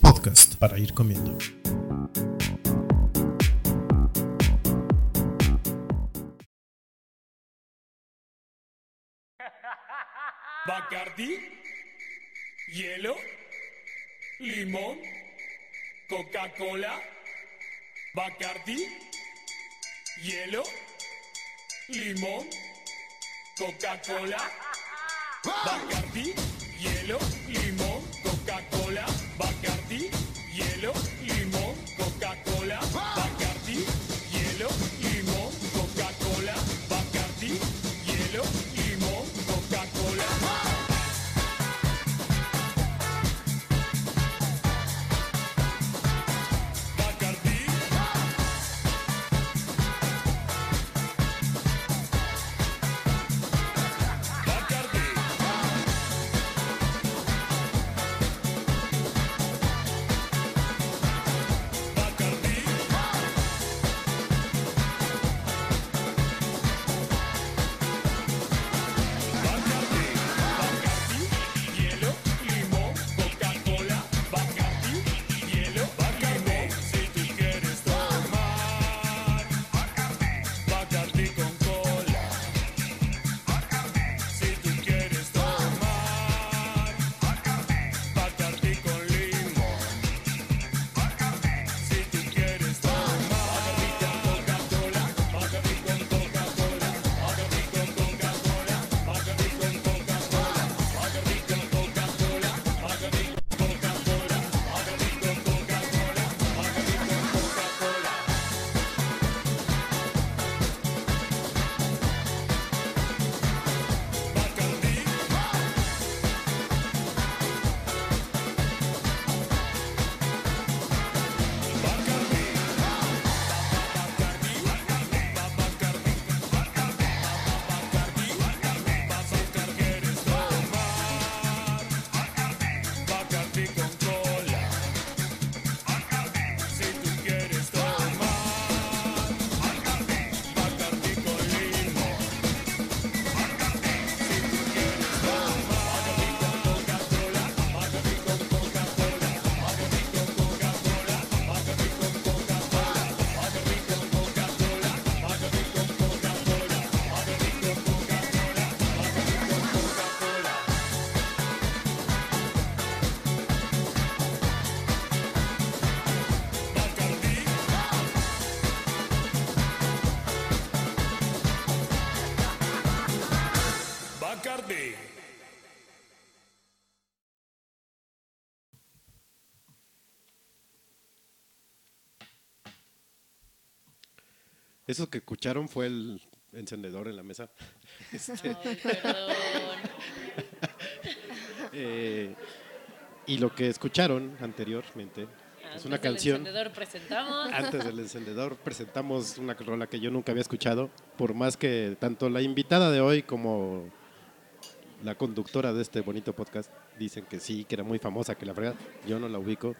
Podcast para ir comiendo. Bacardi, hielo, limón, Coca-Cola, Bacardi, hielo, limón, Coca-Cola, Bacardi, hielo, limón, Eso que escucharon fue el encendedor en la mesa. Este, Ay, perdón. eh, y lo que escucharon anteriormente es una Antes del canción. encendedor presentamos. Antes del encendedor presentamos una rola que yo nunca había escuchado, por más que tanto la invitada de hoy como la conductora de este bonito podcast dicen que sí, que era muy famosa, que la verdad yo no la ubico.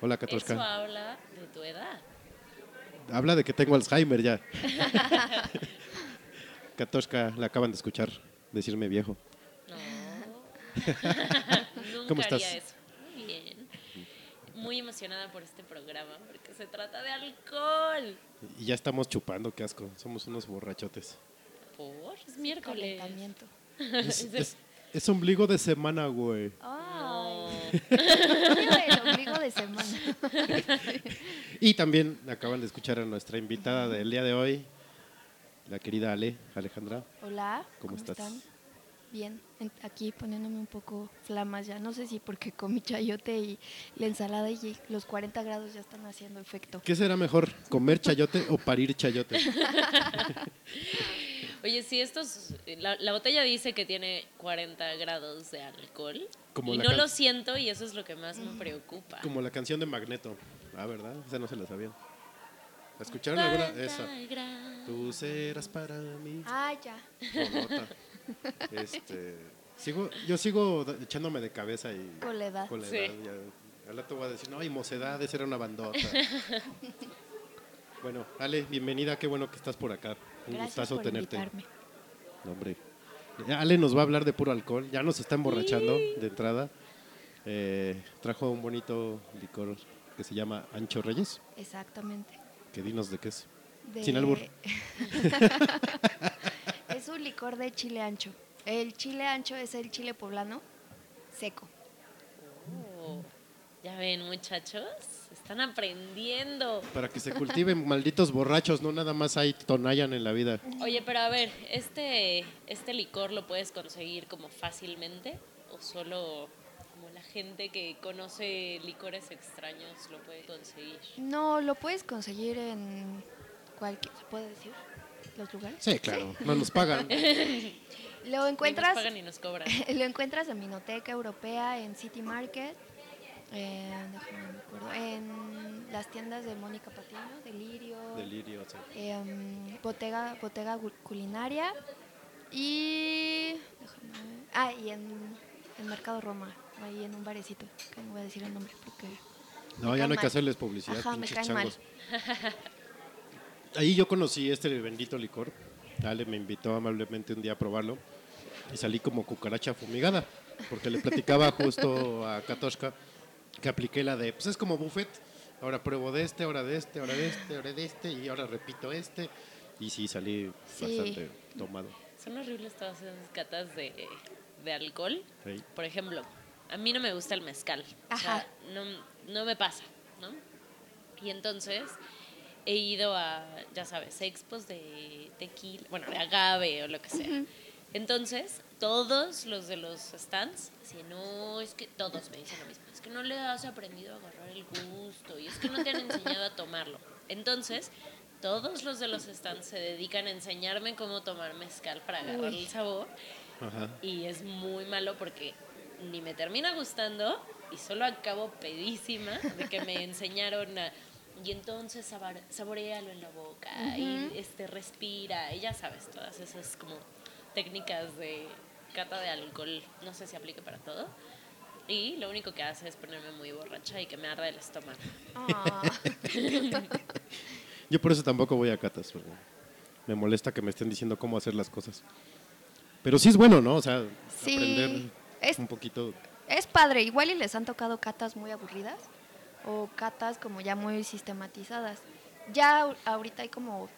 Hola, Eso Katoshka. habla de tu edad. Habla de que tengo Alzheimer ya. Katoshka, la acaban de escuchar decirme viejo. No. Nunca ¿Cómo haría estás? eso. Muy bien. Muy emocionada por este programa porque se trata de alcohol. Y ya estamos chupando, qué asco. Somos unos borrachotes. Por es miércoles. Calentamiento. Es, es- es ombligo de semana, güey. No. de semana. Y también acaban de escuchar a nuestra invitada del día de hoy, la querida Ale, Alejandra. Hola, ¿Cómo ¿cómo, estás? están? Bien, en- aquí poniéndome un poco flamas ya. No sé si porque comí chayote y la ensalada y los 40 grados ya están haciendo efecto. ¿Qué será mejor, comer chayote o parir chayote? Oye, si estos. La, la botella dice que tiene 40 grados de alcohol. Como y no lo siento y eso es lo que más me preocupa. Como la canción de Magneto. Ah, ¿verdad? Esa no se la sabían. ¿La escucharon alguna? 40 Esa. Tú serás para mí. Ah, ya. Este, sigo, yo sigo echándome de cabeza y Con la edad. con la Sí. edad. Ya, al rato voy a decir, no, y mocedades era una bandota. bueno, Ale, bienvenida, qué bueno que estás por acá. Un Gracias gustazo por tenerte. invitarme. No, hombre. Ale nos va a hablar de puro alcohol, ya nos está emborrachando de entrada. eh, trajo un bonito licor que se llama Ancho Reyes. Exactamente. Que dinos de qué es. De- Sin albur. es un licor de chile ancho. El chile ancho es el chile poblano seco. Oh, ya ven, muchachos, están aprendiendo. Para que se cultiven malditos borrachos, no nada más hay tonayan en la vida. Oye, pero a ver, ¿este, ¿este licor lo puedes conseguir como fácilmente? ¿O solo como la gente que conoce licores extraños lo puede conseguir? No, lo puedes conseguir en cualquier, ¿se puede decir? ¿Los lugares? Sí, claro, no nos pagan. Lo Ni nos encuentras, pagan ni nos cobran. lo encuentras en Minoteca Europea, en City Market, eh, déjame me acuerdo, en las tiendas de Mónica Patiño, Delirio, Delirio, sí. em, Botega, Botega Culinaria y... déjame ver, ah, y en, en Mercado Roma, ahí en un barecito, que no voy a decir el nombre porque... No, ya no hay que hacerles publicidad. Ajá, me mal. Ahí yo conocí este bendito licor. Ale me invitó amablemente un día a probarlo y salí como cucaracha fumigada, porque le platicaba justo a Katoshka que apliqué la de, pues es como buffet, ahora pruebo de este, ahora de este, ahora de este, ahora de este y ahora repito este. Y sí, salí Sí. bastante tomado. Son horribles todas esas catas de, de alcohol. Sí. Por ejemplo, a mí no me gusta el mezcal. O sea, no, no me pasa, ¿no? Y entonces he ido a, ya sabes, expos de tequila, bueno, de agave o lo que sea. Entonces, todos los de los stands, así, no, es que todos me dicen lo mismo, es que no le has aprendido a agarrar el gusto y es que no te han enseñado a tomarlo. Entonces, todos los de los stands se dedican a enseñarme cómo tomar mezcal para agarrar Uy. el sabor Ajá. y es muy malo porque ni me termina gustando y solo acabo pedísima de que me enseñaron a y entonces sabor, saborealo en la boca y este respira y ya sabes todas esas como técnicas de cata de alcohol no sé si aplique para todo y lo único que hace es ponerme muy borracha y que me arda el estómago Ah, Yo por eso tampoco voy a catas, porque me molesta que me estén diciendo cómo hacer las cosas. Pero sí es bueno, ¿no? O sea, Sí, aprender es- un poquito. es padre, igual y les han tocado catas muy aburridas o catas como ya muy sistematizadas. Ya ahorita hay como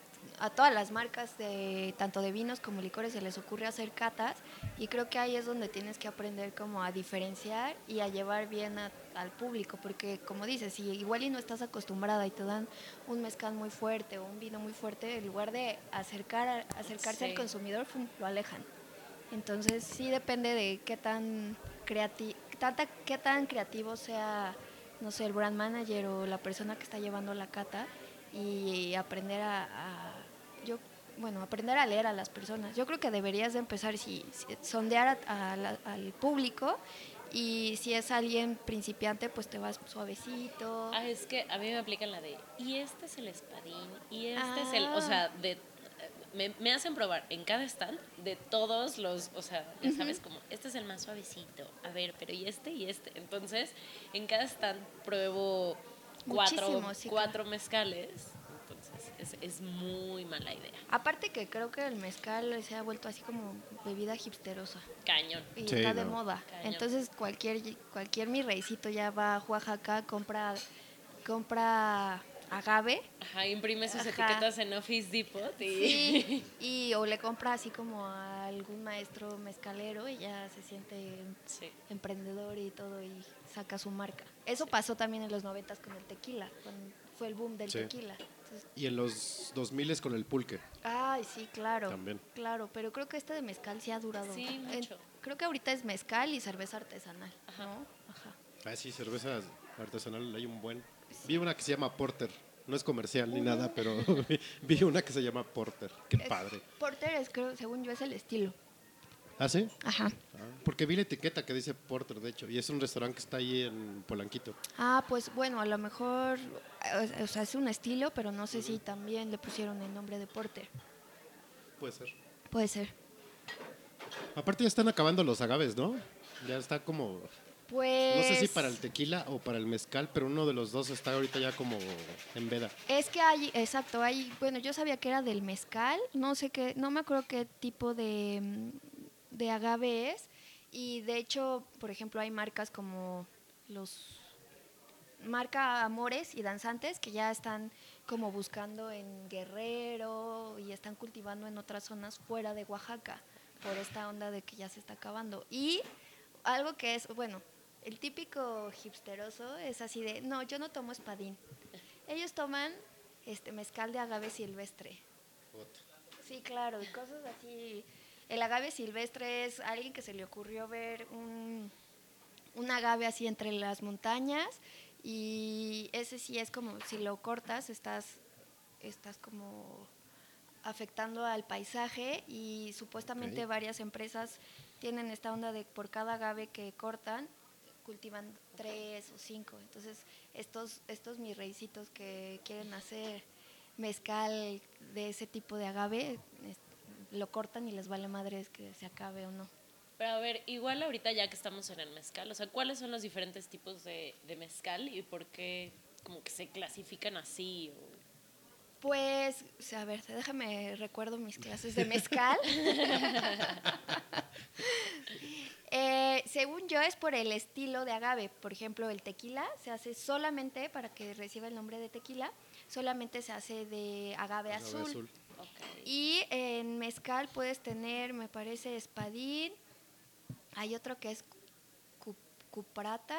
a todas las marcas de tanto de vinos como licores se les ocurre hacer catas y creo que ahí es donde tienes que aprender como a diferenciar y a llevar bien a- al público porque como dices si igual y no estás acostumbrada y te dan un mezcal muy fuerte o un vino muy fuerte en lugar de acercar acercarse Sí. al consumidor lo alejan entonces sí depende de qué tan creati tanta, qué tan creativo sea, no sé, el brand manager o la persona que está llevando la cata y aprender a, a- yo bueno aprender a leer a las personas. Yo creo que deberías de empezar si, si- sondear a- a la- al público y si es alguien principiante pues te vas suavecito. Ah, es que a mí me aplican la de, y este es el espadín, y este es el, o Ah. sea, de, me, me hacen probar en cada stand de todos los, o sea, ya sabes, como, este es el más suavecito, a ver, pero y este y este. Entonces, en cada stand pruebo cuatro, sí, cuatro mezcales, es, es muy mala idea. Aparte que creo que el mezcal se ha vuelto así como bebida hipsterosa. Cañón. y Sí, está de no. moda. Cañón. Entonces cualquier cualquier mi reycito ya va a Oaxaca, compra compra agave Ajá, imprime sus Ajá. etiquetas en Office Depot y... sí, y o le compra así como a algún maestro mezcalero y ya se siente Sí. emprendedor y todo y saca su marca. Eso pasó también en los noventas con el tequila, fue el boom del Sí. tequila. Y en los 2000 con el pulque. Ay, sí, claro. También. Claro, pero creo que este de mezcal sí ha durado. Sí, En- mucho. creo que ahorita es mezcal y cerveza artesanal, Ajá. ¿no? Ajá. Ah, sí, cerveza artesanal hay un buen. Vi una que se llama Porter. No es comercial ni nada, pero vi- vi una que se llama Porter. Qué Es- padre. Porter es, creo, según yo, es el estilo. ¿Ah, sí? Ajá. Porque vi la etiqueta que dice Porter, de hecho, y es un restaurante que está ahí en Polanquito. Ah, pues bueno, a lo mejor, eh, o sea, es un estilo, pero no sé si también le pusieron el nombre de Porter. Puede ser. Puede ser. Aparte ya están acabando los agaves, ¿no? Ya está como... Pues... No sé si para el tequila o para el mezcal, pero uno de los dos está ahorita ya como en veda. Es que hay, exacto, hay, bueno, yo sabía que era del mezcal, no sé qué, no me acuerdo qué tipo de, mm, de agave es, y de hecho, por ejemplo, hay marcas como los marca Amores y Danzantes que ya están como buscando en Guerrero y están cultivando en otras zonas fuera de Oaxaca por esta onda de que ya se está acabando. Y algo que es, bueno, el típico hipsteroso es así de, no, yo no tomo espadín. Ellos toman este mezcal de agave silvestre. Sí, claro, y cosas así. El agave silvestre es alguien que se le ocurrió ver un, un agave así entre las montañas y ese sí es como si lo cortas estás estás como afectando al paisaje y supuestamente varias empresas tienen esta onda de por cada agave que cortan cultivan tres o cinco. Entonces estos estos mis reicitos que quieren hacer mezcal de ese tipo de agave es- lo cortan y les vale madres que se acabe o no Pero a ver, igual ahorita ya que estamos en el mezcal, o sea, ¿cuáles son los diferentes tipos de, de mezcal y por qué como que se clasifican así? o- Pues, o sea, a ver, déjame recuerdo mis clases de mezcal. Eh, según yo es por el estilo de agave. Por ejemplo, el tequila se hace solamente, para que reciba el nombre de tequila, solamente se hace de agave, Agave azul. azul. Y en mezcal puedes tener, me parece, espadín. Hay otro que es cu- cuprata,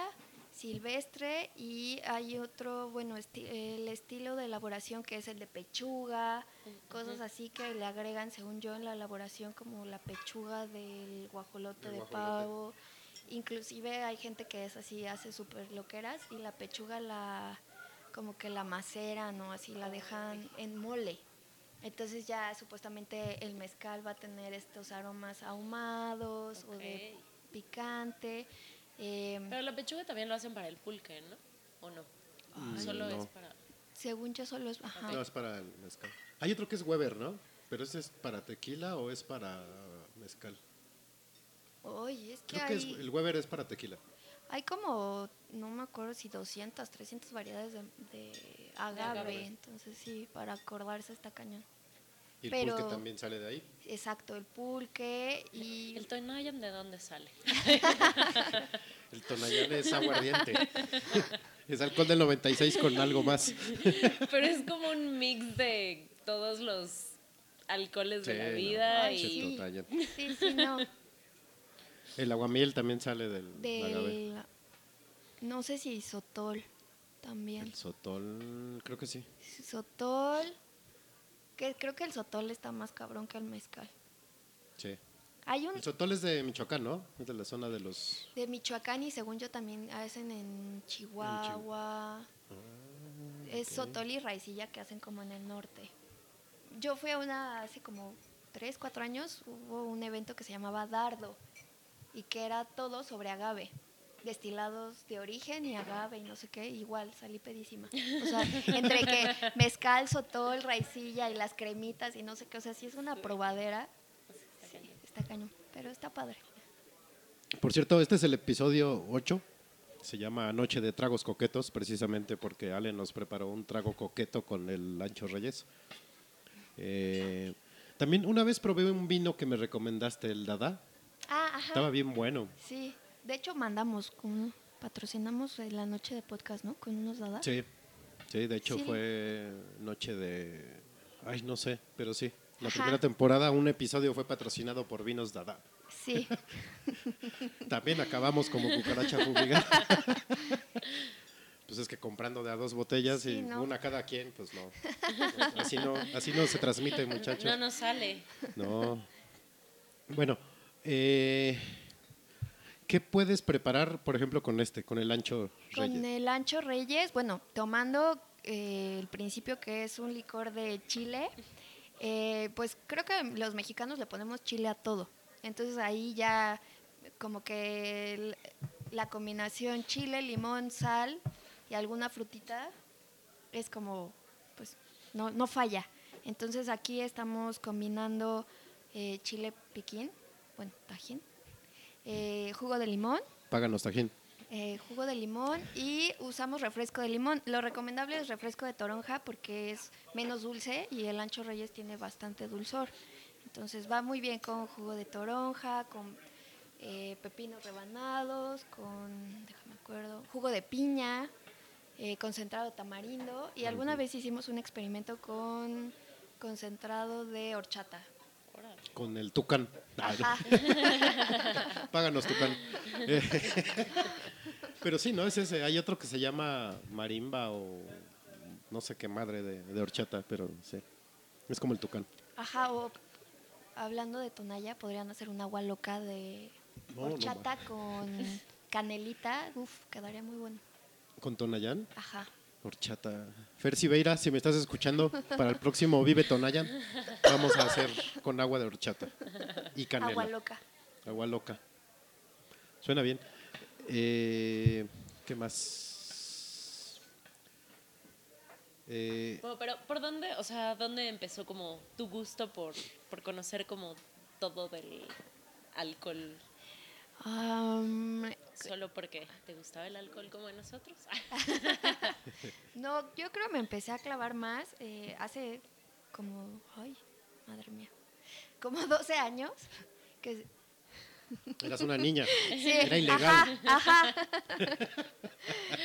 silvestre. Y hay otro, bueno, esti- el estilo de elaboración que es el de pechuga. Cosas así que le agregan, según yo, en la elaboración como la pechuga del guajolote El de guajolote. pavo. Inclusive hay gente que es así, hace súper loqueras y la pechuga la como que la maceran o así la dejan en mole. Entonces ya supuestamente el mezcal va a tener estos aromas ahumados o de picante. eh, Pero la pechuga también lo hacen para el pulque, ¿no? ¿O no? Mm, Solo no. es para... según yo solo es... Ajá. No, es para el mezcal. Hay otro que es Weber, ¿no? Pero ese es para tequila o es para mezcal. Oye, es que Creo que es- el Weber es para tequila. hay como, no me acuerdo si 200, 300 variedades de, de agave, agave. entonces sí, para acordarse está cañón. Y el Pero- pulque también sale de ahí. Exacto, el pulque y... ¿El Tonayan de dónde sale? El Tonayán es aguardiente. es alcohol del 96 con algo más. Pero es como un mix de todos los alcoholes de la no, vida pinche y... sí. Tonayán. Sí, sí, no. El aguamiel también sale del agave. Del... No sé si sotol también. El sotol, creo que sí. Sotol, que creo que el sotol está más cabrón que el mezcal. Sí. Hay un El sotol es de Michoacán, ¿no? Es de la zona de los... de Michoacán y según yo también hacen en Chihuahua. Es ok. sotol y raicilla que hacen como en el norte. Yo fui a una hace como 3, 4 años, hubo un evento que se llamaba Dardo y que era todo sobre agave. Destilados de origen y agave y no sé qué, igual salí pedísima. O sea, entre que mezcal, sotol, raicilla y las cremitas y no sé qué, o sea, sí es una probadera. Sí, está cañón, pero está padre. Por cierto, este es el episodio 8. Se llama Noche de Tragos Coquetos, precisamente porque Ale nos preparó un trago coqueto con el Ancho Reyes. Eh, también una vez probé un vino que me recomendaste, el Dada. Ah, ajá. Estaba bien bueno. Sí, de hecho mandamos, con, patrocinamos la noche de podcast, ¿no? Con unos dadas. Sí, sí, de hecho Sí. fue noche de... Ay, no sé, pero sí. La Ajá. primera temporada, un episodio fue patrocinado por Vinos Dada. Sí, También acabamos como cucaracha fumigada. Pues es que comprando de a dos botellas Sí, y no. una cada quien, pues no. Así no, así no se transmite, muchachos. No nos sale. No. Bueno, eh, ¿qué puedes preparar, por ejemplo, con este, con el ancho con reyes? el ancho reyes, bueno, tomando eh, el principio que es un licor de chile, eh, pues creo que los mexicanos le ponemos chile a todo. Entonces ahí ya como que el- la combinación chile, limón, sal y alguna frutita es como, pues, no, no falla. Entonces aquí estamos combinando eh, chile piquín, bueno, tajín, eh, jugo de limón, Páganos, Tajín. eh, jugo de limón y usamos refresco de limón. Lo recomendable es refresco de toronja porque es menos dulce y el ancho reyes tiene bastante dulzor. Entonces va muy bien con jugo de toronja, con eh, pepinos rebanados con, déjame acuerdo, jugo de piña, eh, concentrado tamarindo y alguna vez hicimos un experimento con concentrado de horchata. Órale. Con el tucán. Ajá. Páganos, tucán. Pero sí, ¿no? Es ese. Hay otro que se llama marimba o no sé qué madre de, de horchata, pero sí. Es como el tucán. Ajá, o hablando de tonalla, podrían hacer un agua loca de No, no horchata con canelita. Uf, quedaría muy bueno. Con Tonayán, Ajá. Horchata. Fer Siveira, si me estás escuchando, para el próximo Vive Tonayan, vamos a hacer con agua de horchata y canela. Agua loca. Agua loca. Suena bien. Eh, ¿Qué más? Eh, Bueno, pero ¿por dónde, o sea, dónde empezó como tu gusto por, por conocer como todo del alcohol? Am, ¿Solo porque te gustaba el alcohol como a nosotros? no, yo creo que me empecé a clavar más eh, hace como, ay, madre mía, como 12 años. Que, eras una niña. sí, Era ilegal. Ajá, ajá.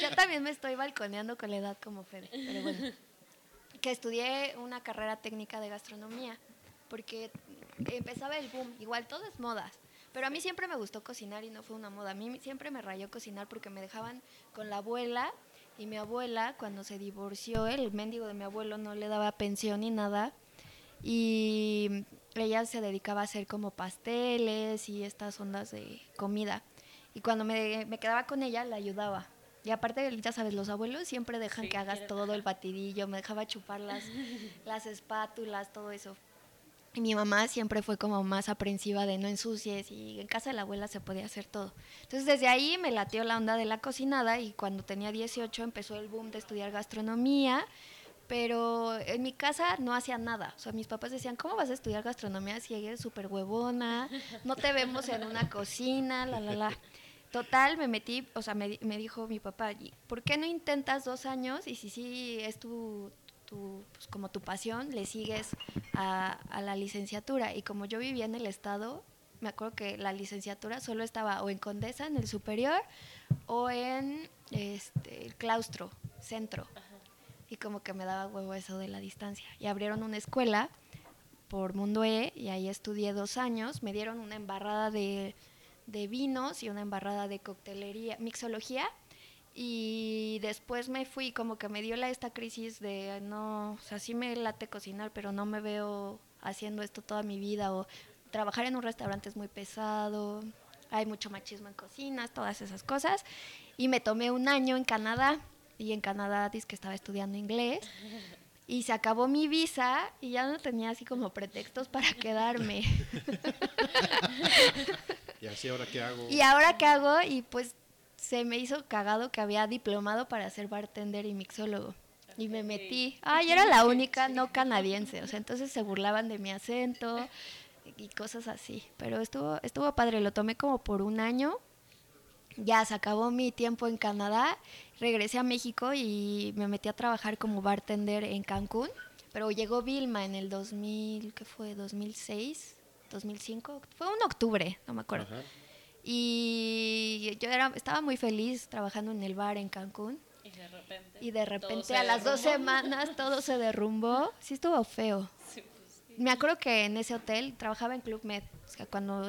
yo también me estoy balconeando con la edad como Fede, pero bueno. Que estudié una carrera técnica de gastronomía, porque empezaba el boom, igual todo es modas. Pero a mí siempre me gustó cocinar y no fue una moda. A mí siempre me rayó cocinar porque me dejaban con la abuela y mi abuela cuando se divorció, el mendigo de mi abuelo no le daba pensión ni nada y ella se dedicaba a hacer como pasteles y estas ondas de comida. Y cuando me, me quedaba con ella, la ayudaba. Y aparte, ya sabes, los abuelos siempre dejan Sí, que hagas todo el batidillo, me dejaba chupar las, las espátulas, todo eso. Y mi mamá siempre fue como más aprensiva de no ensucies y en casa de la abuela se podía hacer todo. Entonces desde ahí me latió la onda de la cocinada y cuando tenía 18 empezó el boom de estudiar gastronomía, pero en mi casa no hacía nada. O sea, mis papás decían, ¿cómo vas a estudiar gastronomía si eres súper huevona? No te vemos en una cocina, la, la, la. Total, me metí, o sea, me, me dijo mi papá, "¿Y ¿por qué no intentas dos años? Y si sí es tu, tu, pues, como tu pasión, le sigues a, a la licenciatura. Y como yo vivía en el estado, me acuerdo que la licenciatura solo estaba o en Condesa, en el superior, o en este, el claustro, centro. Y como que me daba huevo eso de la distancia. Y abrieron una escuela por Mundo E y ahí estudié dos años. Me dieron una embarrada de, de vinos y una embarrada de coctelería, mixología. Y después me fui, como que me dio la, esta crisis de no, o sea, sí me late cocinar, pero no me veo haciendo esto toda mi vida. O trabajar en un restaurante es muy pesado, hay mucho machismo en cocinas, todas esas cosas. Y me tomé un año en Canadá. Y en Canadá dice que estaba estudiando inglés. Y se acabó mi visa y ya no tenía así como pretextos para quedarme. Y así ahora qué hago. ¿Y ahora qué hago? Y pues se me hizo cagado que había diplomado para ser bartender y mixólogo. Y me metí. Ay, era la única no canadiense. O sea, entonces se burlaban de mi acento y cosas así. Pero estuvo, estuvo padre. Lo tomé como por un año. Ya se acabó mi tiempo en Canadá. Regresé a México y me metí a trabajar como bartender en Cancún. Pero llegó Vilma en el 2000, ¿qué fue? ¿2006? ¿2005? Fue un octubre, no me acuerdo. Ajá. Y yo era, estaba muy feliz trabajando en el bar en Cancún. Y de repente. Y de repente a las dos semanas todo se derrumbó. Sí estuvo feo. Sí, pues, sí. Me acuerdo que en ese hotel trabajaba en Club Med. O sea, cuando,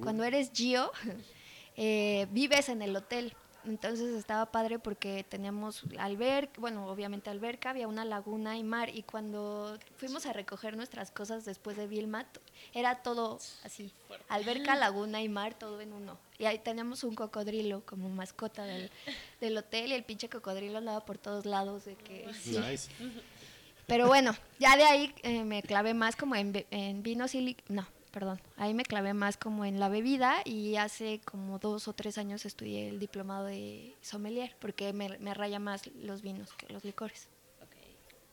cuando eres Gio, eh, vives en el hotel. Entonces estaba padre porque teníamos alberca, bueno, obviamente alberca, había una laguna y mar. Y cuando fuimos a recoger nuestras cosas después de Vilma, era todo así: alberca, laguna y mar, todo en uno. Y ahí teníamos un cocodrilo como mascota del, del hotel y el pinche cocodrilo andaba por todos lados. de que sí. Nice. Pero bueno, ya de ahí eh, me clavé más como en, en vinos y... No, perdón. Ahí me clavé más como en la bebida y hace como dos o tres años estudié el diplomado de sommelier porque me, me raya más los vinos que los licores.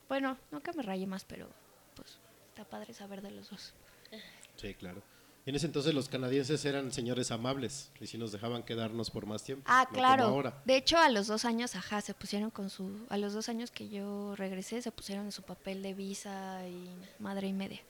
Bueno, no que me raye más, pero pues está padre saber de los dos. Sí, claro. En ese entonces los canadienses eran señores amables y si nos dejaban quedarnos por más tiempo. Ah, no como claro. ahora. De hecho, a los dos años, ajá, se pusieron con su... A los dos años que yo regresé, se pusieron en su papel de visa y madre y media.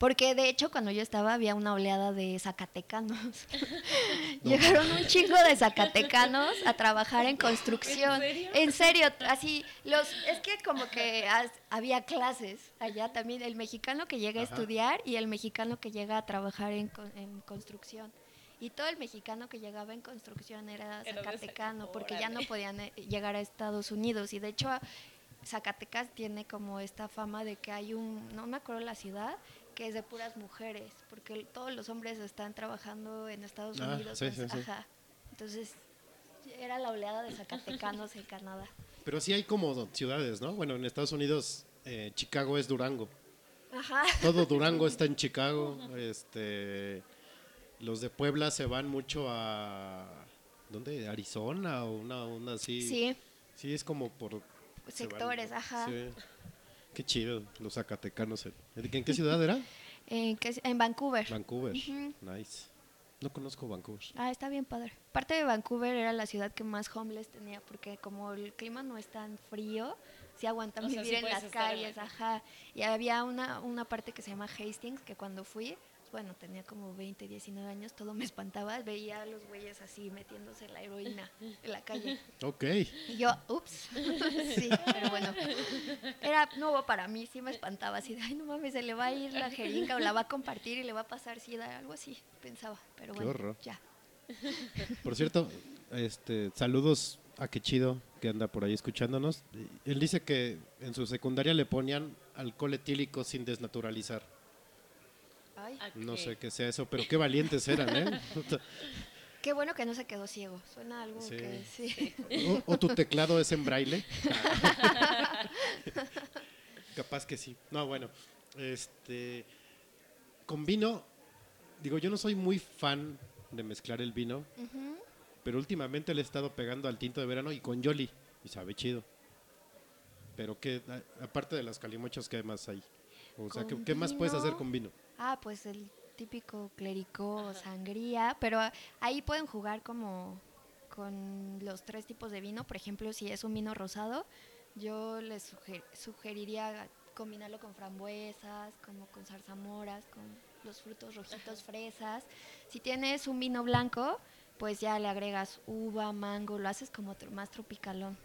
Porque de hecho cuando yo estaba había una oleada de zacatecanos. Llegaron un chingo de zacatecanos a trabajar en construcción. ¿En serio? En serio, así los es que como que había clases allá también el mexicano que llega a estudiar y el mexicano que llega a trabajar en, en construcción. Y todo el mexicano que llegaba en construcción era zacatecano Zac- porque ya no podían eh, llegar a Estados Unidos y de hecho Zacatecas tiene como esta fama de que hay un, no me acuerdo la ciudad, que es de puras mujeres, porque todos los hombres están trabajando en Estados Ah, Unidos. sí, pues, sí, sí. Ajá. Entonces, era la oleada de zacatecanos en Canadá. Pero sí hay como ciudades, ¿no? Bueno, en Estados Unidos, eh, Chicago es Durango. Ajá. Todo Durango está en Chicago. Este, los de Puebla se van mucho a ¿dónde? Arizona o una onda así. Sí, Sí, es como por van- sectores, ajá. sí. Qué chido, los zacatecanos. ¿En qué ciudad era? En, que- en Vancouver. Vancouver. Nice. No conozco Vancouver. Ah, está bien padre. Parte de Vancouver era la ciudad que más homeless tenía, porque como el clima no es tan frío, sí aguantan O sea, vivir sí en las estar en la calles, calle. ajá. Y había una, una parte que se llama Hastings, que cuando fui, bueno, tenía como 20, 19 años, todo me espantaba, veía a los güeyes así metiéndose la heroína en la calle. Ok. Y yo, ups, sí, pero bueno, era nuevo para mí, sí me espantaba, así de, ay, no mames, se le va a ir la jeringa o la va a compartir y le va a pasar sida, algo así, pensaba, pero Qué bueno, horror. ya. Por cierto, este, saludos a Qué Chido, que anda por ahí escuchándonos. Él dice que en su secundaria le ponían alcohol etílico sin desnaturalizar. Ay. ¿A No sé qué sea eso, pero qué valientes eran, ¿eh? Qué bueno que no se quedó ciego. Suena algo Sí. que sí. O, o tu teclado es en braille. Capaz que sí. No, bueno. Este. Con vino. Digo, yo no soy muy fan de mezclar el vino. Pero últimamente le he estado pegando al tinto de verano y con Yoli. Y sabe chido. Pero que aparte de las calimochas, ¿qué más hay? O sea, ¿qué, más puedes hacer con vino? Ah, pues el típico clericó, sangría, pero ahí pueden jugar como con los tres tipos de vino. Por ejemplo, si es un vino rosado, yo les suger- sugeriría combinarlo con frambuesas, como con zarzamoras, con los frutos rojitos, fresas. Si tienes un vino blanco, pues ya le agregas uva, mango, lo haces como tro- más tropicalón.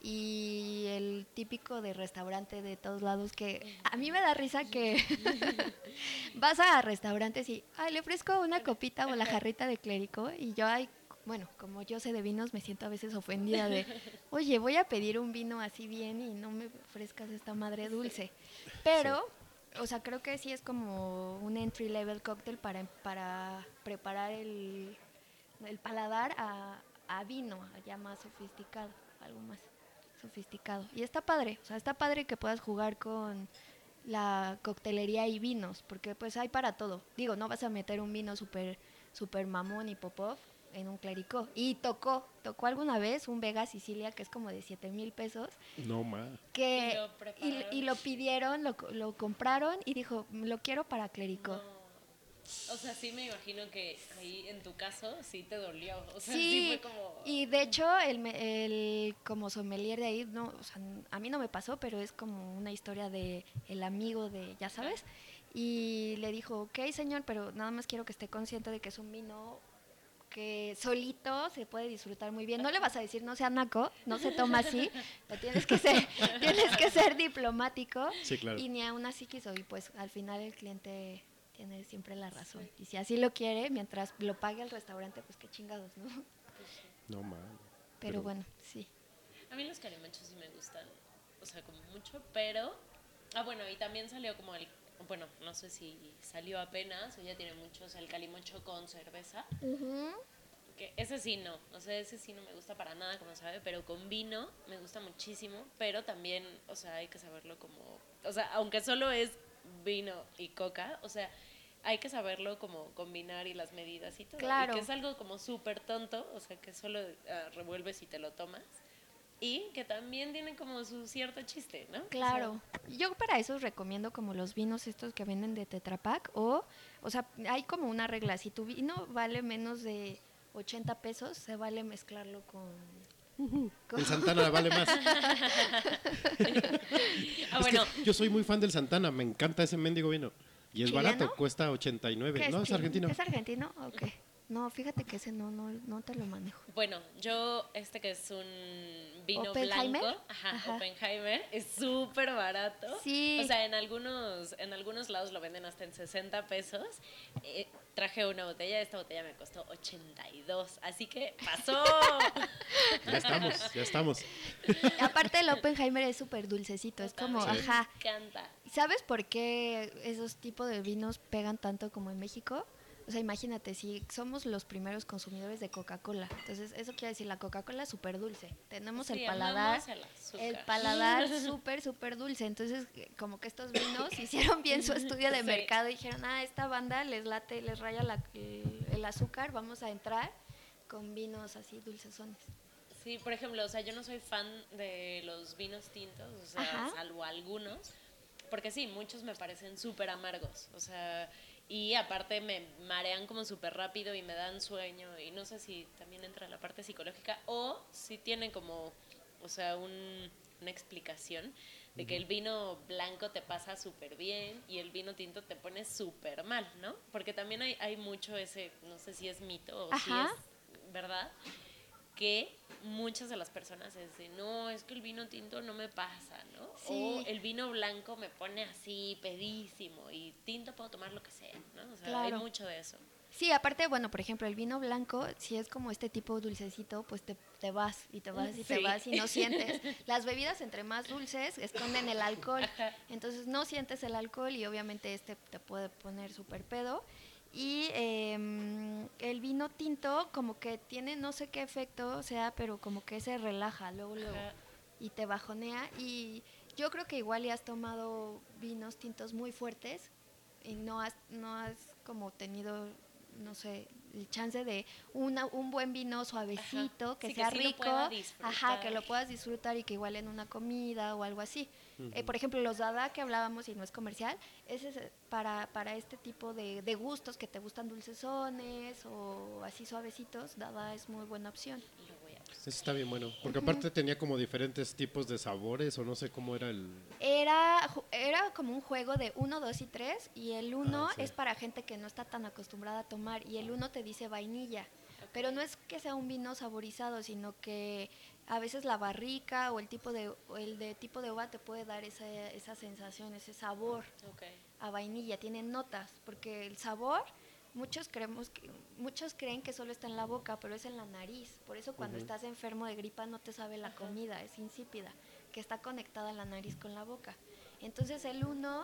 Y el típico de restaurante de todos lados que a mí me da risa que vas a restaurantes y ay, le ofrezco una copita o la jarrita de clérico y yo ay, bueno, como yo sé de vinos me siento a veces ofendida de, "Oye, voy a pedir un vino así bien y no me ofrezcas esta madre dulce." Pero o sea, creo que sí es como un entry level cóctel para para preparar el el paladar a, a vino, ya más sofisticado, algo más sofisticado. Y está padre, o sea, está padre que puedas jugar con la coctelería y vinos, porque pues hay para todo. Digo, no vas a meter un vino súper super mamón y popov en un clericó. Y tocó, tocó alguna vez un Vega Sicilia que es como de 7 mil pesos, No más. que ¿Y lo y, lo pidieron, lo, co- lo compraron y dijo, lo quiero para clericó. No. O sea, sí me imagino que ahí en tu caso sí te dolió. O sea, sí, Sí, fue como. y de hecho el, me- el como sommelier de ahí, no, o sea, a mí no me pasó, pero es como una historia de el amigo de, ya sabes, y le dijo, ok señor, pero nada más quiero que esté consciente de que es un vino que solito se puede disfrutar muy bien. No le vas a decir no sea naco, no se toma así, lo tienes que ser, tienes que ser diplomático. Sí, claro. Y ni aún así quiso, y pues al final el cliente tiene siempre la razón. Y si así lo quiere, mientras lo pague el restaurante, pues qué chingados, ¿no? No más. Pero, bueno, sí. A mí los calimachos sí me gustan. O sea, como mucho, pero. Ah, bueno, y también salió como el. Bueno, no sé si salió apenas o ya tiene mucho. O sea, el calimocho con cerveza. Que ese sí no. O sea, ese sí no me gusta para nada, como sabe. Pero con vino me gusta muchísimo. Pero también, o sea, hay que saberlo como. O sea, aunque solo es vino y coca, o sea. Hay que saberlo como combinar y las medidas y todo. Claro. Y que es algo como súper tonto, o sea, que solo ah, revuelves y te lo tomas. Y que también tiene como su cierto chiste, ¿no? O sea, Claro. Yo para eso recomiendo como los vinos estos que venden de Tetra Pak o, o sea, hay como una regla. Si tu vino vale menos de 80 pesos, se vale mezclarlo con... El Santana vale más. ah, Es que yo soy muy fan del Santana, me encanta ese mendigo vino. Y es ¿Chileno? barato, cuesta 89. ¿Qué No, es argentino. ¿Es argentino? Ok. No, fíjate que ese no, no, no te lo manejo. Bueno, yo, este que es un vino ¿Oppenheimer? blanco, ajá, Ajá. Oppenheimer, es súper barato. Sí. O sea, en algunos, en algunos lados lo venden hasta en 60 pesos. Eh, traje una botella, esta botella me costó 82, así que pasó. Ya estamos, ya estamos. Aparte el Oppenheimer es súper dulcecito, es como, Sí. ajá. Me encanta. ¿Sabes por qué esos tipos de vinos pegan tanto como en México? O sea, imagínate, si somos los primeros consumidores de Coca-Cola, entonces eso quiere decir la Coca-Cola es súper dulce. Tenemos Sí, el paladar, el paladar súper, súper dulce. Entonces, como que estos vinos hicieron bien su estudio de Sí. mercado y dijeron, ah, esta banda les late, les raya la- el, el azúcar, vamos a entrar con vinos así dulcesones. Sí, por ejemplo, o sea, yo no soy fan de los vinos tintos, o sea, Ajá. salvo algunos, porque sí, muchos me parecen súper amargos, o sea, y aparte me marean como súper rápido y me dan sueño, y no sé si también entra la parte psicológica, o si tiene como, o sea, un- una explicación de que el vino blanco te pasa súper bien y el vino tinto te pone súper mal, ¿no? Porque también hay, hay mucho ese, no sé si es mito o Ajá. si es verdad, que muchas de las personas es de, no, es que el vino tinto no me pasa, ¿no? Sí. O el vino blanco me pone así pedísimo y tinto puedo tomar lo que sea, ¿no? O sea, Claro. hay mucho de eso. Sí, aparte, bueno, por ejemplo, el vino blanco, si es como este tipo dulcecito, pues te, te vas y te vas y te vas y no sientes. Las bebidas entre más dulces esconden el alcohol, entonces no sientes el alcohol y obviamente este te puede poner súper pedo. Y em, el vino tinto como que tiene no sé qué efecto sea, pero como que se relaja luego, luego Ajá. y te bajonea. Y yo creo que igual ya has tomado vinos tintos muy fuertes y no has, no has como tenido, no sé, el chance de una, un buen vino suavecito, Ajá. que Sí, que sea sí rico, ajá, que lo puedas disfrutar y que igual en una comida o algo así. Eh, por ejemplo, los dada que hablábamos y no es comercial, ese es eh, para, para este tipo de, de gustos que te gustan dulcezones o así suavecitos, dada es muy buena opción. Eso está bien bueno. Porque aparte tenía como diferentes tipos de sabores o no sé cómo era el... Era, era como un juego de 1, 2 y 3 y el 1 Ah, sí. es para gente que no está tan acostumbrada a tomar y el 1 te dice vainilla. Pero no es que sea un vino saborizado, sino que a veces la barrica o el tipo de o el de tipo de uva te puede dar esa, esa sensación, ese sabor a vainilla, tiene notas, porque el sabor muchos creemos que muchos creen que solo está en la boca, pero es en la nariz. Por eso cuando estás enfermo de gripa no te sabe la comida, es insípida, que está conectada la nariz con la boca. Entonces el uno,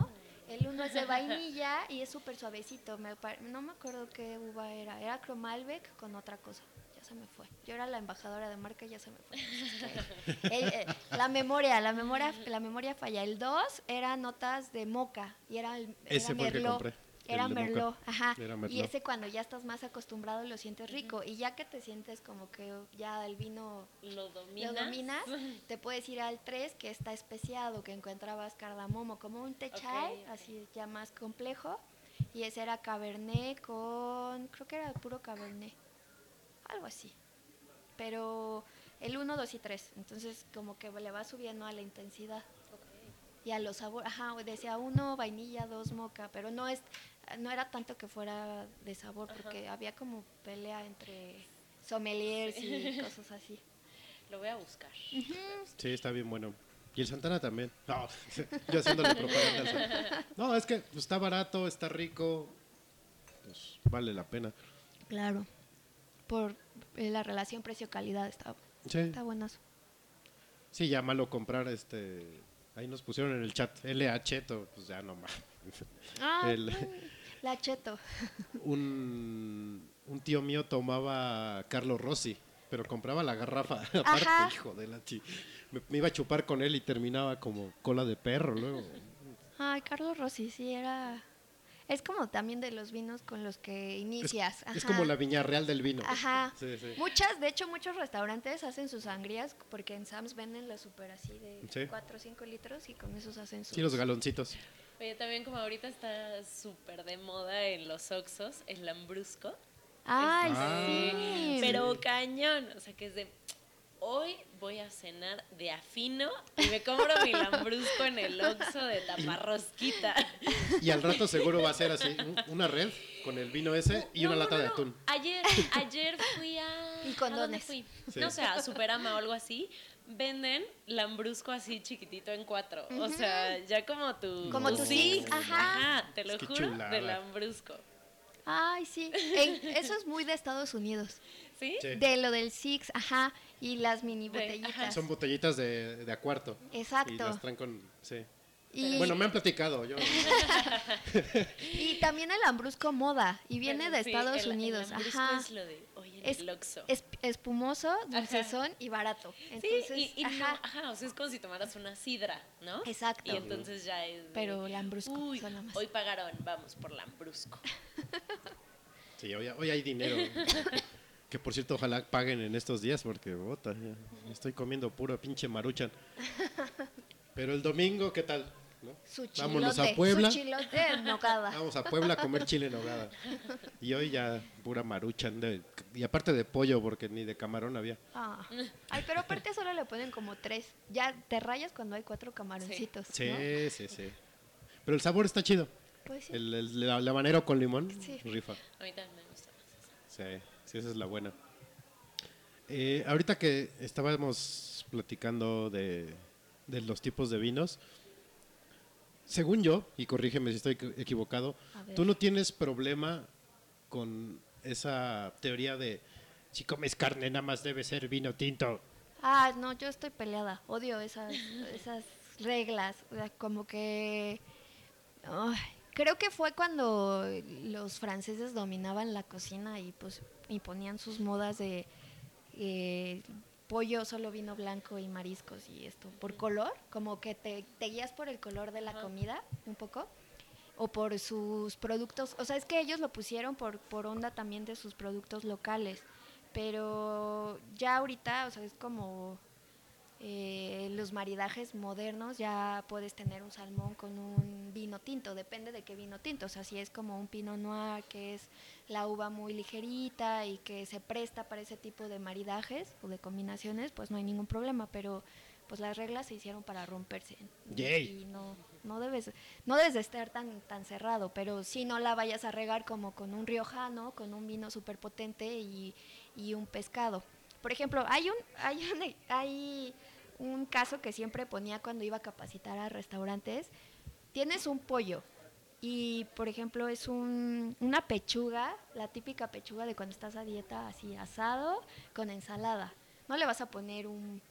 el uno es de vainilla y es súper suavecito. Me no me acuerdo qué uva era, era Cromalbec con otra cosa. Se me fue. Yo era la embajadora de marca y ya se me fue. Eh, la memoria, la memoria, la memoria falla. El 2 era notas de moca y era el era Ese fue el que compré, Era. Merlot, ajá. Era Y ese cuando ya estás más acostumbrado lo sientes rico. Y ya que te sientes como que ya el vino Lo dominas. lo dominas, te puedes ir al 3 que está especiado, que encontrabas cardamomo, como un té Ok, chai, ok. así ya más complejo. Y ese era cabernet con, creo que era puro cabernet, algo así. Pero el 1, 2 y 3, entonces como que le va subiendo a la intensidad Ok. y a los sabores. Ajá, decía uno vainilla, dos moca, pero no es no era tanto que fuera de sabor porque había como pelea entre sommeliers y cosas así. Lo voy a buscar. Sí, está bien bueno. Y el Santana también. No, yo haciéndole propaganda. No, es que está barato, está rico. Pues vale la pena. Claro. Por la relación precio-calidad está, Sí, está buenazo. sí, ya malo comprar este. Ahí nos pusieron en el chat LA Cheto, pues ya no más. Ah, El- la cheto. un, un tío mío tomaba Carlos Rossi, pero compraba la garrafa aparte, Ajá. hijo de la chi. Me, me iba a chupar con él y terminaba como cola de perro luego. Ay, Carlos Rossi, sí, era... Es como también de los vinos con los que inicias. es ajá. como la viña real del vino. Ajá. Sí, sí. Muchas, de hecho, muchos restaurantes hacen sus sangrías porque en Sam's venden la super así de Sí. 4 o 5 litros y con esos hacen sus... Sí, los galoncitos. Oye, también como ahorita está súper de moda en los Oxos, el lambrusco. ¡Ay, Ah, sí! Pero cañón, o sea que es de hoy voy a cenar de afino y me compro mi lambrusco en el Oxxo de taparrosquita. Y al rato seguro va a ser así, un- una red con el vino ese y una No, lata no, de atún. Ayer, ayer fui a. Y ¿a condones. fui? Sí. No sé, a Superama o algo así. Venden lambrusco así chiquitito en cuatro. O sea, ya como tu. Como tu six. six, ajá. te lo juro, chulada. de lambrusco. Ay, sí. En- eso es muy de Estados Unidos. ¿Sí? Sí. De lo del Six, ajá, y las mini botellitas. ajá. Son botellitas de, de a cuarto. Exacto. Y las traen con. Sí. Y, Bueno, me han platicado. Yo, y también el lambrusco moda, y viene Bueno, de sí, Estados el- el Unidos, ajá. es lo de hoy en Es, el Oxxo. es- espumoso, dulcezón y barato. Entonces, sí, y, y no- ajá. o sea, es como si tomaras una sidra, ¿no? Exacto. Y entonces ya es. de, Pero Uy, suena más. hoy pagaron, vamos por lambrusco. sí, hoy, hoy hay dinero. Que por cierto, ojalá paguen en estos días porque bota, estoy comiendo puro pinche maruchan. Pero el domingo, ¿qué tal? ¿No? Su Vámonos chilote, a Puebla. Su chilote en nogada. Vamos a Puebla a comer chile en nogada. Y hoy ya pura maruchan. de- y aparte de pollo, porque ni de camarón había. Ah. Ay, pero aparte solo le ponen como tres. Ya te rayas cuando hay cuatro camaroncitos. Sí, ¿no? sí, sí. Pero el sabor está chido. Pues sí. El, el, habanero con limón, Sí. rifa. A mí también me gusta más eso. Sí, sí, esa es la buena. Eh, ahorita que estábamos platicando de, de los tipos de vinos, según yo, y corrígeme si estoy equi- equivocado, tú no tienes problema con esa teoría de si comes carne nada más debe ser vino tinto. Ah, no, yo estoy peleada. Odio esas, esas reglas. O sea, como que. creo que fue cuando los franceses dominaban la cocina y pues imponían sus modas de eh, pollo, solo vino blanco y mariscos y esto. Por color, como que te, te guías por el color de la Ajá. comida un poco. O por sus productos. O sea, es que ellos lo pusieron por, por onda también de sus productos locales. Pero ya ahorita, o sea, es como eh, los maridajes modernos, ya puedes tener un salmón con un vino tinto, depende de qué vino tinto, o sea, si es como un pinot noir, que es la uva muy ligerita y que se presta para ese tipo de maridajes o de combinaciones, pues no hay ningún problema, pero pues las reglas se hicieron para romperse Yay. y no no debes no debes de estar tan tan cerrado pero sí no la vayas a regar como con un riojano con un vino súper potente y, y un pescado por ejemplo hay un hay un hay un caso que siempre ponía cuando iba a capacitar a restaurantes tienes un pollo y por ejemplo es un, una pechuga la típica pechuga de cuando estás a dieta así asado con ensalada. No le vas a poner un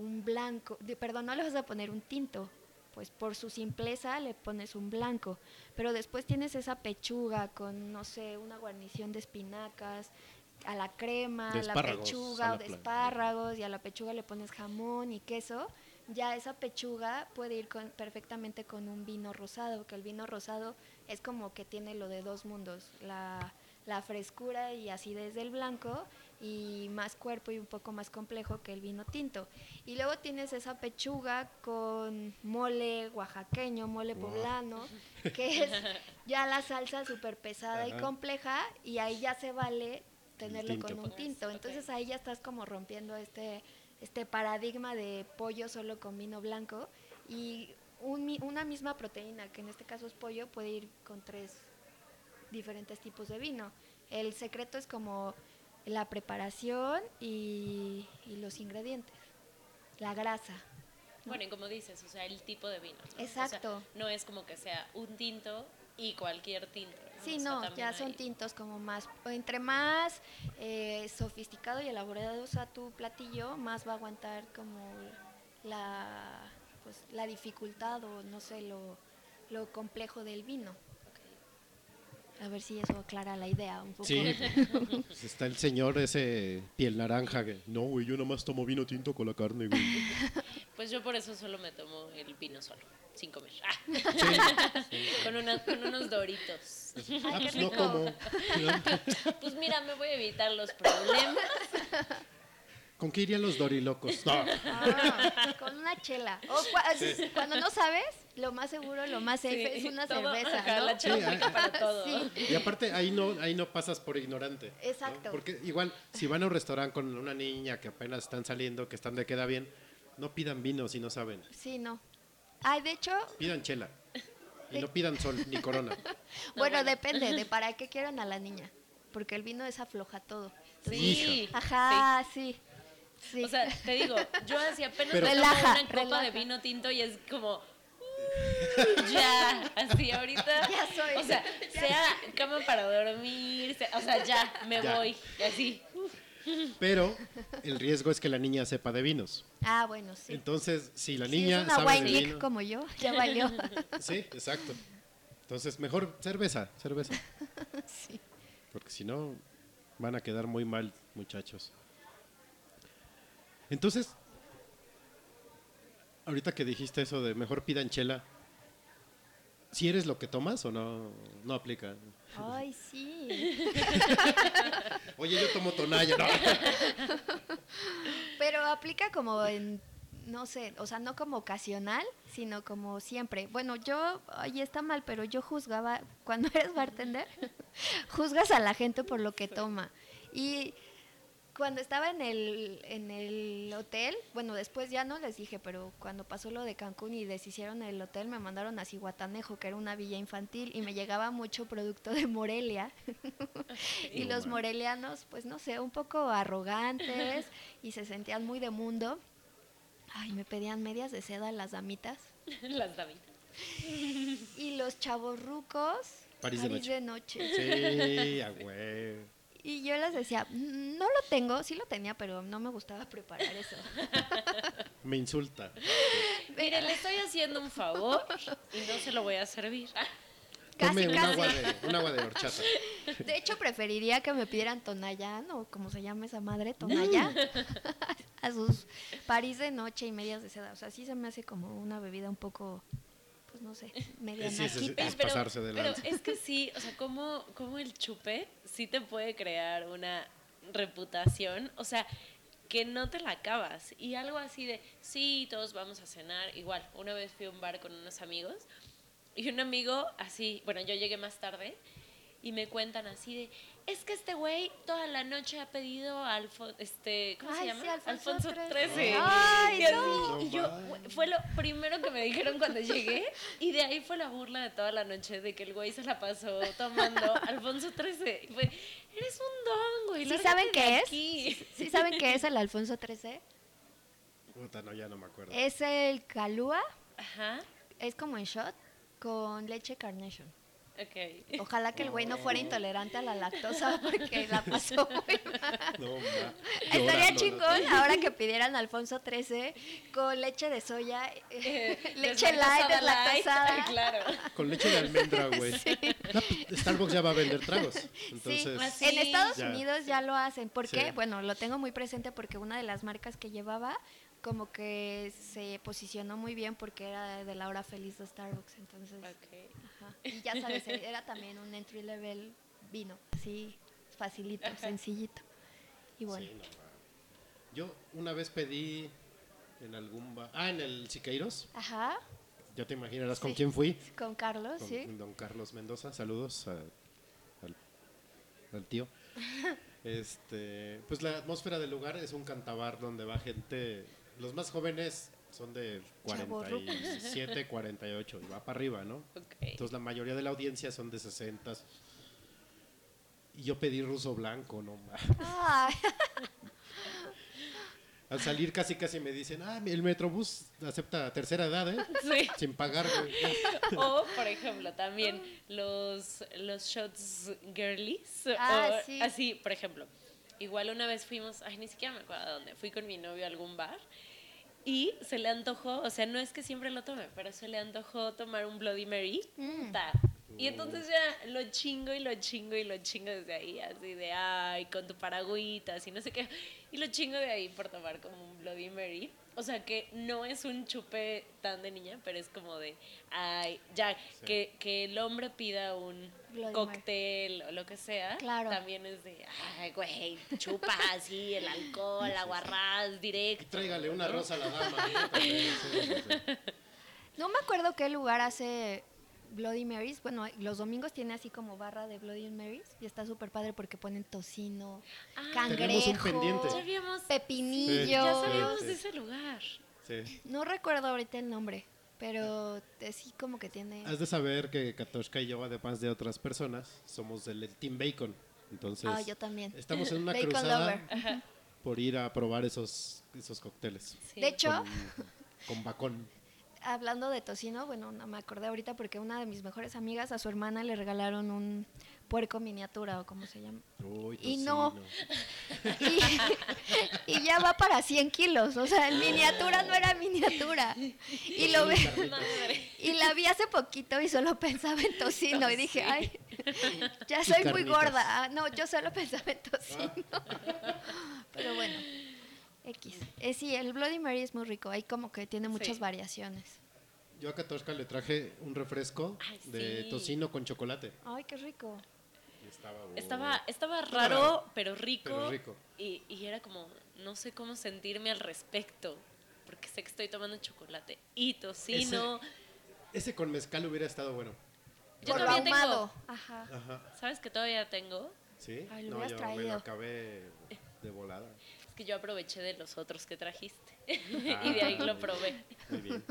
un blanco, perdón, no le vas a poner un tinto, pues por su simpleza le pones un blanco, pero después tienes esa pechuga con, no sé, una guarnición de espinacas, a la crema, a la pechuga a o la de espárragos y a la pechuga le pones jamón y queso, ya esa pechuga puede ir con, perfectamente con un vino rosado, que el vino rosado es como que tiene lo de dos mundos, la, la frescura y acidez del blanco y más cuerpo y un poco más complejo que el vino tinto. Y luego tienes esa pechuga con mole oaxaqueño, mole Wow. poblano, que es ya la salsa súper pesada y compleja y ahí ya se vale tenerlo tinto. con un tinto. Entonces ahí ya estás como rompiendo este, este paradigma de pollo solo con vino blanco y un mi- una misma proteína, que en este caso es pollo, puede ir con tres diferentes tipos de vino. El secreto es como la preparación y, y los ingredientes, la grasa. ¿no? Bueno, y como dices, o sea, el tipo de vino. ¿no? O sea, Exacto. no es como que sea un tinto y cualquier tinto. Sí, no, ya son tintos como más, entre más eh, sofisticado y elaborado sea tu platillo, más va a aguantar como la, pues, la dificultad o no sé, lo, lo complejo del vino. A ver si eso aclara la idea un poco. Sí, pues está el señor ese piel naranja que, no, güey, yo nomás tomo vino tinto con la carne, güey. Pues yo por eso solo me tomo el vino solo, sin comer. Ah. con, una- con unos doritos. Ah, qué pues no como. Pues mira, me voy a evitar los problemas. ¿Con qué irían los dorilocos? No. Ah, con una chela. O cua- cuando no sabes, Lo más seguro, lo más safe Sí, es una todo- cerveza, ajá, ¿no? La chela Sí, aplica ah, para todo. Sí. Y aparte ahí no, ahí no pasas por ignorante. ¿no? Exacto. Porque igual, si van a un restaurante con una niña que apenas están saliendo, que están de queda bien, no pidan vino si no saben. Sí, no. Ay, de hecho, Pidan chela. Y no pidan sol ni corona. bueno, bueno. depende de para qué quieran a la niña. Porque el vino es afloja todo. Sí. Ajá, sí. sí. O sea, te digo, yo así apenas Pero- me tomo Relaja, una copa relaja. de vino tinto y es como "Uh, ya, así ahorita. Ya soy. O sea, sea cama para dormir, sea- o sea, ya me Ya. voy, y así. Pero el riesgo es que la niña sepa de vinos. ah, bueno, sí. Entonces, si la Si niña es una sabe wine de geek vino, como yo, ya valió. sí, exacto. Entonces, mejor cerveza, cerveza, sí. porque si no van a quedar muy mal, muchachos. Entonces, ahorita que dijiste eso de mejor pidan chela, si eres lo que tomas o no no aplica. Ay, sí. Oye, yo tomo tonalla, no. Pero aplica como en, no sé, o sea, no como ocasional, sino como siempre. Bueno, yo, ay, está mal, pero yo juzgaba, cuando eres bartender, juzgas a la gente por lo que toma. Y cuando estaba en el, en el hotel, bueno, después ya no les dije, pero cuando pasó lo de Cancún y deshicieron el hotel, me mandaron a Cihuatanejo, que era una villa infantil, y me llegaba mucho producto de Morelia. y los morelianos, pues no sé, un poco arrogantes y se sentían muy de mundo. Ay, me pedían medias de seda las damitas. Las damitas. Y los chavos rucos, París de noche. de noche. Sí, a huevo. Y yo les decía, "Mm, no lo tengo, sí lo tenía, pero no me gustaba preparar eso. Me insulta. Mire, le estoy haciendo un favor y no se lo voy a servir. Tome Casi, un casi. agua, de, un agua de horchata. De hecho, preferiría que me pidieran Tonayán o como se llama esa madre, Tonayán, a sus París de noche y medias de seda. O sea, sí se me hace como una bebida un poco, pues no sé, media Sí, sí. Es pasarse de pero es que sí, o sea, como, como el chupe sí te puede crear una reputación, o sea, que no te la acabas. Y algo así de, sí, todos vamos a cenar. Igual, una vez fui a un bar con unos amigos y un amigo así, bueno, yo llegué más tarde y me cuentan así de, es que este güey toda la noche ha pedido Alfo este, ¿cómo se Ay, llama? sí, Alfonso Alfonso XIII. XIII. Ay, Y así, no. y yo, fue lo primero que me dijeron cuando llegué y de ahí fue la burla de toda la noche de que el güey se la pasó tomando Alfonso XIII. Y fue, eres un don, güey. ¿Sí saben qué es? aquí". ¿Sí saben qué es el Alfonso XIII? Puta, no, ya no me acuerdo. Es el calúa, Ajá, es como en shot, con leche carnation. Ojalá que el güey no fuera intolerante a la lactosa porque la pasó muy mal. No, ma. Estaría chingón ahora que pidieran Alfonso 13 con leche de soya, Eh, leche light, deslactosada deslactosada. Claro. Con leche de almendra, güey. Pues, Starbucks ya va a vender tragos. Entonces, así. En Estados Ya. Unidos ya lo hacen. ¿Por Sí. qué? Bueno, lo tengo muy presente porque una de las marcas que llevaba como que se posicionó muy bien porque era de la hora feliz de Starbucks. Entonces, Ok. Ajá. y ya sabes, era también un entry level vino, así facilito, sencillito. Y bueno, sí, no, ma. Yo una vez pedí en algún bar. Ah, en el Siqueiros. ajá, Ya te imaginarás con quién fui. con Carlos, Con sí. don Carlos Mendoza. Saludos a- al, al tío. Este, pues la atmósfera del lugar es un cantabar donde va gente. Los más jóvenes son de Chavorrucos. 47, 48 y va para arriba, ¿no? Ok. Entonces la mayoría de la audiencia son de 60. Y yo pedí ruso blanco, no Al salir casi casi me dicen, ah, el Metrobús acepta tercera edad, ¿eh? Sí. Sin pagar. O, por ejemplo, también los, los shots girlies. Ah, o sí. Así, por ejemplo. Igual una vez fuimos, ay, ni siquiera me acuerdo a dónde, fui con mi novio a algún bar y se le antojó, o sea, no es que siempre lo tome, pero se le antojó tomar un Bloody Mary. Mm. Y entonces ya lo chingo y lo chingo y lo chingo desde ahí, así de, ay, con tu paragüita, así no sé qué. Y lo chingo de ahí por tomar como un Bloody Mary. O sea, que no es un chupe tan de niña, pero es como de, ay, ya, que, que el hombre pida un Bloody cóctel o lo que sea, Claro. también es de, ay, güey, chupa así, el alcohol, aguarrás, directo. Tráigale una rosa a la dama. También, sí, sí, sí. No me acuerdo qué lugar hace Bloody Marys. Bueno, los domingos tiene así como barra de Bloody Marys y está súper padre porque ponen tocino, Ah, cangrejo, pepinillo. ya sabíamos sí. de ese lugar. Sí. No recuerdo ahorita el nombre, pero sí como que tiene... Has de saber que Katoshka y yo, además de otras personas, somos del Team Bacon. Entonces, Ah, yo también. estamos en una Bacon cruzada lover. por ir a probar esos, esos cócteles. Sí. De hecho, Con, con bacón. Hablando de tocino, bueno, no me acordé ahorita porque una de mis mejores amigas a su hermana le regalaron un puerco miniatura o como se llama. Uy, Y no. Y, y ya va para 100 kilos, o sea, en miniatura no era miniatura. Y lo ve, y la vi hace poquito y solo pensaba en tocino y dije, ay, ya soy muy gorda. Ah, no, yo solo pensaba en tocino. Pero bueno, X. Eh, sí, el Bloody Mary es muy rico, ahí como que tiene muchas Sí. variaciones. Yo a Katoshka le traje un refresco Ay, de sí. tocino con chocolate. Ay, qué rico. Y estaba, Estaba, estaba Estaba raro, raro, pero rico. pero rico. Y, y era como, no sé cómo sentirme al respecto. Porque sé que estoy tomando chocolate y tocino. Ese con mezcal hubiera estado bueno. Yo Por lo todavía tengo. ahumado. Ajá. Ajá. ¿Sabes que todavía tengo? ¿Sí? Ay, lo no, yo me lo acabé de volada. Que yo aproveché de los otros que trajiste. Ah, y de ahí lo probé. Muy bien.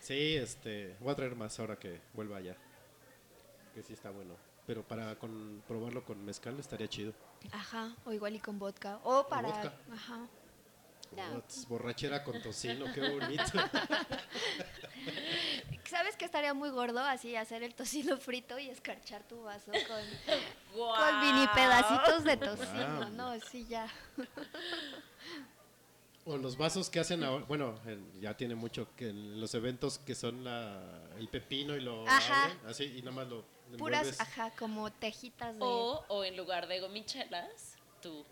Sí, este, voy a traer más ahora que vuelva allá. Que sí está bueno. Pero para con, probarlo con mezcal estaría chido. Ajá, o igual y con vodka. O para... vodka. Ajá. Uts, borrachera con tocino, qué bonito. ¿Sabes que estaría muy gordo? Así hacer el tocino frito y escarchar tu vaso con, con mini pedacitos de tocino. Guau. No, sí, ya. O los vasos que hacen ahora, bueno, ya tiene mucho que en los eventos que son la, el pepino y lo Ajá. abren, así y nada más lo Puras, envuelves. ajá, como tejitas de O, o en lugar de gomichelas, tu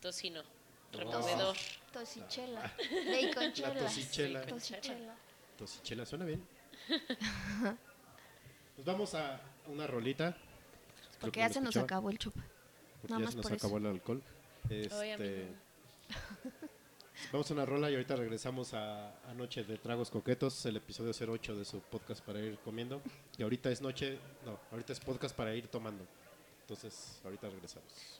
tocino removedor. tosichela. Baconchela. La tosichela. Tosichela. Tosichela, suena bien. Pues vamos a una rolita. Porque que ya se nos acabó el chup. Porque nada ya más se nos por eso. acabó el alcohol. Este, vamos a una rola y ahorita regresamos a, a Noche de Tragos Coquetos, el episodio 08 de su podcast para ir comiendo. Y ahorita es noche, no, ahorita es podcast para ir tomando. Entonces, ahorita regresamos.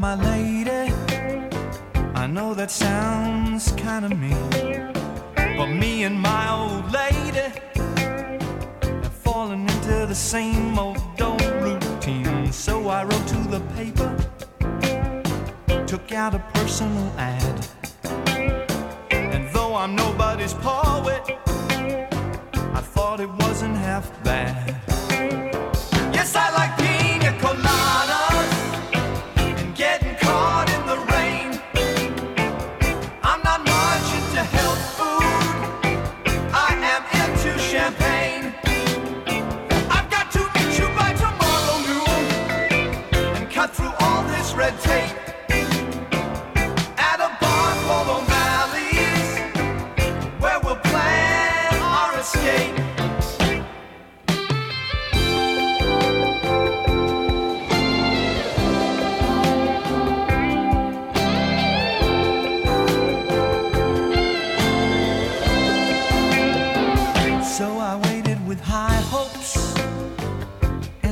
my lady. I know that sounds kind of mean. But me and my old lady have fallen into the same old old routine. So I wrote to the paper, took out a personal ad. And though I'm nobody's poet, I thought it wasn't half bad. Yes, I like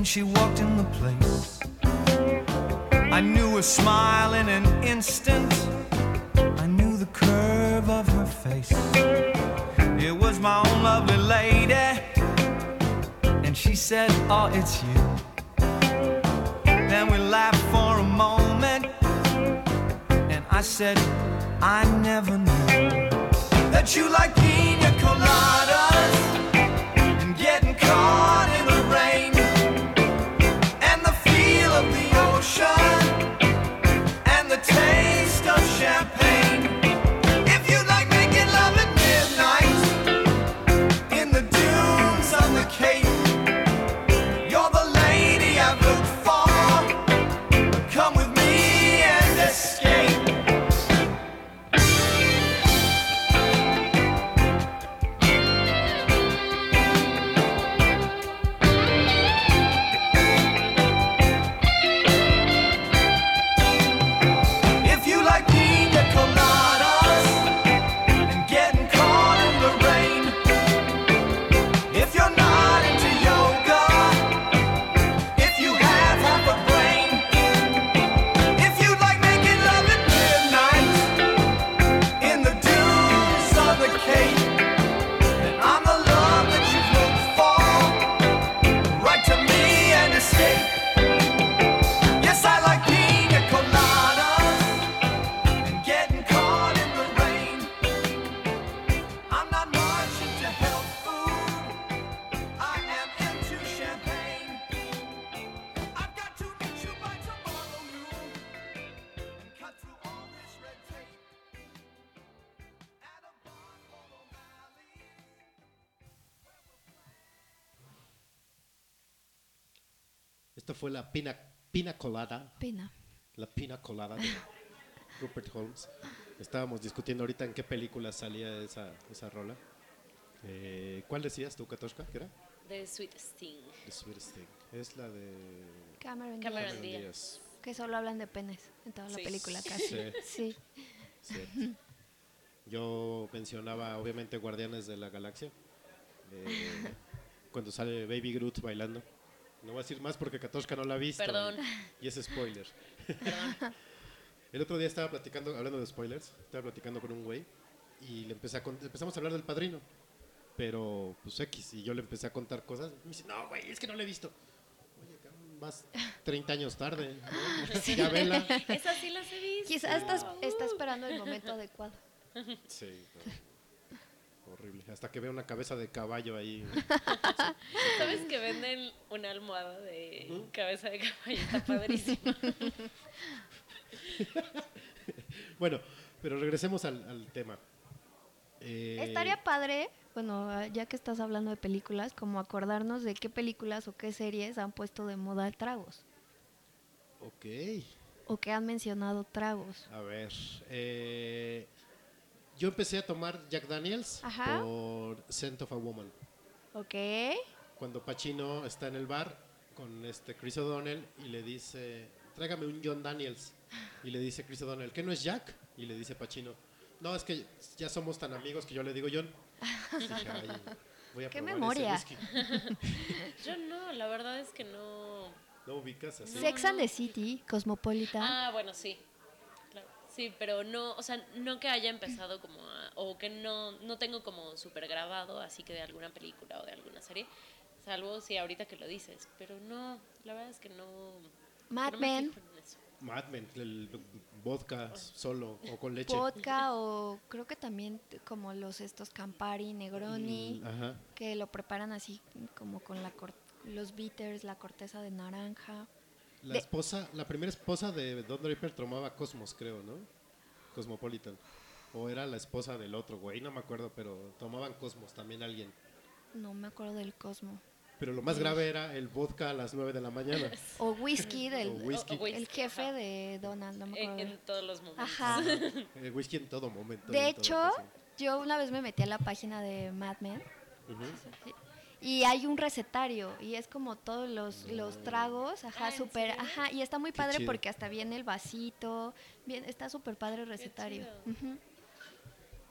she walked in the place. I knew her smile in an instant. I knew the curve of her face. It was my own lovely lady. And she said, Oh, it's you. Then we laughed for a moment. And I said, I never knew that you like pina coladas and getting caught in the rain. Colada, Pena. la pina colada de Rupert Holmes. Estábamos discutiendo ahorita en qué película salía esa, esa rola. Eh, ¿Cuál decías tú, Katoshka? ¿Qué era? The Sweetest Thing. The Sweetest Thing. Es la de Cameron, Cameron Diaz, Díaz. Díaz. Que solo hablan de penes en toda la Sí. película casi. Sí. Sí. Sí. Yo mencionaba, obviamente, Guardianes de la Galaxia. eh, cuando sale Baby Groot bailando. No voy a decir más porque Katoshka no la ha visto. Perdón. Y, y es spoiler. El otro día estaba platicando, hablando de spoilers, estaba platicando con un güey y le empecé a empezamos a hablar del padrino. Pero, pues X, y yo le empecé a contar cosas. Y me dice, no, güey, es que no la he visto. Oye, vas 30 años tarde. ¿no? ya vela. Esas sí las he visto. Quizás estás, está esperando el momento adecuado. Sí, no. Horrible. Hasta que veo una cabeza de caballo ahí. ¿Sabes que venden una almohada de cabeza de caballo? Está padrísimo. Bueno, pero regresemos al, al tema. Eh, Estaría padre, bueno, ya que estás hablando de películas, como acordarnos de qué películas o qué series han puesto de moda tragos. Ok, O que han mencionado tragos. a ver. eh, yo empecé a tomar Jack Daniels Ajá. por Scent of a Woman. Ok. Cuando Pacino está en el bar con este Chris O'Donnell y le dice, tráigame un John Daniels. Y le dice Chris O'Donnell, ¿qué no es Jack? Y le dice Pacino, no, es que ya somos tan amigos que yo le digo John. Dije, "Ay, voy a ¡Qué memoria! whisky". Yo no, la verdad es que no. No ubicas así. Sex and the City, Cosmopolitan. Ah, bueno, sí. Sí, pero no, o sea, no que haya empezado como a, o que no, no tengo como súper grabado, así que de alguna película o de alguna serie, salvo si ahorita que lo dices, pero no, la verdad es que no. Mad no me Men. Mad Men, el vodka solo o con leche. vodka o creo que también como los estos Campari, Negroni, Mm, Ajá. que lo preparan así como con la cor- los bitters, la corteza de naranja. La De- esposa, la primera esposa de Don Draper tomaba Cosmos, creo, ¿no? Cosmopolitan. O era la esposa del otro güey, no me acuerdo, pero tomaban Cosmos también alguien. No me acuerdo del Cosmo. Pero lo más grave era el vodka a las 9 de la mañana. O whisky del O whisky. O- o whisky, el jefe ajá. de Donald, no me acuerdo. En, en todos los momentos. Ajá. El whisky en todo momento. De hecho, yo una vez me metí a la página de Mad Men Ujú. Y hay un recetario y es como todos los, los tragos, ajá, Ah, ¿en súper, ajá, y está muy Qué padre chido. porque hasta viene el vasito, bien, está súper padre el recetario.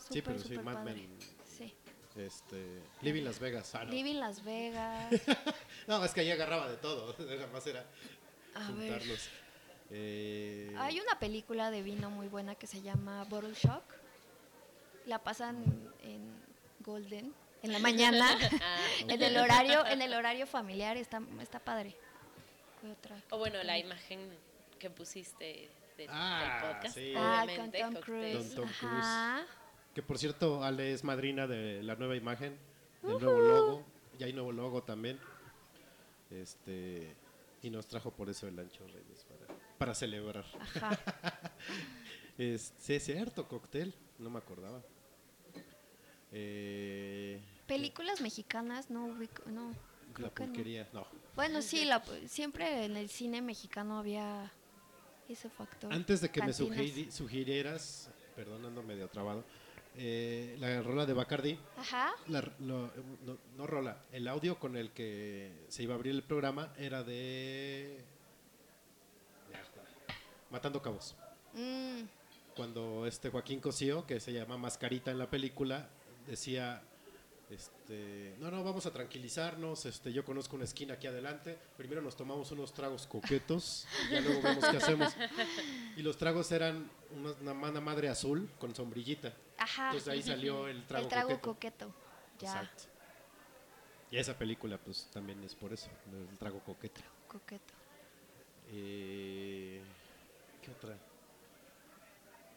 Sí, pero sí, Mad. Men, Sí. este, Living Las Vegas. ah, no. Living Las Vegas. No, es que ahí agarraba de todo. Nada más era A ver. juntarlos. Eh, Hay una película de vino muy buena que se llama Bottle Shock. La pasan en Golden en la mañana, Ah. en el horario, en el horario familiar está, está padre. ¿Qué otra? O bueno, la imagen que pusiste de- Ah, del podcast. sí. Ah, con Tom. Cruise. Con Tom Ajá. Que por cierto, Ale es madrina de la nueva imagen, del nuevo logo. Ya hay nuevo logo también. Este y nos trajo por eso el ancho Reyes para, para celebrar. Ajá. Es, sí, es cierto, cóctel, no me acordaba. Eh, Películas mexicanas no ubico, no. la que no. Bueno, sí, la, siempre en el cine mexicano había ese factor. Antes de que me sugirieras, perdón, ando medio trabado, eh, la rola de Bacardi, Ajá. la- lo- no, no rola, el audio con el que se iba a abrir el programa era de Matando Cabos. Mm, Cuando este Joaquín Cosío, que se llama Mascarita en la película, decía, este, no, no, vamos a tranquilizarnos, este, yo conozco una esquina aquí adelante, primero nos tomamos unos tragos coquetos, y ya luego vemos qué hacemos. Y los tragos eran una, una madre azul con sombrillita. ajá. Entonces ahí salió el trago, el trago coqueto. coqueto. Ya, Exacto. Y esa película, pues también es por eso, el trago coqueto. coqueto. Eh, ¿Qué otra?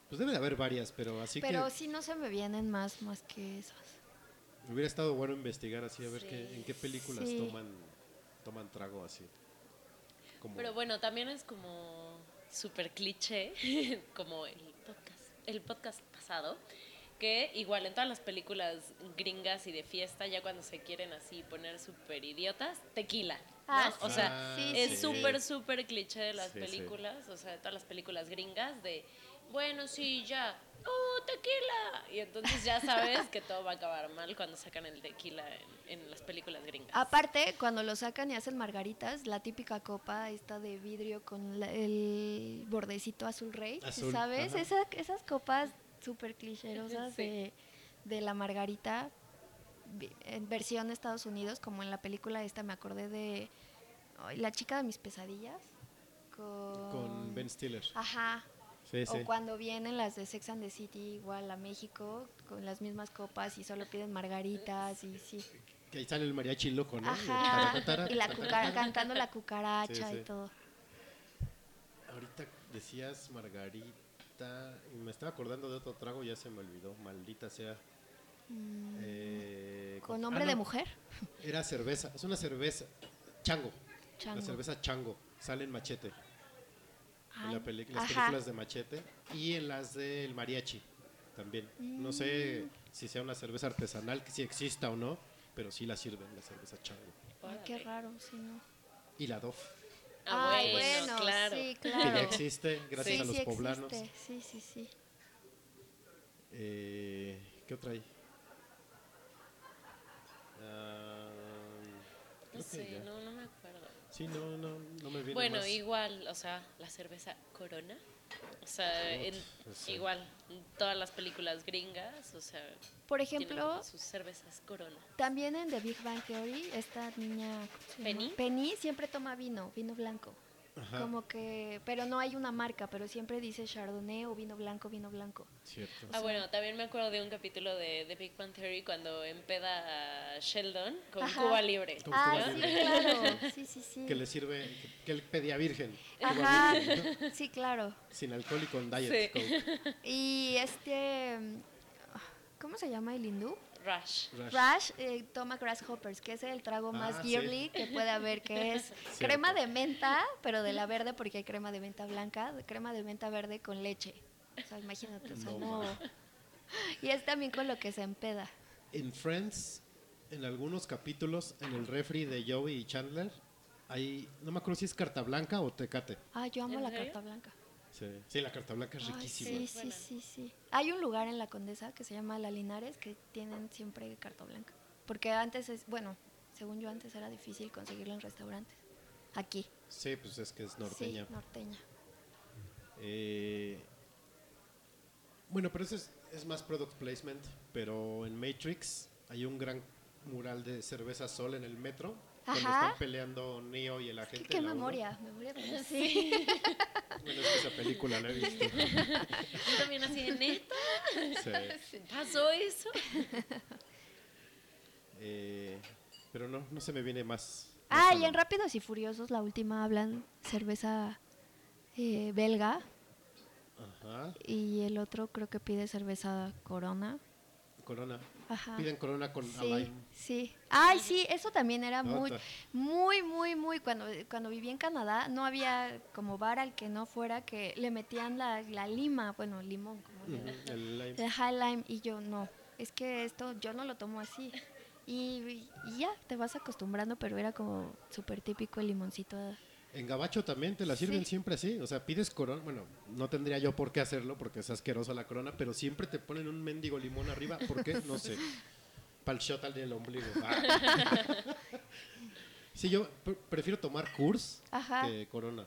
Pues debe de haber varias, pero así Pero que sí no se me vienen más, más que esas. Hubiera estado bueno investigar así, a ver Sí. qué, en qué películas Sí. toman, toman trago así. Como, Pero bueno, también es como súper cliché, como el podcast, el podcast pasado, que igual en todas las películas gringas y de fiesta, ya cuando se quieren así poner súper idiotas, tequila. ¿no? Ah, o sí. sea, Sí, es sí, súper, súper cliché de las Sí, sí. películas, o sea, de todas las películas gringas, de, bueno, sí, ya, ¡oh, tequila! Y entonces ya sabes que todo va a acabar mal cuando sacan el tequila en, en las películas gringas. Aparte, cuando lo sacan y hacen margaritas, la típica copa esta de vidrio con la- el bordecito azul rey, Azul, ¿sabes? Esa- esas copas súper clicherosas Sí. de, de la margarita en versión Estados Unidos, como en la película esta me acordé de La chica de mis pesadillas. Con, con Ben Stiller. Ajá. Sí, sí. O cuando vienen las de Sex and the City igual a México con las mismas copas y solo piden margaritas y sí. Que ahí sale el mariachi loco, ¿no? Ajá. Y la cantando la cucaracha Sí, y todo. Ahorita decías Margarita, y me estaba acordando de otro trago, ya se me olvidó, maldita sea. Eh, Mm. ¿Con ah, nombre no, de mujer? Era cerveza, es una cerveza, chango. Chango. La cerveza chango, sale en machete. En la peli- las ajá. películas de machete y en las del mariachi también. No sé Mm. si sea una cerveza artesanal, que si exista o no, pero sí la sirven, la cerveza chango. Ay, qué raro, sí, ¿no? Y la DOF, Ah, Ay, bueno, claro. sí, que claro. ya existe gracias Sí, a los sí poblanos. existe, Sí, sí, sí. Eh, ¿Qué otra hay? Ah, No que sé, no, no me acuerdo. Sí, no, no, no me viene Bueno, más. igual, o sea, la cerveza Corona. O sea, en- sí. igual, en todas las películas gringas, o sea, Por ejemplo, sus cervezas Corona. también en The Big Bang Theory, esta niña. ¿Penny? Penny siempre toma vino, vino blanco. Ajá, Como que, pero no hay una marca, pero siempre dice Chardonnay o vino blanco, vino blanco. cierto. Ah, bueno, también me acuerdo de un capítulo de, de Big Bang Theory cuando empeda a Sheldon con Ajá. Cuba Libre. Con Ah, Cuba sí, Libre. claro. Sí, sí, sí. Que le sirve, que, que él pedía virgen, Ajá. Sí, claro. sin alcohol y con diet Sí. coke. Y este, ¿cómo se llama el hindú? Rush. Rush. Rush eh, toma grasshoppers, que es el trago más Ah, girly sí. que puede haber, que es Cierto. crema de menta, pero de la verde porque hay crema de menta blanca, crema de menta verde con leche. O sea, imagínate, No, no. Y es también con lo que se empeda. En Friends, en algunos capítulos, en el refri de Joey y Chandler, hay, no me acuerdo si es carta blanca o tecate. Ah, yo amo ¿En la serio? carta blanca. Sí, sí la carta blanca es Ay, riquísima. sí, sí, sí, sí. Hay un lugar en la Condesa que se llama La Linares que tienen siempre carta blanca. Porque antes es, bueno, según yo antes era difícil conseguirlo en restaurantes. Aquí. Sí, pues es que es norteña. Sí, norteña. Eh, bueno, pero eso es, es más product placement, pero en Matrix hay un gran mural de cerveza Sol en el metro Cuando Ajá. están peleando Neo y el agente. ¿Qué de la uno. memoria? Memoria de- Sí. Bueno, es que esa película la he visto. Yo también así de neta. Sí. ¿Pasó eso? Eh, pero no, no se me viene más. Ah, más a y en Rápidos y Furiosos, la última hablan cerveza eh, belga Ajá. y el otro creo que pide cerveza Corona. Corona. Ajá. Piden Corona con Sí, Alain. sí. Ay, sí, eso también era muy, muy, muy, muy. Cuando, cuando viví en Canadá, no había como bar al que no fuera que le metían la, la lima, bueno, limón, como el lime. el high lime, y yo no. Es que esto yo no lo tomo así. Y, y ya, te vas acostumbrando, pero era como súper típico el limoncito. En Gabacho también te la sirven Sí. siempre así. O sea, pides corona. Bueno, no tendría yo por qué hacerlo porque es asquerosa la corona, pero siempre te ponen un mendigo limón arriba. ¿Por qué? No sé. Pal shot al del ombligo. Ah. Sí, yo pre- prefiero tomar Kurs Ajá. que corona.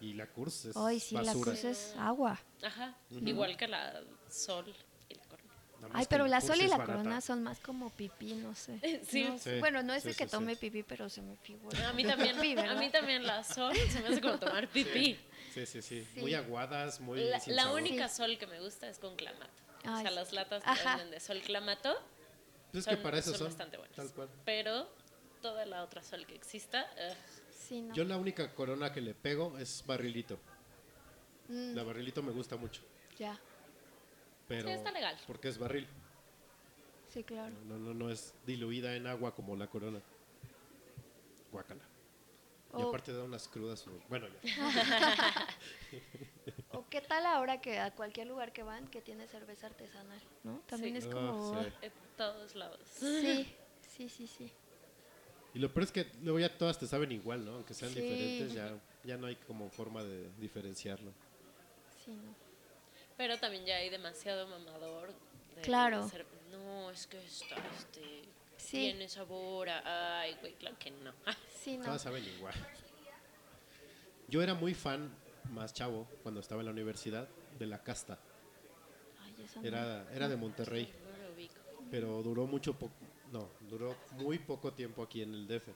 Y la Kurs es Ay, sí, la cruz es agua. Ajá. Igual que la sol y la corona. Nada más Ay, pero la sol y la barata. corona son más como pipí, no sé. Sí. No sé. Sí, Bueno, no es sí, el que sí, tome sí. pipí, pero se me figura. A mí también, Pipí, a mí también la sol se me hace como tomar pipí. Sí, sí, sí, Sí. Muy aguadas, muy. La, sin la sabor. única Sí. sol que me gusta es con clamato. o Ay, sea, sí. las latas que Ajá. venden de sol clamato Pues es son, que para eso son son. bastante buenas. Tal cual. Pero toda la otra sol que exista, no. Yo la única corona que le pego es barrilito. Mm, La barrilito me gusta mucho. ya, Pero Sí, está legal. Porque es barril. sí, claro. No, no, no es diluida en agua como la corona. Guácala. Y aparte da unas crudas. o- Bueno, ya. O qué tal ahora que a cualquier lugar que van que tiene cerveza artesanal, ¿no? También Sí. es Ah, como... sí. en todos lados. Sí, sí, sí, sí. Y lo peor es que luego ya todas te saben igual, ¿no? Aunque sean Sí. diferentes, ya, ya no hay como forma de diferenciarlo. sí no. Pero también ya hay demasiado mamador. de Claro. ser- no, es que esta, este, Sí. tiene sabor a... Ay, güey, claro que no. Sí, no. Todas saben igual. Yo era muy fan, más chavo, cuando estaba en la universidad, de la casta. Ay, eso no. Era, era de Monterrey. No lo ubico. pero duró mucho poco, no, duró muy poco tiempo aquí en el DF.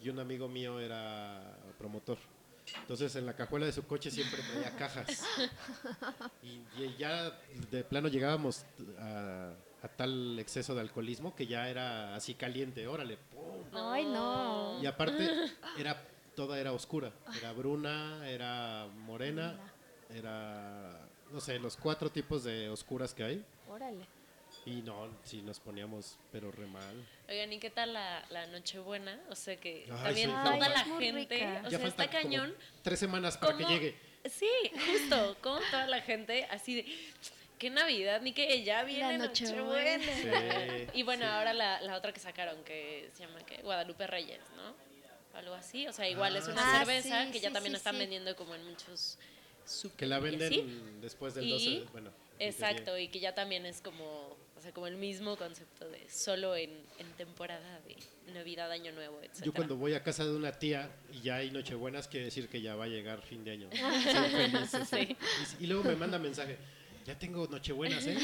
Y un amigo mío era promotor. Entonces en la cajuela de su coche siempre traía cajas. Y, y ya de plano llegábamos a, a tal exceso de alcoholismo que ya era así caliente, órale. pum. Ay, no. Y aparte era toda era oscura, era bruna, era morena, era no sé, los cuatro tipos de oscuras que hay. Órale. Y no, sí nos poníamos, pero re mal. Oigan, ¿y qué tal la, la Nochebuena? O sea que Ay, también sí, toda la gente, rica. o ya sea, está cañón. tres semanas para que llegue. Sí, justo, como toda la gente así de, qué Navidad, ni que ya viene La Nochebuena. Nochebuena. Sí, y bueno, sí. ahora la, la otra que sacaron, que se llama ¿qué? Guadalupe Reyes, ¿no? Algo así, o sea, igual es una Ah, cerveza sí, que ya sí, también sí, están sí. vendiendo como en muchos super Que la venden después del Y- 12. de- Bueno, Exacto, y que ya también es como, sea, como el mismo concepto de solo en, en temporada de Navidad, Año Nuevo, etc. Yo cuando voy a casa de una tía y ya hay Nochebuenas, quiere decir que ya va a llegar fin de año. Soy feliz. Sí. Y, y luego me manda mensaje. Ya tengo Nochebuenas, ¿eh?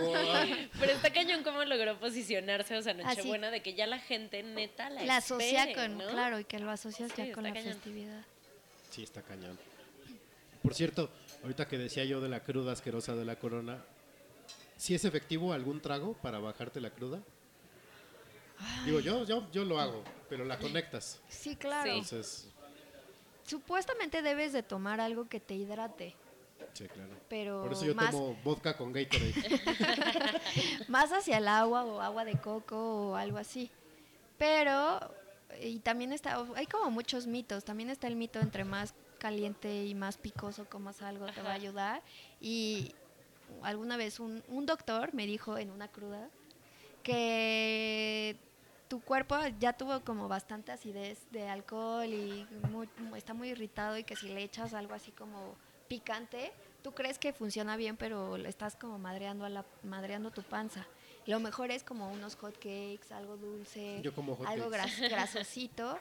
Wow. Pero está cañón cómo logró posicionarse, o sea, Nochebuena, de que ya la gente neta la, La asocia con, ¿no? claro, y que lo asocias Sí, ya con la cañón. festividad. Sí, está cañón. Por cierto, ahorita que decía yo de la cruda asquerosa de la corona, ¿sí es efectivo algún trago para bajarte la cruda? Digo, yo, yo, yo lo hago, pero la conectas. Sí, claro. Sí. Entonces, Supuestamente debes de tomar algo que te hidrate, sí, claro. pero Por eso yo más, tomo vodka con Gatorade. más hacia el agua o agua de coco o algo así. Pero, y también está, hay como muchos mitos. También está el mito entre más caliente y más picoso comas algo te va a ayudar. Y alguna vez un, un doctor me dijo en una cruda que tu cuerpo ya tuvo como bastante acidez de alcohol y muy- está muy irritado y que si le echas algo así como picante, tú crees que funciona bien, pero le estás como madreando a la madreando tu panza. Lo mejor es como unos hot cakes, algo dulce, Yo como hot algo gras- grasosito,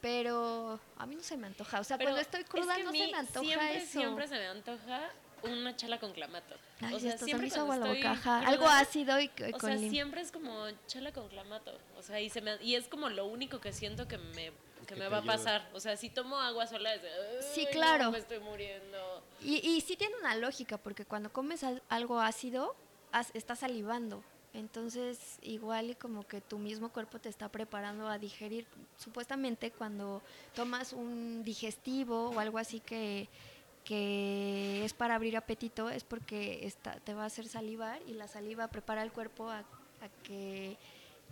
pero a mí no se me antoja. O sea, Pero cuando estoy es cruda que no se me antoja siempre, eso. Siempre se me antoja una chala con clamato. Ay, o sea, esto se siempre me hizo agua la estoy boca, ajá. Algo ácido y c- O con sea, lim- siempre es como chala con clamato. O sea, y, se me, y es como lo único que siento que me, que Que me va a pasar. O sea, si tomo agua sola es de, Sí, "Ay, no, claro. me estoy muriendo. Y, y sí tiene una lógica, porque cuando comes al- algo ácido, has- estás salivando. Entonces, igual y como que tu mismo cuerpo te está preparando a digerir. Supuestamente cuando tomas un digestivo o algo así que, que es para abrir apetito, es porque está, te va a hacer salivar y la saliva prepara el cuerpo a, a que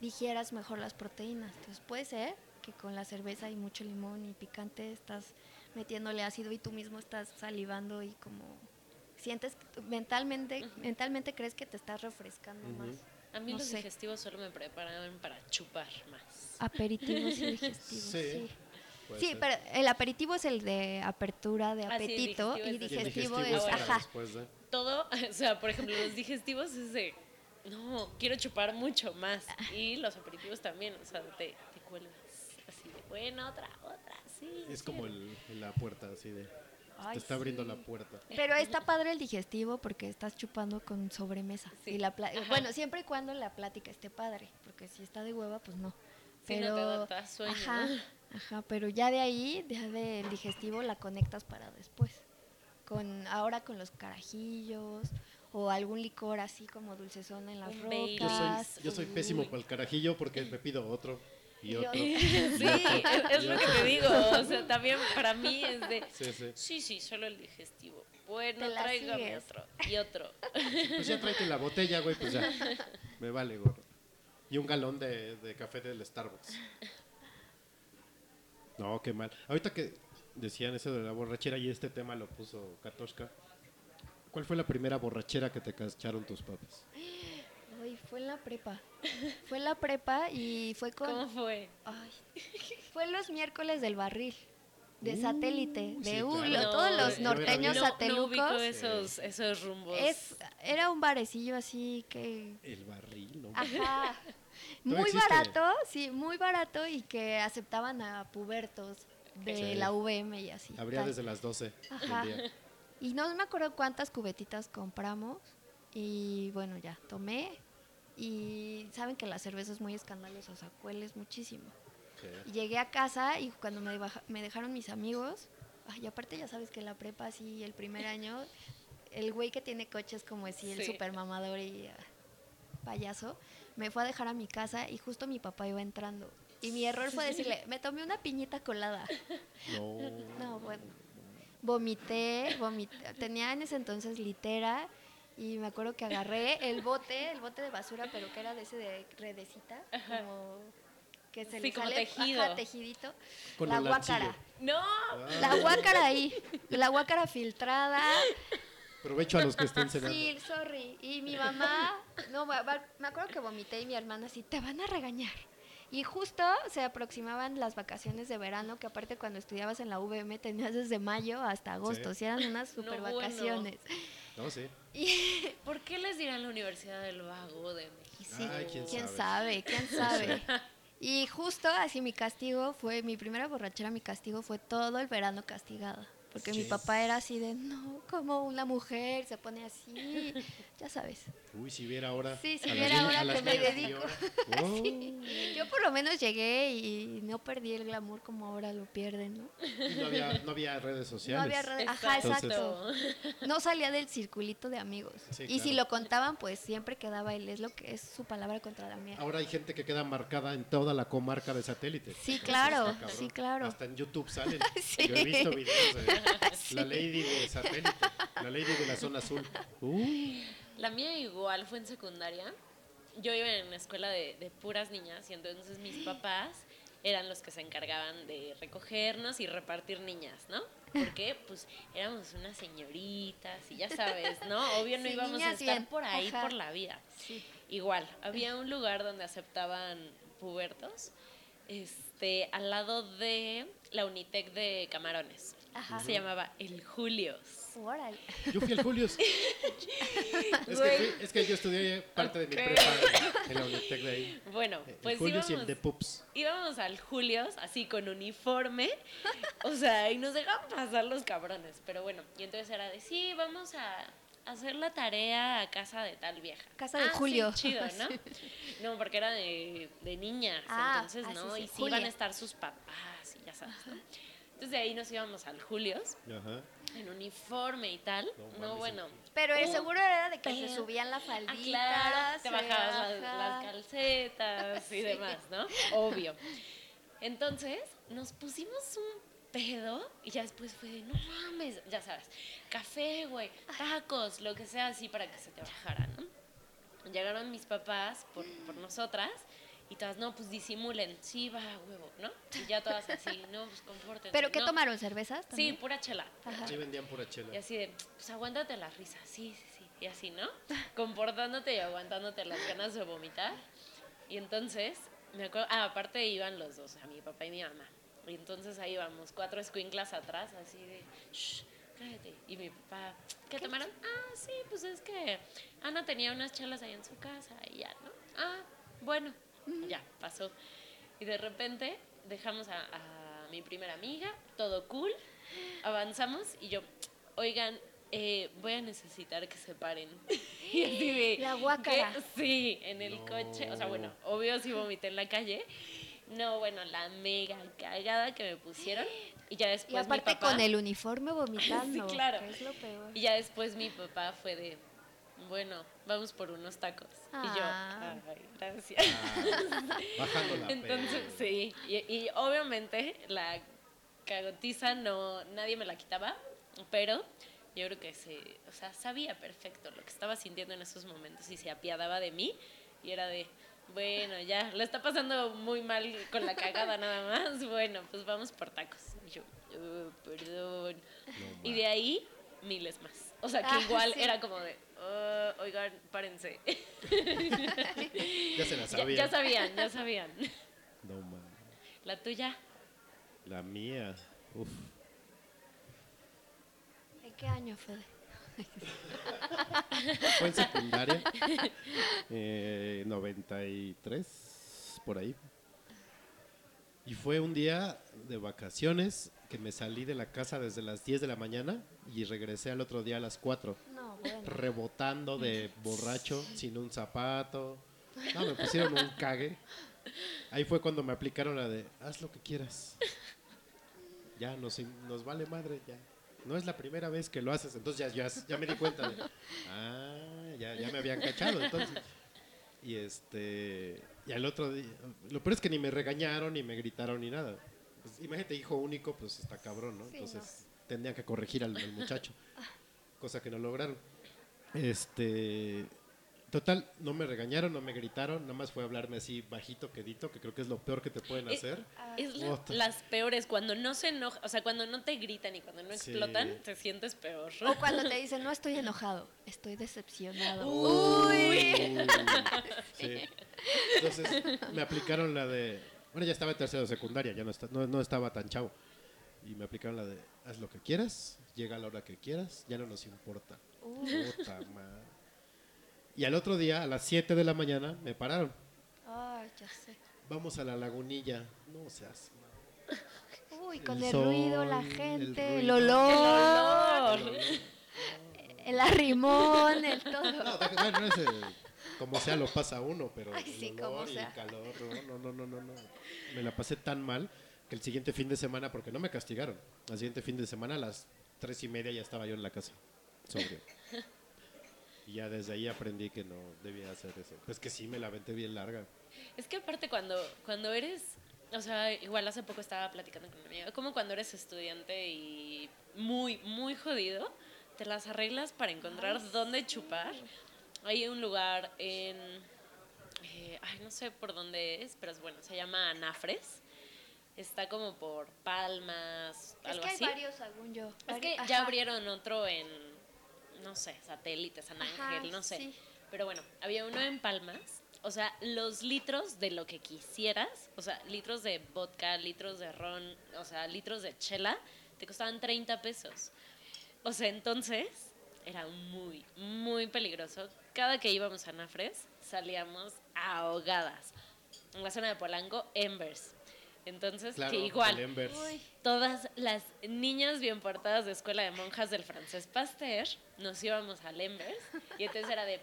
digieras mejor las proteínas. Entonces puede ser que con la cerveza y mucho limón y picante estás metiéndole ácido y tú mismo estás salivando y como sientes mentalmente mentalmente crees que te estás refrescando más. A mí No los sé. digestivos solo me preparan para chupar más. Aperitivos y digestivos, Sí, sí. Sí, ser. pero el aperitivo es el de apertura de Ah, sí, apetito digestivo y digestivo, digestivo es, ajá, de- Todo, o sea, por ejemplo, los digestivos es de, no, quiero chupar mucho más. Y los aperitivos también, o sea, te, te cuelgas así de, bueno, otra, otra, sí. Es sí". como el, la puerta, así de. Ay, te está abriendo sí. la puerta. Pero está padre el digestivo porque estás chupando con sobremesa. Sí. Y la pla- Ajá. bueno, siempre y cuando la plática esté padre, porque si está de hueva, pues no. Sí, no te da- te da sueño, ajá, ¿no? Ajá, pero ya de ahí, ya del digestivo la conectas para después. Con ahora con los carajillos o algún licor así como dulcezón en las. Yo soy, rocas. yo soy pésimo para el carajillo porque me pido otro y Y otro. Sí, es, lo que te digo. O sea, también para mí es de. Sí, sí. Sí, sí, solo el digestivo. Bueno, tráigame otro. Y otro. Pues ya tráete la botella, güey, pues ya. Me vale, gorro. Y un galón de, de café del Starbucks. No, qué mal. Ahorita que decían eso de la borrachera y este tema lo puso Katoshka. ¿Cuál fue la primera borrachera que te cacharon tus papás? Ay, fue en la prepa. Fue en la prepa y fue con ¿Cómo fue? Ay, fue los miércoles del barril, de Uh, satélite, de sí, Ulo, claro. todos No, los norteños. No, no satelucos. esos, esos rumbos. es, era un barecillo así que, El barril, ¿no? ajá, muy existe. barato, sí, muy barato y que aceptaban a pubertos de Sí. la VM y así. Abría tal. desde las 12 Ajá. del día. Y no me acuerdo cuántas cubetitas compramos. Y bueno, ya tomé. Y saben que la cerveza es muy escandalosa, o sea, cueles muchísimo. Sí. Y llegué a casa y cuando me, baja- me dejaron mis amigos, ay, y aparte ya sabes que en la prepa, así, el primer año, el güey que tiene coches como así, el Sí. super mamador y ah, payaso, me fue a dejar a mi casa y justo mi papá iba entrando. Y mi error fue decirle, me tomé una piñita colada. No. No, bueno. Vomité, vomité. Tenía en ese entonces litera y me acuerdo que agarré el bote, el bote de basura, pero que era de ese de redecita, como que se Sí, le como sale tejido. ajá, tejidito. Con la guácara. No, Ah. La guácara ahí, la guácara filtrada. Provecho a los que estén cenando. Sí, sorry. Y mi mamá, no, va- va- me acuerdo que vomité y mi hermana así, te van a regañar. Y justo se aproximaban las vacaciones de verano, que aparte cuando estudiabas en la VM tenías desde mayo hasta agosto, Sí. si eran unas super vacaciones. No, sí. Y ¿por qué les dirán la Universidad del Vago de México? sí, Ay, quién quién sabe. sabe, quién sabe. Y justo así mi castigo fue, mi primera borrachera, mi castigo fue todo el verano castigada. Porque mi papá era así de, no, como una mujer se pone así, ya sabes. Uy, si viera ahora. Sí, si viera ahora que me dedico. Oh. Sí. Yo por lo menos llegué y no perdí el glamour como ahora lo pierden, ¿no? Y no había, no había redes sociales. No había redes, ajá, Entonces- exacto. No salía del circulito de amigos. Sí, y si lo contaban, pues siempre quedaba él, es lo que es su palabra contra la mía. Ahora hay gente que queda marcada en toda la comarca de satélite. Sí, claro, sí, claro. Hasta en YouTube salen. Sí. Yo he visto videos de la Lady de satélite, la Lady de la zona azul. Uy, La mía igual fue en secundaria. Yo iba en una escuela de, de puras niñas y entonces mis papás eran los que se encargaban de recogernos y repartir niñas, ¿no? Porque pues éramos unas señoritas y ya sabes, ¿no? Obvio no Sí, íbamos a estar bien, por ahí ajá. por la vida. Sí. Igual, había un lugar donde aceptaban pubertos, este, al lado de la Unitec de Camarones. Ajá. Se llamaba El Julios. Órale. Yo fui al Julius. es, que Güey. fui- es que yo estudié parte de mi prepa en la Unitec de ahí. Bueno, El pues Julius y el de Pups. íbamos al Julios así con uniforme, o sea, y nos dejaban pasar los cabrones, pero bueno, y entonces era de, sí, vamos a hacer la tarea a casa de tal vieja. Casa de Ah, sí, Julio. chido, ¿no? No, porque era de, de niñas, Ah, entonces, ah, ¿no? sí, sí, Y sí Julia. iban a estar sus papás y ya sabes, ¿no? Entonces de ahí nos íbamos al Julios, Ajá. en uniforme y tal. No bueno. Pero el seguro era de que se subían las Ah, falditas. claro, te se bajabas las, baja. las calcetas y Sí. demás, ¿no? Obvio. Entonces, nos pusimos un pedo y ya después fue de, no mames, ya sabes, café, güey, tacos, lo que sea así para que se te bajara, ¿no? Llegaron mis papás por, por nosotras y todas, no, pues disimulen, sí, va, huevo, ¿no? Y ya todas así, no, pues compórtense. ¿Pero qué no. tomaron? ¿Cervezas? Sí, también? pura chela. Ajá. Sí vendían pura chela. Y así de, pues aguántate la risa, sí, sí, sí. Y así, ¿no? Comportándote y aguantándote las ganas de vomitar. Y entonces, me acuerdo, ah, aparte iban los dos, a mi papá y mi mamá. Y entonces ahí íbamos, cuatro escuinclas atrás, así de, shh, cállate. Y mi papá, ¿qué tomaron? Ah, sí, pues es que Ana tenía unas chelas ahí en su casa y ya, ¿no? Ah, bueno, ya, pasó. Y de repente dejamos a, a mi primera amiga, todo cool, avanzamos y yo, oigan, eh, voy a necesitar que se paren. y así de, La guácara. ¿qué? Sí, en el No. coche, o sea, bueno, obvio si vomité en la calle. No, bueno, la mega cagada que me pusieron. Y ya después Y aparte mi papá, con el uniforme vomitando. Sí, claro. que es lo peor. Y ya después mi papá fue de, bueno, vamos por unos tacos. Y yo, Ah. ay, gracias. Bajando la Entonces, pena. sí. Y, y obviamente la cagotiza no, nadie me la quitaba, pero yo creo que se, o sea, sabía perfecto lo que estaba sintiendo en esos momentos y se apiadaba de mí y era de, bueno, ya, lo está pasando muy mal con la cagada nada más, bueno, pues vamos por tacos. Y yo, "Oh, perdón. No y de ahí, miles más. O sea, que Ah, igual sí. era como de, "Oh, oigan, párense. Ya se la ya, sabía. ya sabían, ya sabían. No mames. La tuya. La mía. Uf. ¿En qué año, Fede? Fue en secundaria. eh, 93, por ahí. Y fue un día de vacaciones que me salí de la casa desde las 10 de la mañana y regresé al otro día a las 4. No, bueno. Rebotando de borracho, sin un zapato. No, me pusieron un cague. Ahí fue cuando me aplicaron la de, haz lo que quieras. Ya, nos, nos vale madre, ya. No es la primera vez que lo haces, entonces ya, ya, ya me di cuenta de, ah, ya, ya me habían cachado, entonces. Y este, y al otro día, lo peor es que ni me regañaron, ni me gritaron, ni nada. Pues, imagínate, hijo único, pues está cabrón, ¿no? Sí, Entonces tendrían que corregir al, al muchacho, cosa que no lograron. Este, total, no me regañaron, no me gritaron, nada más fue hablarme así bajito, quedito, que creo que es lo peor que te pueden Es- hacer. Es la- las peores, cuando no se enoja, o sea, cuando no te gritan y cuando no Sí. explotan, te sientes peor. O cuando te dicen, no estoy enojado, estoy decepcionado. Uy. Sí. Entonces me aplicaron la de. Bueno, ya estaba en tercero de secundaria, ya no, esta- no, no estaba tan chavo. Y me aplicaron la de: haz lo que quieras, llega a la hora que quieras, ya no nos importa. Puta madre. Y al otro día, a las 7 de la mañana, me pararon. Ay, ya sé. Vamos a la lagunilla. No seas. Uy, con el, sol, ruido, la gente, el, ruido. El olor, olor. el arrimón, el todo. No, bueno, ese, como sea lo pasa uno, pero Ay, el sí, olor como y sea. el calor, no, no, no, no, no. Me la pasé tan mal que el siguiente fin de semana, porque no me castigaron, al siguiente fin de semana a las tres y media ya estaba yo en la casa, sobrio. Y ya desde ahí aprendí que no debía hacer eso. Pues que sí, me la aventé bien larga. Es que aparte cuando, cuando eres, o sea, igual hace poco estaba platicando con una amiga, como cuando eres estudiante y muy, muy jodido, te las arreglas para encontrar dónde chupar. Hay un lugar en, eh, ay, no sé por dónde es, pero es bueno, se llama Anafres. Está como por Palmas, Es algo que hay así. varios, según yo. Es que ya abrieron otro en, no sé, satélite, San Ajá, Ángel, no sé. sí. Pero bueno, había uno en Palmas. O sea, los litros de lo que quisieras, o sea, litros de vodka, litros de ron, o sea, litros de chela, te costaban 30 pesos. O sea, entonces era muy, muy peligroso. Cada que íbamos a Nafres salíamos ahogadas. En la zona de Polanco, Embers. Entonces, Claro, que igual, todas las niñas bien portadas de escuela de monjas del francés Pasteur nos íbamos al Embers y entonces era de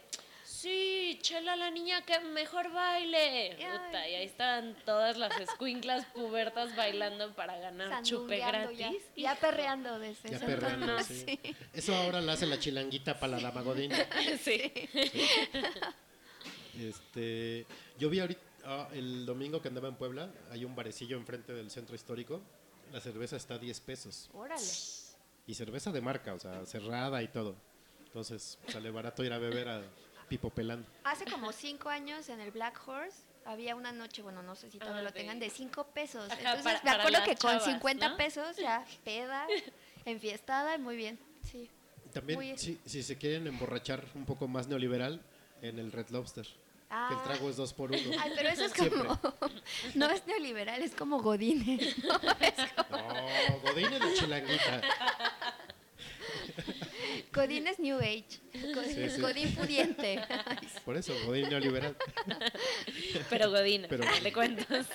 sí, chela la niña que mejor baile. Puta, y ahí estaban todas las escuinclas pubertas bailando para ganar chupe sandungueando ya, gratis. ya perreando desde Ya ese perreando, sí. Eso ahora la hace la chilanguita para la dama Godín. sí. Este, yo vi ahorita ah, el domingo que andaba en Puebla, hay un barecillo enfrente del centro histórico. La cerveza está a 10 pesos. Órale. Y cerveza de marca, o sea, cerrada y todo. Entonces, sale barato ir a beber a Pipo Pelando. Hace como cinco años en el Black Horse había una noche, bueno, no sé si todavía Ah, lo tengan, de cinco pesos. Ajá, Entonces para- me acuerdo que con chavas, 50 ¿no? pesos ya peda, enfiestada, muy bien. Sí. También, Muy- si, si se quieren emborrachar un poco más neoliberal, en el Red Lobster. Que el Ah. trago es dos por uno. Ay, pero eso es Siempre. como. No es neoliberal, es como Godines. ¿no? Es como- No, de chilanguita. Godín es New Age. Godín, Sí, sí. Godín pudiente. Por eso, Godín neoliberal. Pero Godín, Pero- le cuentas.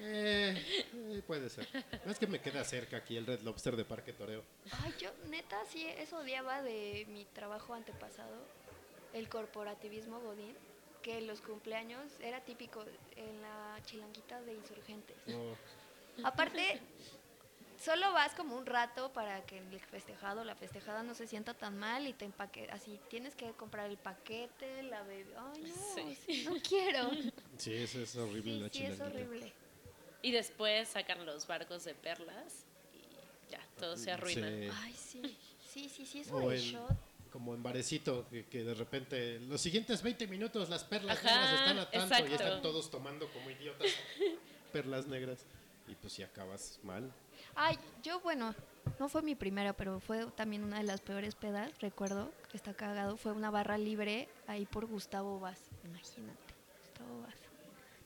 Eh, eh, puede ser. No es que me queda cerca aquí el Red Lobster de Parque Toreo. Ay, yo neta sí eso odiaba de mi trabajo antepasado, el corporativismo Godín, que en los cumpleaños era típico en la chilanguita de insurgentes. No, Aparte, solo vas como un rato para que el festejado, la festejada no se sienta tan mal y te empaque, así tienes que comprar el paquete, la bebida. Ay, no, Sí. no quiero. sí, eso es horrible Sí, la sí, es horrible. Y después sacan los barcos de perlas y ya, todo se arruina. Sí. Ay, sí. Sí, sí, sí, eso de shot. como en barecito, que, que de repente los siguientes 20 minutos las perlas Ajá, negras están a tanto y están todos tomando como idiotas perlas negras. Y pues si acabas mal. Ay, yo, bueno, no fue mi primera, pero fue también una de las peores pedas, recuerdo, que está cagado. Fue una barra libre ahí por Gustavo Vaz. Imagínate, Gustavo Vaz.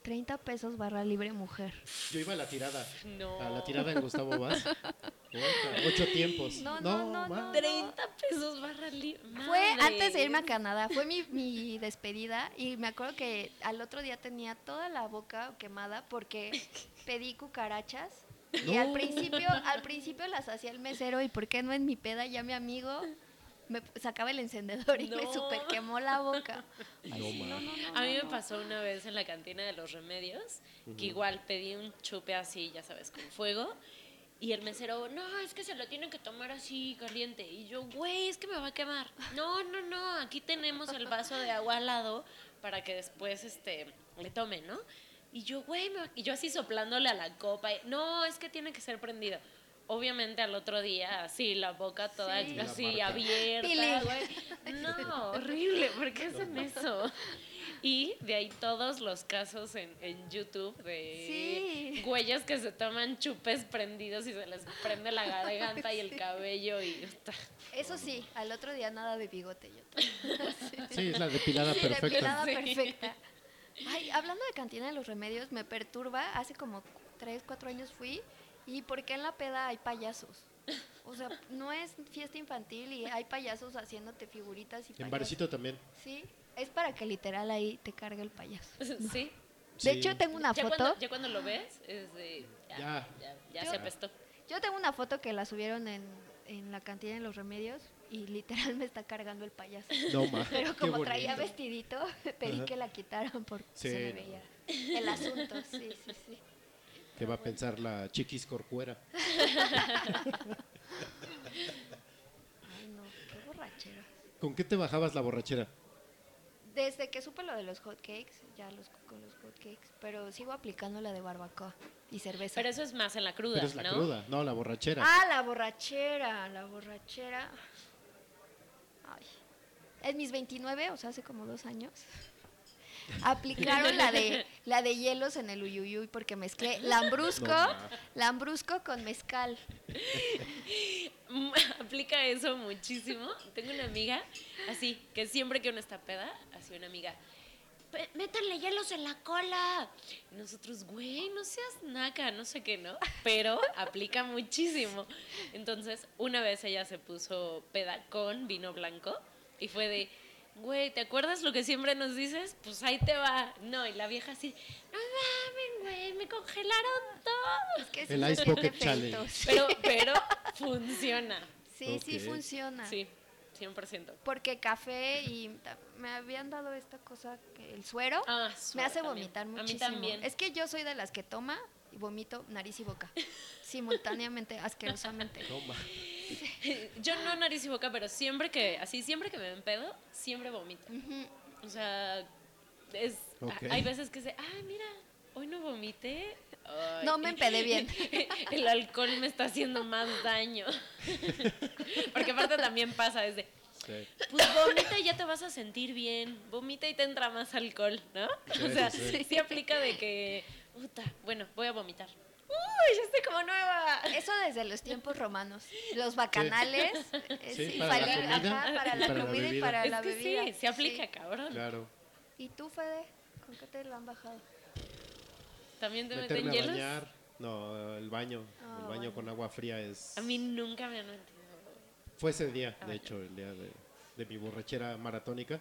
30 pesos barra libre mujer. Yo iba a la tirada. No. A la tirada en Gustavo Vaz. Ocho tiempos. No, no, no, ma. no. 30 pesos barra libre. Fue antes de irme a Canadá, fue mi, mi despedida y me acuerdo que al otro día tenía toda la boca quemada porque pedí cucarachas y al principio al principio las hacía el mesero y por qué no en mi peda ya mi amigo me sacaba el encendedor y me super quemó la boca. No. A mí me pasó una vez en la cantina de los remedios, que igual pedí un chupe así, ya sabes, con fuego. Y el mesero, no, es que se lo tienen que tomar así caliente. Y yo, güey, es que me va a quemar. No, no, no, aquí tenemos el vaso de agua al lado para que después este, le tome, ¿no? Y yo, güey, me va-". y yo así soplándole a la copa. y, no, es que tiene que ser prendido. Obviamente al otro día, así, la boca toda Sí. así abierta, güey. No, horrible, ¿por qué hacen eso? Y de ahí todos los casos en, en YouTube de Sí. güeyes que se toman chupes prendidos y se les prende la garganta y el cabello y está. Eso sí, al otro día nada de bigote yo también. Sí, es la depilada Sí, perfecta. depilada Sí. perfecta. Ay, hablando de cantina de los remedios, me perturba. Hace como 3, 4 años fui. ¿Y por qué en la peda hay payasos? O sea, no es fiesta infantil y hay payasos haciéndote figuritas y En payasos. barecito también. Sí, es para que literal ahí te cargue el payaso. Sí. De Sí. hecho, tengo una Ya foto. cuando, ya cuando lo ves, es de. Ya, Ya. ya, ya Yo- se apestó. Yo tengo una foto que la subieron en, en la cantina de los remedios y literal me está cargando el payaso. No, ma. Pero como traía vestidito, pedí Ajá. que la quitaran porque Sí, se me no. veía el asunto. Sí, sí, sí. ¿Qué va a pensar la chiquis corcuera? Ay, no, qué borrachera. ¿Con qué te bajabas la borrachera? Desde que supe lo de los hot cakes, ya los con los hot cakes, pero sigo aplicando la de barbacoa y cerveza. Pero eso es más en la cruda, Pero es la ¿no? cruda, no, la borrachera. Ah, la borrachera, la borrachera. Ay. En mis 29, o sea, hace como dos años, aplicaron la de la de hielos en el uyuyuy porque mezclé lambrusco, No, lambrusco con mezcal. Aplica eso muchísimo. Tengo una amiga así, que siempre que uno está peda, así una amiga. "Pe- métanle hielos en la cola. Y nosotros, güey, no seas naca, no sé qué, ¿no? Pero aplica muchísimo. Entonces, una vez ella se puso peda con vino blanco y fue de, güey, ¿te acuerdas lo que siempre nos dices? Pues ahí te va. No, y la vieja así, no mames, güey, me congelaron todo. Es que El sí Ice efectos. Challenge. Pero, pero funciona. Sí, sí funciona. Sí, 100%. Porque café y me habían dado esta cosa que el suero Ah, me hace también. vomitar A mí muchísimo. también. Es que yo soy de las que toma y vomito nariz y boca simultáneamente, asquerosamente. Toma. Yo no nariz y boca, pero siempre que, así, siempre que me empedo, siempre vomito. O sea, es, hay veces que se, ah, mira, hoy no vomité. Ay. No me empedé bien. El alcohol me está haciendo más daño. Porque aparte también pasa desde, Sí. pues vomita y ya te vas a sentir bien. Vomita y te entra más alcohol, ¿no? Sí, o sea, sí, sí, sí. aplica de que, puta, bueno, voy a vomitar. Uy, ya estoy como nueva. Eso desde los tiempos romanos. Los bacanales, eh, Sí, sí, para la comida ajá, para y la para la comida y bebida. para es la que bebida. sí, se aplica, Sí. cabrón. Claro. ¿Y tú, Fede? ¿Con qué te lo han bajado? ¿También te meten Meterme a hielos? bañar. No, el baño. Ah, el baño bueno. con agua fría es. A mí nunca me han metido. Fue ese día, de hecho, el día de, de mi borrachera maratónica.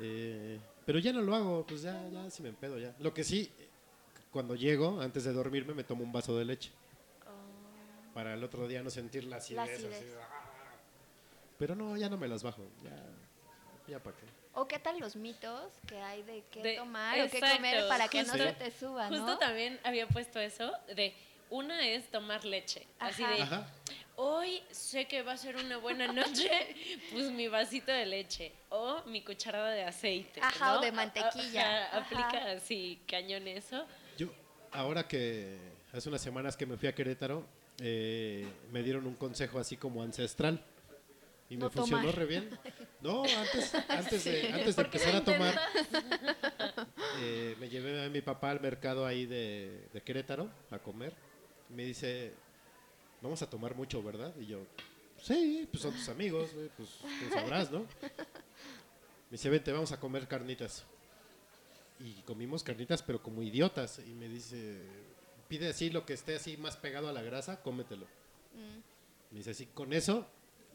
Eh, pero ya no lo hago, pues ya, ya, si me empedo ya. Lo que sí, cuando llego, antes de dormirme, me tomo un vaso de leche. Para el otro día no sentir la acidez. acidez. así, ¡ah! Pero no, ya no me las bajo. Ya, ya para qué. ¿O qué tal los mitos que hay de qué De- tomar o qué exacto, comer para que justo- no se te suba, ¿no? Justo también había puesto eso de una es tomar leche. Así de, Ajá. hoy sé que va a ser una buena noche, pues mi vasito de leche o mi cucharada de aceite. Ajá, o de mantequilla. Ajá, aplica así, cañón eso. Yo, ahora que hace unas semanas que me fui a Querétaro, eh, me dieron un consejo así como ancestral. Y me No funcionó tomar. re bien. No, antes, antes de, antes de ¿Por qué empezar a tomar, eh, me llevé a mi papá al mercado ahí de, de Querétaro a comer. Me dice, vamos a tomar mucho, ¿verdad? Y yo, sí, pues son tus amigos, güey, pues tú sabrás, ¿no? Me dice, vente, vamos a comer carnitas. Y comimos carnitas, pero como idiotas. Y me dice, pide así lo que esté así más pegado a la grasa, cómetelo. Me dice, así, con eso,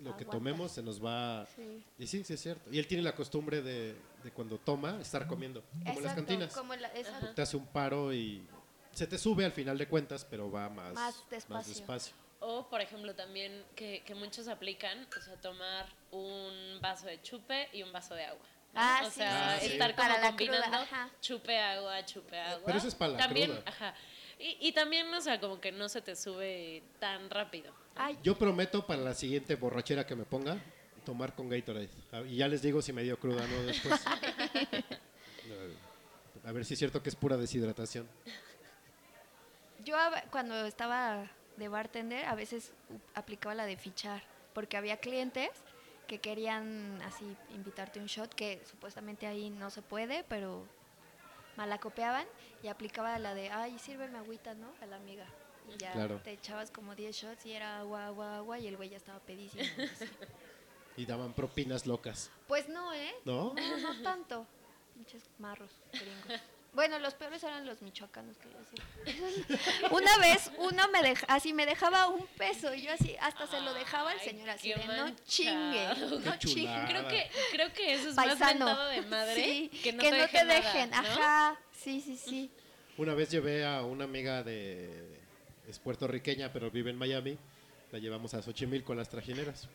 lo que Aguanta. tomemos se nos va... Sí. Y sí, sí es cierto. Y él tiene la costumbre de, de cuando toma, estar comiendo, como en las cantinas. como la-. Te hace un paro y se te sube al final de cuentas, pero va más, Más despacio. despacio. O, por ejemplo, también que, que muchos aplican, o sea, tomar un vaso de chupe y un vaso de agua. ¿no? Ah, o sí, sea, sí, sí. estar como Para la cruda, combinando chupe agua, chupe agua. Pero eso es para la también, cruda. Ajá. Y, y también, o sea, como que no se te sube tan rápido. Ay, Yo prometo para la siguiente borrachera que me ponga, tomar con Gatorade. Y ya les digo si me dio cruda no después. A ver si es cierto que es pura deshidratación. yo cuando estaba de bartender a veces aplicaba la de fichar, porque había clientes que querían así invitarte un shot, que supuestamente ahí no se puede, pero malacopeaban y aplicaba la de, ay, sírveme agüita, ¿no? A la amiga. Y ya Claro. te echabas como 10 shots y era agua, agua, agua y el güey ya estaba pedísimo. Y daban propinas locas. Pues no, ¿eh? ¿No? No, no tanto. Pinches marros gringos. Bueno, los peores eran los michoacanos que yo. Una vez uno me deja, así me dejaba un peso y yo así hasta se lo dejaba al señor así de no chingue, no chingue. Creo que, creo que eso es más Paisano. mentado de madre Sí, que no te, dejen nada, dejen. ¿no? Ajá, sí, sí, sí. Una vez llevé a una amiga de... es puertorriqueña, pero vive en Miami. La llevamos a Xochimilco con las trajineras.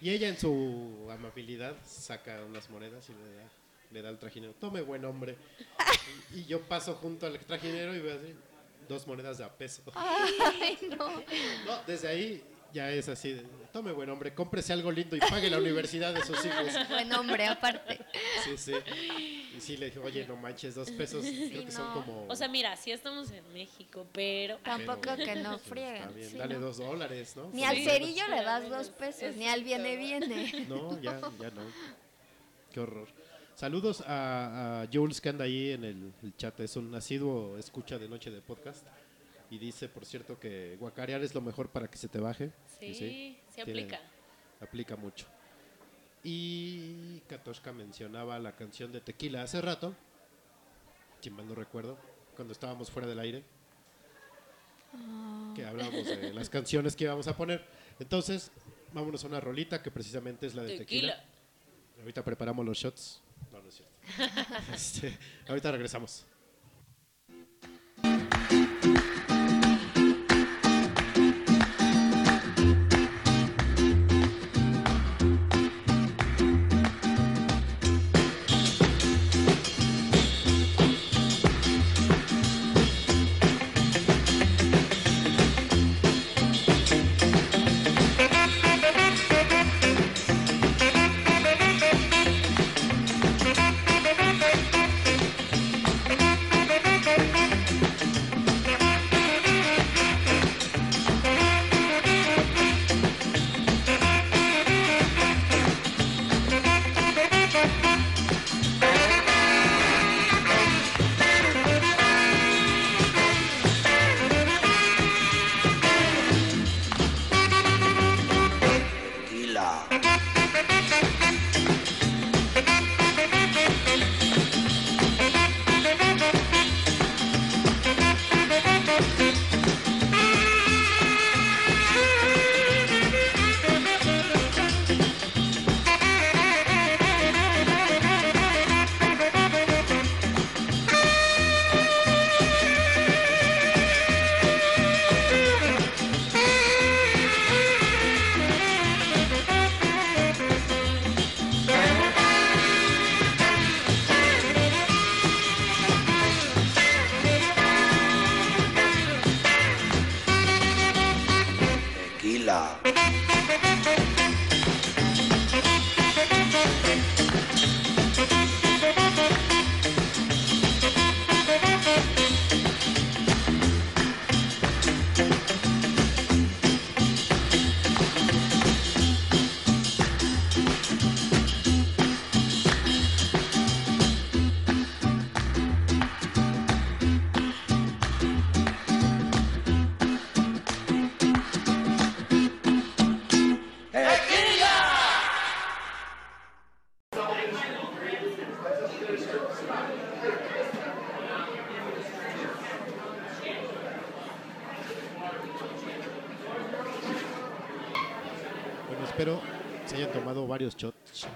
Y ella en su amabilidad saca unas monedas y le da, le da al trajinero. Tome buen hombre. Y, y yo paso junto al trajinero y veo así, dos monedas de a peso. Ay, no. No, desde ahí ya es así. de, Tome buen hombre, cómprese algo lindo y pague la universidad de sus hijos. Buen hombre, aparte. Sí, sí. Y sí le dije, oye, no manches, dos pesos. Creo que son como... O sea, mira, sí estamos en México, pero... Tampoco Pero, que no pues, frieguen. Está bien, sí, dale ¿no? dos dólares, ¿no? Ni al lo cerillo Sí, le das dos pesos, ni al viene, viene. No, ya, ya no. Qué horror. Saludos a, a Jules que anda ahí en el, el chat. Es un asiduo escucha de noche de podcast. Y dice, por cierto, que guacarear es lo mejor para que se te baje. Sí, sí tiene- aplica. Aplica mucho. Y Katoshka mencionaba la canción de Tequila hace rato. si mal no recuerdo, cuando estábamos fuera del aire, que hablábamos de las canciones que íbamos a poner. Entonces, vámonos a una rolita que precisamente es la de tequila. Tequila. Ahorita preparamos los shots. No, no es cierto. Este, ahorita regresamos.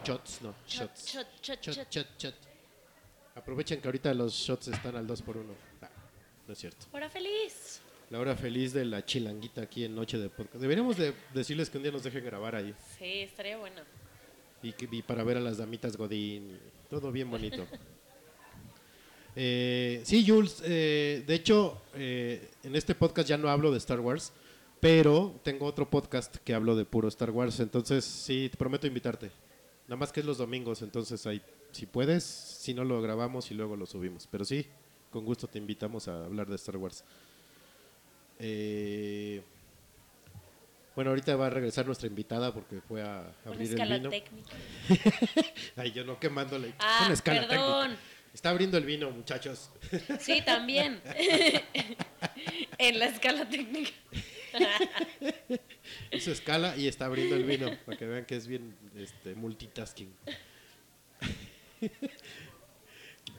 Shots. No, shots. Shot, shot, Shot, shot. shot. Aprovechen que ahorita los shots están al 2 por 1 Ah, no es cierto. Hora feliz. La hora feliz de la chilanguita aquí en Noche de Podcast. Deberíamos de decirles que un día nos dejen grabar ahí. Sí, estaría bueno. Y, que, y para ver a las damitas Godín. y todo bien bonito. Eh, sí, Jules. eh, de hecho, eh, en este podcast ya no hablo de Star Wars. Pero tengo otro podcast que hablo de puro Star Wars. Entonces, sí, te prometo invitarte. Nada más que es los domingos. Entonces, ahí, si puedes, si no lo grabamos y luego lo subimos. Pero sí, con gusto te invitamos a hablar de Star Wars. Eh, bueno, ahorita va a regresar nuestra invitada porque fue a Una abrir el escala vino. técnica. Ay, yo no quemándole. Ah, Una escala perdón. técnica. Está abriendo el vino, muchachos. Sí, también. en la escala técnica. Hizo escala y está abriendo el vino. Para que vean que es bien este, multitasking.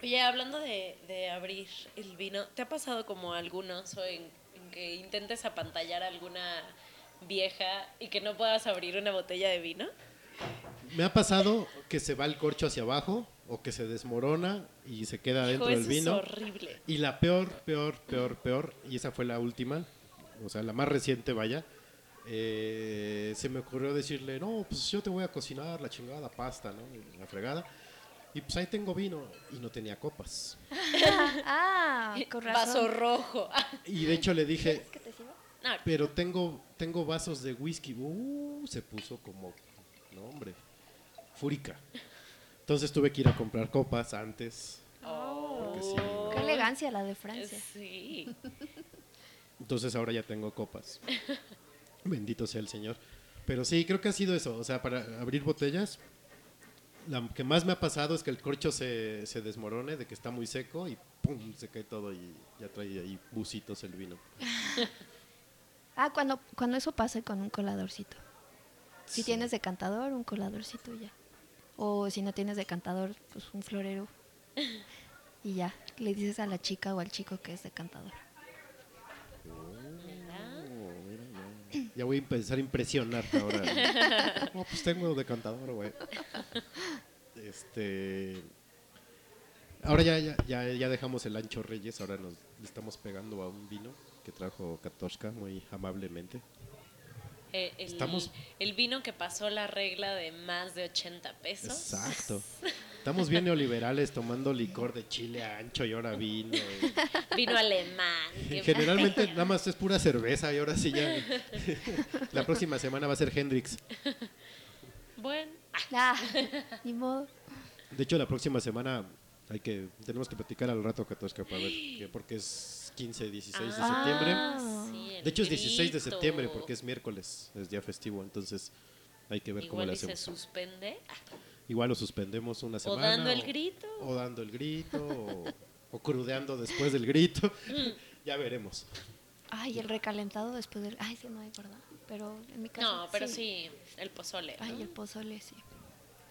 Oye, hablando de, de abrir el vino, ¿te ha pasado como a algunos o en, en que intentes apantallar a alguna vieja y que no puedas abrir una botella de vino? Me ha pasado que se va el corcho hacia abajo o que se desmorona y se queda Hijo, dentro del eso vino. es horrible. Y la peor, peor, peor, peor, y esa fue la última, o sea, la más reciente, vaya. eh, se me ocurrió decirle, no, pues yo te voy a cocinar la chingada pasta, ¿no? La fregada. Y pues ahí tengo vino y no tenía copas. Ah, con razón. Vaso rojo. Y de hecho le dije, ¿Qué te sirvo? No, pero tengo, tengo vasos de whisky. Uh, se puso como, no hombre, fúrica. Entonces tuve que ir a comprar copas antes. Porque sí. Qué elegancia la de Francia. Sí. Entonces ahora ya tengo copas. Bendito sea el Señor. Pero sí, creo que ha sido eso. O sea, para abrir botellas, la que más me ha pasado es que el corcho se, se desmorone, de que está muy seco y pum, se cae todo y ya trae ahí bucitos el vino. Ah, cuando, cuando eso pase con un coladorcito. Si Sí. tienes decantador, un coladorcito y ya. O si no tienes decantador, pues un florero. Y ya. le dices a la chica o al chico que es decantador. Ya voy a empezar a impresionarte ahora. No, pues tengo decantador, güey. Este. Ahora ya, ya, ya, ya dejamos el ancho Reyes, ahora nos estamos pegando a un vino que trajo Katoshka muy amablemente. Eh, el, Estamos- el vino que pasó la regla de más de 80 pesos. Exacto. Estamos bien neoliberales tomando licor de chile ancho y ahora vino. y- Vino alemán. Generalmente nada más es pura cerveza y ahora sí ya. La próxima semana va a ser Hendrix. Bueno, Ah, ni modo. De hecho, la próxima semana hay que tenemos que platicar al rato Katoshka para ver que- porque es 15, 16 de Ah, septiembre. sí, De hecho es 16 de septiembre porque es miércoles, es día festivo, entonces hay que ver cómo Igual le y se hacemos. suspende. Igual lo suspendemos una O semana. dando el grito. O dando el grito, o, o crudeando después del grito. ya veremos. Ay, el recalentado después del... Ay, sí, no hay, ¿verdad? Pero en mi casa No, pero sí, el pozole. Ay, ¿no? el pozole, sí.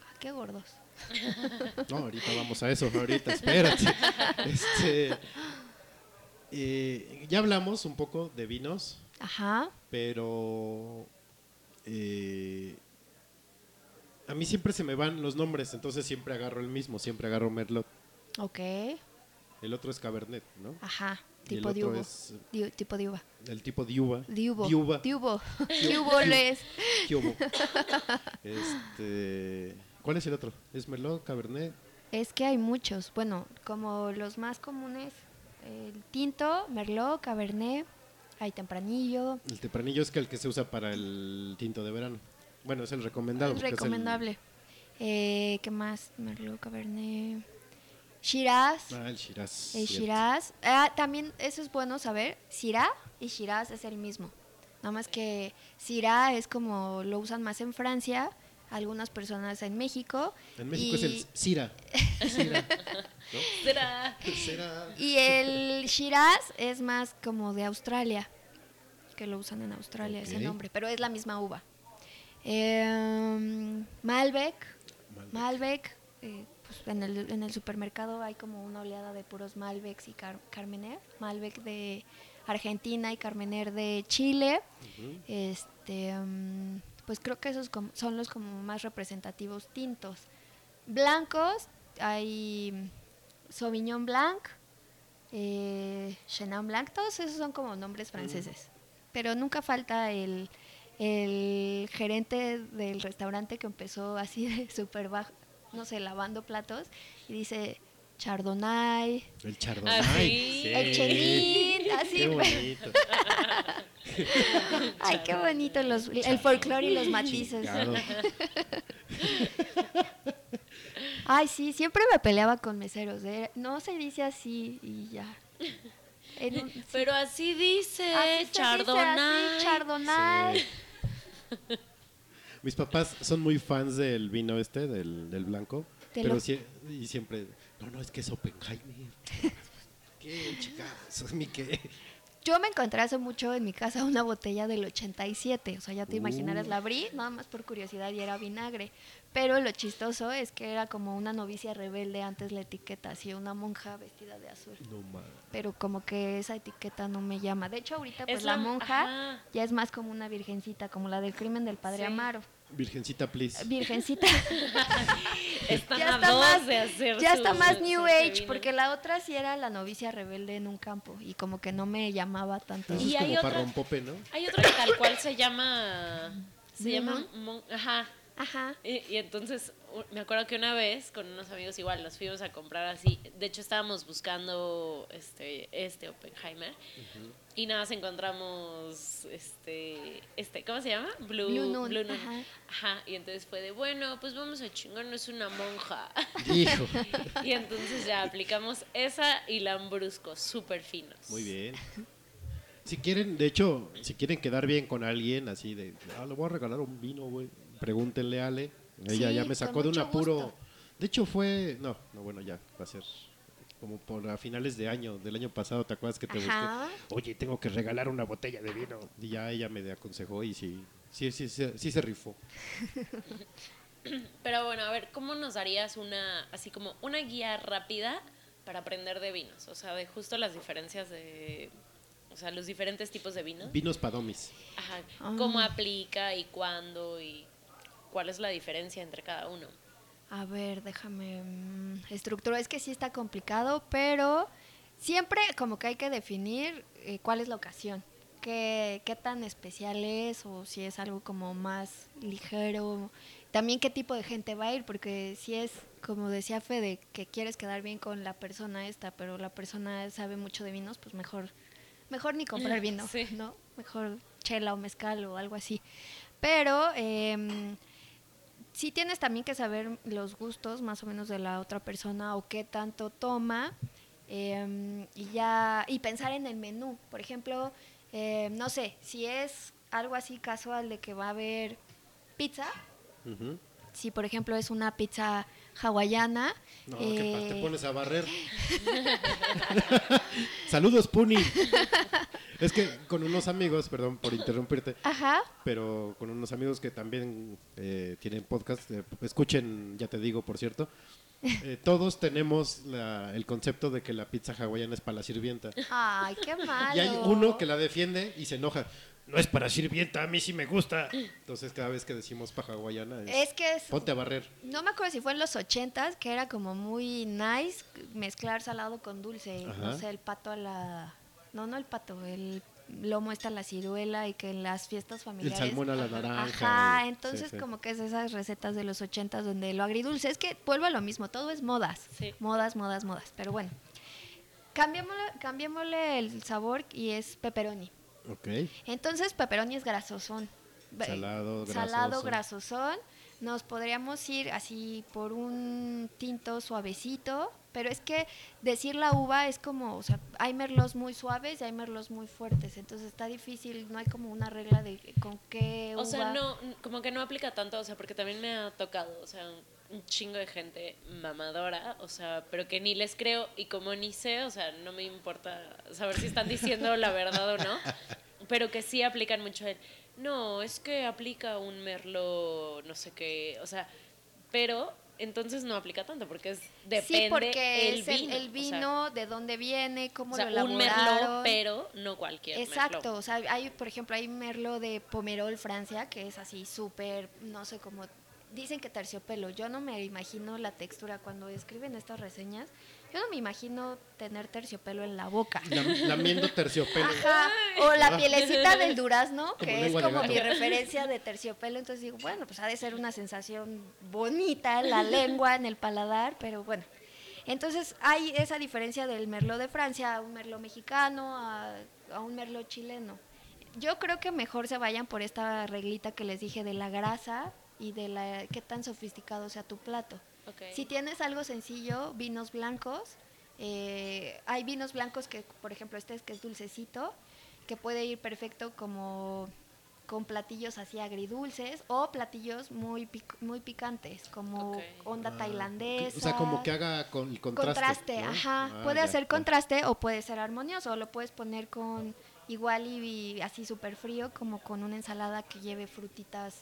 Ah, qué gordos. No, ahorita vamos a eso, ahorita, espérate. Este, eh, ya hablamos un poco de vinos, Ajá. pero eh, a mí siempre se me van los nombres, entonces siempre agarro el mismo, siempre agarro Merlot. Ok. El otro es Cabernet, ¿no? Ajá. Tipo de uva. es Di- tipo de uva. el tipo de uva. Diubo. Diuba. Diubo. Diuboles. ¿Qué hubo? Este, ¿Cuál es el otro? ¿Es Merlot, Cabernet? Es que hay muchos. Bueno, como los más comunes, el tinto, merlot, cabernet, hay tempranillo. El tempranillo es que el que se usa para el tinto de verano. Bueno, es el recomendado. Es porque el- recomendable. Eh, ¿Qué más? Merlot, cabernet. Shiraz. ah, el Shiraz. El cierto. Shiraz. Ah, también eso es bueno saber. Syrah y Shiraz es el mismo. Nada más que Syrah es como lo usan más en Francia, algunas personas en México. En México es el y- Sira. Sira. Será. Y el Shiraz es más como de Australia, que lo usan en Australia ese nombre, pero es la misma uva. Em, Malbec, Malbec. Malbec, eh, pues en, el, en el supermercado hay como una oleada de puros Malbecs y Car- Carmener, Malbec de Argentina y Carmener de Chile. Ujú. Este, mm, pues creo que esos son los como más representativos tintos. Blancos, hay Sauvignon Blanc, eh, Chenin Blanc, todos esos son como nombres franceses. Pero nunca falta el, el gerente del restaurante que empezó así de súper bajo, no sé, lavando platos y dice Chardonnay, El Chardonnay. Ah, sí. el Chenin, así. Qué bonito. Ay, qué bonito los, el folclore y los matices. Ay, sí, siempre me peleaba con meseros. ¿eh? No se dice así y ya. En un- sí. Pero así dice, Así se dice, Chardonnay. así, Chardonnay. Sí. Mis papás son muy fans del vino este, del, del blanco. Te pero lo- y siempre, no, no, es que es Oppenheimer. ¿Qué, chicas? ¿A mí qué? Yo me encontré hace mucho en mi casa una botella del 87. O sea, ya te Uh. imaginarás, la abrí nada más por curiosidad y era vinagre. Pero lo chistoso es que era como una novicia rebelde antes la etiqueta, así una monja vestida de azul. No. Pero como que esa etiqueta no me llama. De hecho, ahorita pues Es la, la- monja ajá. ya es más como una virgencita, como la del crimen del padre Sí. Amaro. Virgencita, please. Virgencita. Están ya a está dos más, de hacer ya está más New. Age, porque la otra sí era la novicia rebelde en un campo y como que no me llamaba tanto. Eso Y es hay como para otra- rompope, ¿no? Hay otro que tal cual se llama. Se llama. Mon- Ajá. Ajá. Y, y entonces me acuerdo que una vez con unos amigos igual los fuimos a comprar así. De hecho estábamos buscando este este Oppenheimer y nada más encontramos este este ¿cómo se llama? Blue, Blue Noon, Noon. ajá. Ajá. Y entonces fue de bueno pues vamos a chingarnos una monja. Hijo. y entonces ya aplicamos esa y lambrusco súper finos. Muy bien. Si quieren, de hecho, si quieren quedar bien con alguien, así de, ah, le voy a regalar un vino, güey, pregúntenle a Ale. Ella Sí, ya me sacó de un apuro. gusto. De hecho, fue, no, no, bueno, ya, va a ser como por a finales de año, del año pasado, ¿te acuerdas que te Ajá. busqué? Oye, tengo que regalar una botella de vino. Y ya ella me aconsejó y sí, sí, sí, sí, sí se rifó. Pero bueno, a ver, ¿cómo nos darías una, así como una guía rápida para aprender de vinos, o sea, de justo las diferencias de, o sea, los diferentes tipos de vinos. Vinos padomis. Ajá, Ah. cómo aplica y cuándo y cuál es la diferencia entre cada uno. A ver, déjame mm, estructurar. Es que sí está complicado, pero siempre como que hay que definir eh, cuál es la ocasión. Qué, qué tan especial es o si es algo como más ligero. También qué tipo de gente va a ir, porque si es, como decía Fede, que quieres quedar bien con la persona esta, pero la persona sabe mucho de vinos, pues mejor, mejor ni comprar vino, Sí. ¿no? Mejor chela o mezcal o algo así. Pero... em, sí tienes también que saber los gustos más o menos de la otra persona o qué tanto toma em, y ya y pensar en el menú. Por ejemplo em, no sé si es algo así casual de que va a haber pizza si por ejemplo es una pizza hawaiana No, ¿qué pasa? Te eh, pones a barrer. Saludos, Puni. es que con unos amigos, perdón por interrumpirte, ajá pero con unos amigos que también eh, tienen podcast, eh, escuchen, ya te digo, por cierto, eh, todos tenemos la- el concepto de que la pizza hawaiana es para la sirvienta. ay qué malo Y hay uno que la defiende y se enoja. No es para sirvienta, a mí sí me gusta. Entonces cada vez que decimos para hawaiana es, es que es ponte a barrer. No me acuerdo si fue en los ochentas, que era como muy nice mezclar salado con dulce. Ajá. No sé, el pato a la... No, no el pato, el lomo está a la ciruela y que en las fiestas El familiares... salmón a la naranja. Ajá, y- entonces sí, sí. como que es esas recetas de los ochentas donde lo agridulce. Es que vuelvo a lo mismo, todo es modas. Sí. Modas, modas, modas. Pero bueno, cambiémosle, cambiémosle el sabor y es pepperoni. Ok. Entonces, pepperoni es grasosón. Salado, Salado, grasoso. grasosón. Nos podríamos ir así por un tinto suavecito, pero es que decir la uva es como, o sea, hay merlos muy suaves y hay merlos muy fuertes, entonces está difícil, no hay como una regla de con qué uva. O sea, no, como que no aplica tanto, o sea, porque también me ha tocado, o sea, un chingo de gente mamadora, o sea, pero que ni les creo y como ni sé, o sea, no me importa saber si están diciendo la verdad o no, pero que sí aplican mucho el, no, es que aplica un merlo, no sé qué, o sea, pero entonces no aplica tanto porque es depende sí, porque el es el, vino, el o sea, vino, de dónde viene, cómo o sea, lo un elaboraron. merlot, pero no cualquier Exacto, merlot. o sea, hay, por ejemplo, hay merlo de Pomerol, Francia, que es así súper, no sé cómo, dicen que terciopelo. Yo no me imagino la textura cuando escriben estas reseñas. Yo no me imagino tener terciopelo en la boca. Lam- lamiendo terciopelo. Ajá, o la pielecita del durazno, Como que es como mi referencia de terciopelo. Entonces digo, bueno, pues ha de ser una sensación bonita la lengua en el paladar, pero bueno. Entonces hay esa diferencia del merlot de Francia a un merlot mexicano, a, a un merlot chileno. Yo creo que mejor se vayan por esta reglita que les dije de la grasa y de la qué tan sofisticado sea tu plato. Si tienes algo sencillo, vinos blancos, eh, hay vinos blancos que, por ejemplo, este es que es dulcecito, que puede ir perfecto como con platillos así agridulces o platillos muy pic- muy picantes, como onda Ah, tailandesa. O sea, como que haga con el contraste. contraste, ¿no? ajá. Ah, puede ya, hacer ya. contraste o puede ser armonioso, o lo puedes poner con igual y, y así súper frío, como con una ensalada que lleve frutitas,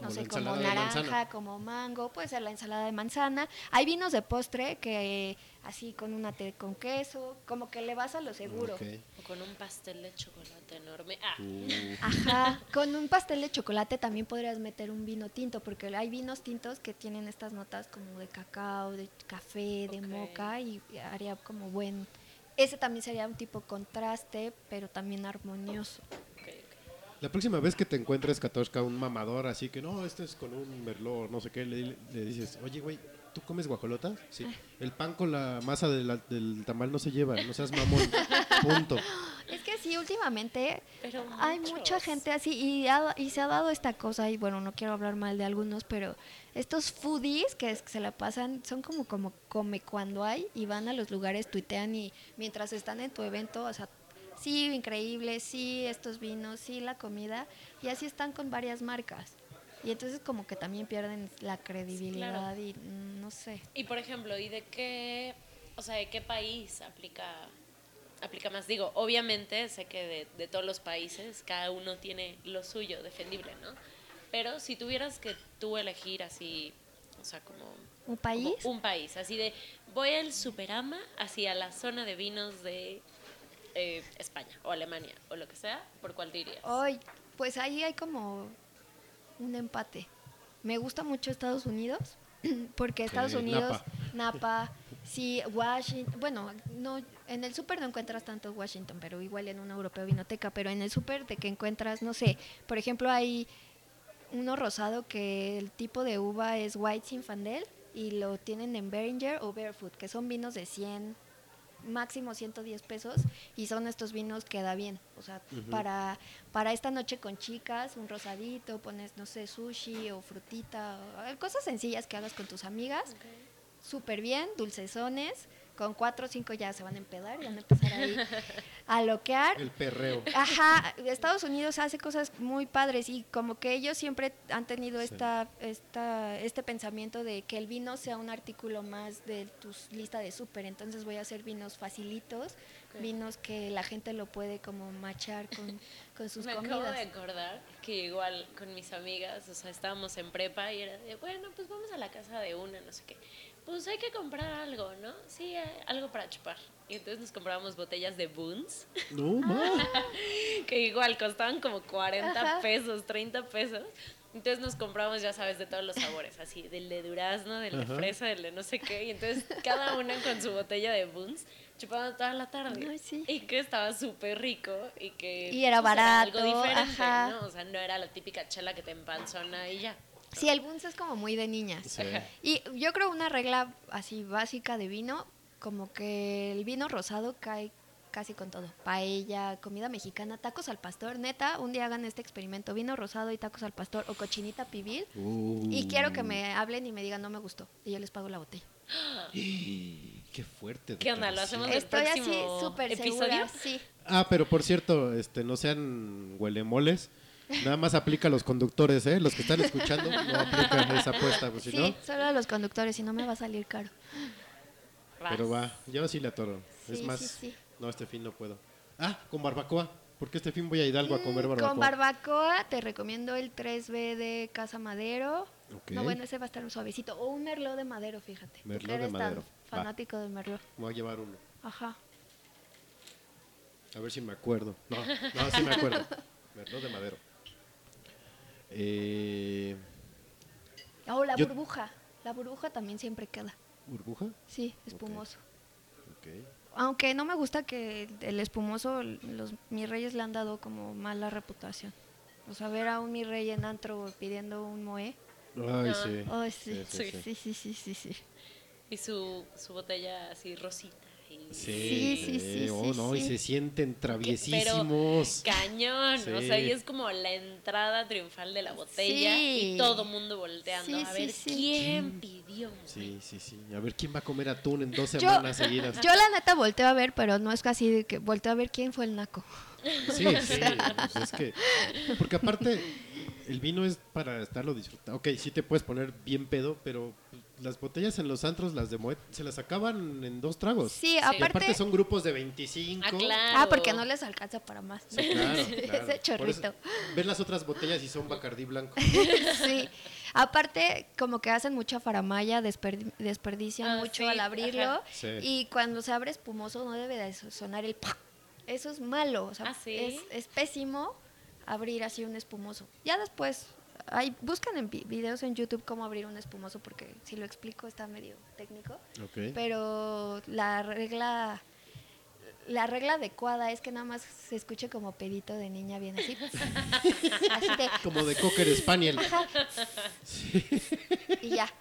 no sé, como naranja, como mango, puede ser la ensalada de manzana. Hay vinos de postre que así con una té con queso, como que le vas a lo seguro. O con un pastel de chocolate enorme. Ah, Uh, Ajá, con un pastel de chocolate también podrías meter un vino tinto, porque hay vinos tintos que tienen estas notas como de cacao, de café, de moca, y haría como buen... Ese también sería un tipo contraste, pero también armonioso. La próxima vez que te encuentres, Katoshka, un mamador así que no, este es con un merlot, no sé qué, le, le dices, oye, güey, ¿tú comes guajolota? Sí. El pan con la masa de la- del tamal no se lleva, no seas mamón. Punto. Es que sí, últimamente Pero hay muchos. mucha gente así y, ha- y se ha dado esta cosa, y bueno, no quiero hablar mal de algunos, pero estos foodies que, es- que se la pasan son como, como come cuando hay y van a los lugares, tuitean y mientras están en tu evento, o sea, sí, increíble, sí, estos vinos, sí, la comida, y así están con varias marcas. Y entonces como que también pierden la credibilidad claro. y mm, no sé. Y por ejemplo, ¿y de qué, o sea, de qué país aplica, aplica más? Digo, obviamente sé que de, de todos los países cada uno tiene lo suyo, defendible, ¿no? Pero si tuvieras que tú elegir así, o sea, como ¿Un país? como un país, así de voy al Superama, hacia la zona de vinos de eh, España o Alemania o lo que sea, ¿por cuál te irías? Hoy, pues ahí hay como un empate. Me gusta mucho Estados Unidos, porque Estados Unidos, Napa. Napa, sí, Washington, bueno, no, en el súper no encuentras tanto Washington, pero igual en un europeo vinoteca, pero en el súper de que encuentras, no sé, por ejemplo hay uno rosado que el tipo de uva es White Zinfandel y lo tienen en Beringer o Barefoot, que son vinos de 100, máximo 110 pesos y son estos vinos que da bien. O sea, para, para esta noche con chicas, un rosadito, pones, no sé, sushi o frutita, o- cosas sencillas que hagas con tus amigas, súper bien, dulcezones. Con cuatro o cinco ya se van a empedar y van a empezar ahí a loquear. El perreo. Ajá, Estados Unidos hace cosas muy padres y como que ellos siempre han tenido Sí. esta, esta, este pensamiento de que el vino sea un artículo más de tu lista de súper, entonces voy a hacer vinos facilitos, vinos que la gente lo puede como machar con, con sus Me acabo comidas. de acordar que igual con mis amigas, o sea, estábamos en prepa y era de, bueno, pues vamos a la casa de una, no sé qué. Pues hay que comprar algo, ¿no? Sí, eh, algo para chupar. Y entonces nos comprábamos botellas de Boons, No, que igual costaban como 40 Ajá. pesos, 30 pesos. Entonces nos compramos, ya sabes, de todos los sabores, así, del de durazno, del Ajá. de fresa, del de no sé qué. Y entonces cada una con su botella de Boons, chupando toda la tarde. Ay, sí. Y que estaba súper rico y que... Y era pues, algo barato, diferente, ajá. ¿no? O sea, no era la típica chela que te empanzona y ya. Sí, el Bunz es como muy de niñas. Sí. Y yo creo una regla así básica de vino, como que el vino rosado cae casi con todo. Paella, comida mexicana, tacos al pastor. Neta, un día hagan este experimento, vino rosado y tacos al pastor o cochinita pibil. Uh. Y quiero que me hablen y me digan no me gustó. Y yo les pago la botella. Qué fuerte. ¿Qué onda? ¿Lo hacemos? ¿El Estoy así súper episodio? segura. Sí. Ah, pero por cierto, este, no sean huelemoles. Nada más aplica a los conductores, ¿eh? Los que están escuchando no aplican esa apuesta, pues si Sí, no. solo a los conductores, si no me va a salir caro. Pero va, yo sí le atoro. es más, sí, sí. no, este fin no puedo. Ah, con barbacoa. Porque este fin voy a Hidalgo a comer Mm, barbacoa. Con barbacoa te recomiendo el 3B de Casa Madero. No, bueno, ese va a estar suavecito. O un merlot de madero, fíjate. Merlot de madero. tan Va. fanático del merlot. Me voy a llevar uno. Ajá. A ver si me acuerdo. No, no, sí me acuerdo. Merlot de madero. Eh, Oh, la Yo- burbuja. La burbuja también siempre queda. ¿Burbuja? Sí, espumoso. Aunque no me gusta que el espumoso, los mis reyes le han dado como mala reputación. O sea, ver a un mi rey en antro pidiendo un moe. Ay, sí. Ay, sí. Sí, sí, Sí, sí, sí, sí, sí. Y su, su botella así rosita. Sí, Sí, sí, sí, oh, sí, no, y sí. se sienten Pero traviesísimos. cañón, o Sí. sea, y es como la entrada triunfal de la botella Sí. y todo mundo volteando Sí, a sí, ver sí. quién pidió. Sí, sí, sí. A ver quién va a comer atún en dos Yo, semanas seguidas. yo la neta volteo a ver, pero no es casi de que volteo a ver quién fue el naco. Sí, sí. pues es que. Porque aparte, el vino es para estarlo disfrutando. Ok, sí te puedes poner bien pedo, pero pues, las botellas en los antros, las de Moet, se las acaban en dos tragos. Sí, Y aparte, aparte son grupos de 25. Ah, claro. Ah, porque no les alcanza para más. Sí, claro, claro. Ese chorrito. Ves las otras botellas y son Bacardí blanco. Sí. Aparte, como que hacen mucha faramaya, desper- desperdician Ah, mucho sí, al abrirlo. Y cuando se abre espumoso no debe de so- sonar el ¡pac! Eso es malo. O sea, Ah, ¿sí? es, es pésimo abrir así un espumoso. Ya después, hay, buscan en vi- videos en YouTube cómo abrir un espumoso, porque si lo explico está medio técnico. Pero la regla la regla adecuada es que nada más se escuche como pedito de niña bien así. así de Como de Cocker Spaniel. y ya.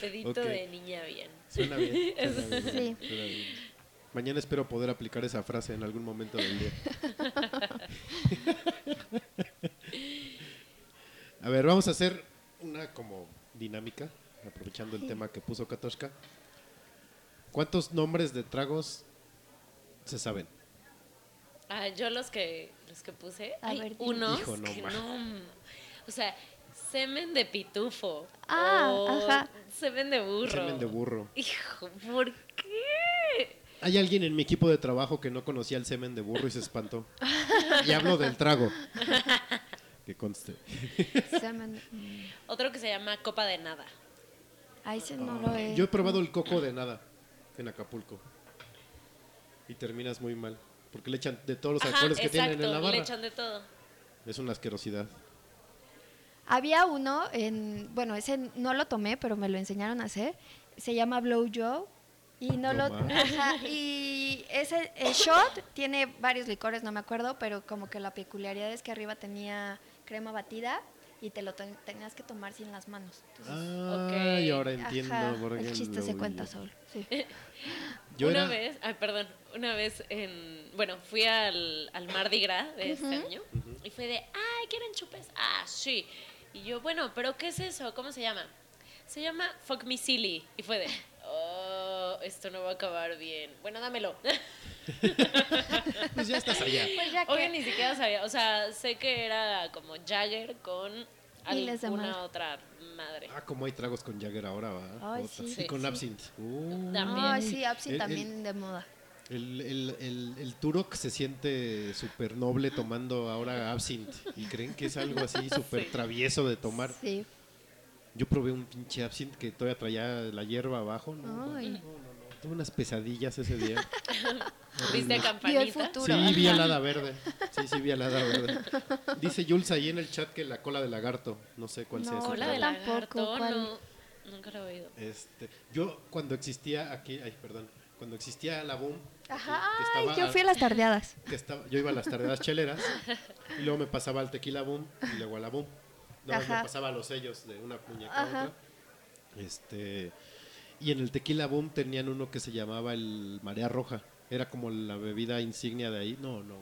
Pedito de niña bien. Suena bien. Suena bien, Sí. suena bien. Mañana espero poder aplicar esa frase en algún momento del día. a ver, vamos a hacer una como dinámica, aprovechando el tema que puso Katoshka. ¿Cuántos nombres de tragos se saben? Ah, yo los que los que puse, A hay ver, unos Hijo, no que ma. no, o sea, semen de pitufo. Ah, o ajá. Semen de burro. Semen de burro. Hijo, ¿por qué? Hay alguien en mi equipo de trabajo que no conocía el semen de burro y se espantó. Y hablo del trago. Que conste. Mm, Otro que se llama copa de nada. Ahí sí no lo he... Yo he probado el coco de nada en Acapulco. Y terminas muy mal. Porque le echan de todos los Ajá, alcoholes que tienen en la barra. le echan de todo. Es una asquerosidad. Había uno en, bueno, ese no lo tomé, pero me lo enseñaron a hacer. Se llama Blow Joe y no, No lo, ajá, y ese el shot tiene varios licores, no me acuerdo, pero como que la peculiaridad es que arriba tenía crema batida y te lo ten- tenías que tomar sin las manos. Entonces, Ah, y ahora entiendo ajá, por qué el chiste se cuenta solo. Sí. Yo una era- vez, ay, perdón, una vez en, bueno, fui al, al Mardi Gras de este año y fue de, ay, ¿quieren chupes? Ah, sí. Y yo, bueno, ¿pero qué es eso? ¿Cómo se llama? Se llama Fuck Me Silly. Y fue de, oh, esto no va a acabar bien. Bueno, dámelo. Pues ya estás allá. Pues ya que- Obvio, ni siquiera sabía, o sea, sé que era como Jagger con alguna otra madre. Ah, como hay tragos con Jagger ahora, va. Ay, sí. Y con Sí. absinthe. Uh. También. Ay, sí, Apsi El- el- también de moda. El, el, el, el Turok se siente súper noble tomando ahora absinthe y creen que es algo así súper Sí. travieso de tomar. Sí. Yo probé un pinche absinthe que todavía traía la hierba abajo. No, no, Ay. no, no, no. Tuve unas pesadillas ese día. ¿Viste campanita? el futuro. Sí, vi alada verde. Sí, sí, vi alada verde. Dice Jules ahí en el chat que la cola de lagarto. No sé cuál sea No, ese Cola de lagarto, ¿cuál? no, nunca lo he oído. Este, yo cuando existía aquí, ay, perdón, cuando existía la boom, Ajá, que ay, estaba yo fui a las tardeadas. que estaba, yo iba a las tardeadas cheleras y luego me pasaba al tequila boom y luego a la boom. No, me pasaba los sellos de una muñeca a otra. Este, y en el tequila boom tenían uno que se llamaba el Marea Roja. Era como la bebida insignia de ahí. No, no,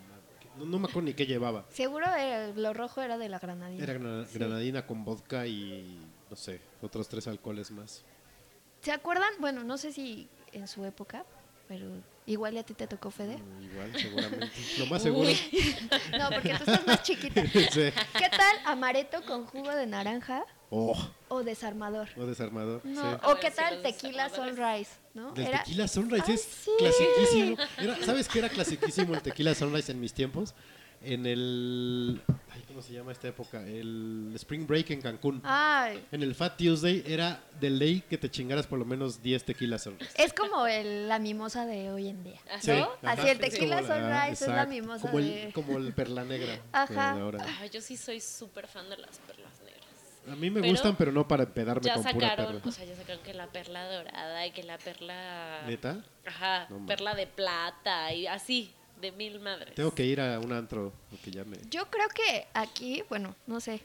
no, no me acuerdo ni qué llevaba. Seguro eh, lo rojo era de la granadina. Era Sí. granadina con vodka y no sé, otros tres alcoholes más. ¿Se acuerdan? Bueno, no sé si en su época, pero igual y a ti te tocó Fede. Mm, Igual, seguramente. Lo más seguro. No, porque tú estás más chiquita. Sí. ¿Qué tal amareto con jugo de naranja Oh, o desarmador? o desarmador. No, sí. o qué tal tequila sunrise, ¿no? Del Era- tequila Sunrise Ay, es sí. clasiquísimo. Era- ¿Sabes qué era clasiquísimo el tequila Sunrise en mis tiempos? En el. ay, ¿Cómo se llama esta época? El Spring Break en Cancún. Ay, En el Fat Tuesday era de ley que te chingaras por lo menos 10 tequilas Sunrise. es como el- la mimosa de hoy en día, ¿no? Sí. Así el Es tequila sunrise es la mimosa como de... el, como el perla negra. Ajá. de ahora. Ay, yo sí soy súper fan de las perlas negras. A mí me Pero gustan, pero no para empedarme Ya con pura sacaron, perla. o sea, ya sacaron que la perla dorada y que la perla... ¿Neta? Ajá, No, perla de plata y así, de mil madres. Tengo que ir a un antro porque ya me. Yo creo que aquí, bueno, no sé,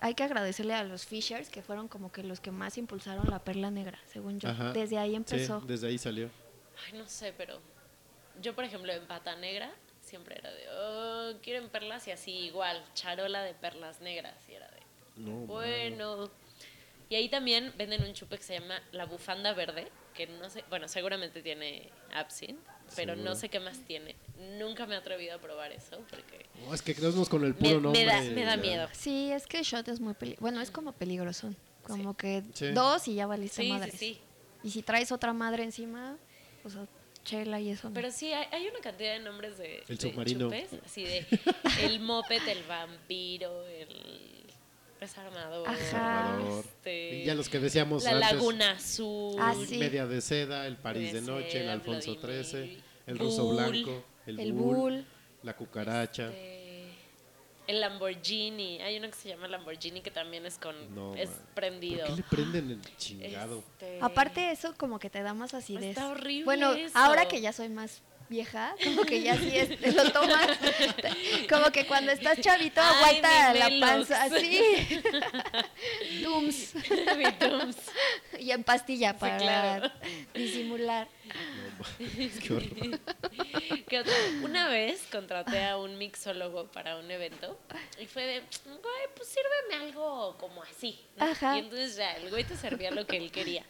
hay que agradecerle a los Fishers que fueron como que los que más impulsaron la perla negra, según yo. Ajá. Desde ahí empezó. Sí, desde ahí salió. Ay, no sé, pero yo, por ejemplo, en pata negra siempre era de, oh, quieren perlas y así igual, charola de perlas negras y era de, No, bueno. Y ahí también venden un chupe que se llama la bufanda verde, que no sé, bueno, seguramente tiene absinthe, pero Seguro. no sé qué más tiene. Nunca me he atrevido a probar eso porque No, es que creemos con el me, puro me nombre. da, me da miedo. Sí, es que shot es muy peligroso. Bueno, es como peligroso. Como que Sí. dos y ya valiste Sí, sí, madres. sí. Y si traes otra madre encima, o sea, chela y eso. no. Pero sí, hay, hay una cantidad de nombres de, El de submarino. chupes, así de el moped, el vampiro, el desarmador, Ajá. Este, Y ya los que decíamos la antes. laguna azul, Ah, sí. Media de seda, el París de De noche, el Alfonso XIII, el ruso blanco, el, El bull, bull. la cucaracha. este, el Lamborghini, hay uno que se llama Lamborghini que también es con No, es man. prendido. ¿Por qué le prenden el chingado? Este, Aparte eso como que te da más acidez. Está horrible Bueno, eso. ahora que ya soy más vieja, como que ya sí es, te lo tomas, como que cuando estás chavito Ay, aguanta la panza así. Tums. Y en pastilla para claro. disimular. Qué horror. ¿Qué otra? Una vez contraté a un mixólogo para un evento y fue de, güey, pues sírveme algo como así. Y entonces ya, el güey te servía lo que él quería.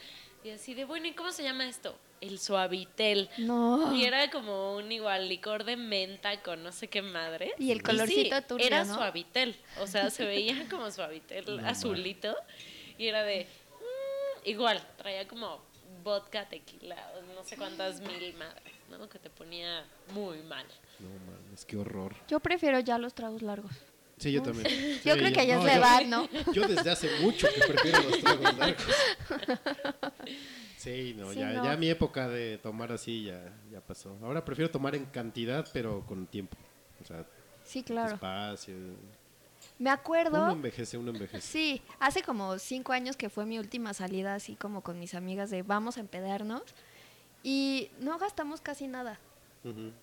Y así de, bueno, ¿y cómo se llama esto? El suavitel. No. Y era como un igual licor de menta con no sé qué madre. Y el colorcito sí, turbio, Era ¿no? suavitel. O sea, se veía como suavitel No, azulito. Y era de. mm, igual, traía como vodka, tequila, o no sé cuántas mil madres, ¿no? Que te ponía muy mal. No mames, qué horror. Yo prefiero ya los tragos largos. Sí, yo también. Sí, Yo creo que es no, la yo- edad, ¿no? Yo desde hace mucho que prefiero los tragos largos. Sí, no, Sí, ya, no. ya mi época de tomar así ya, ya pasó. Ahora prefiero tomar en cantidad, pero con tiempo. O sea, Sí, claro. despacio. Me acuerdo. Uno envejece, uno envejece. Sí, hace como cinco años que fue mi última salida, así como con mis amigas de vamos a empedarnos. Y no gastamos casi nada.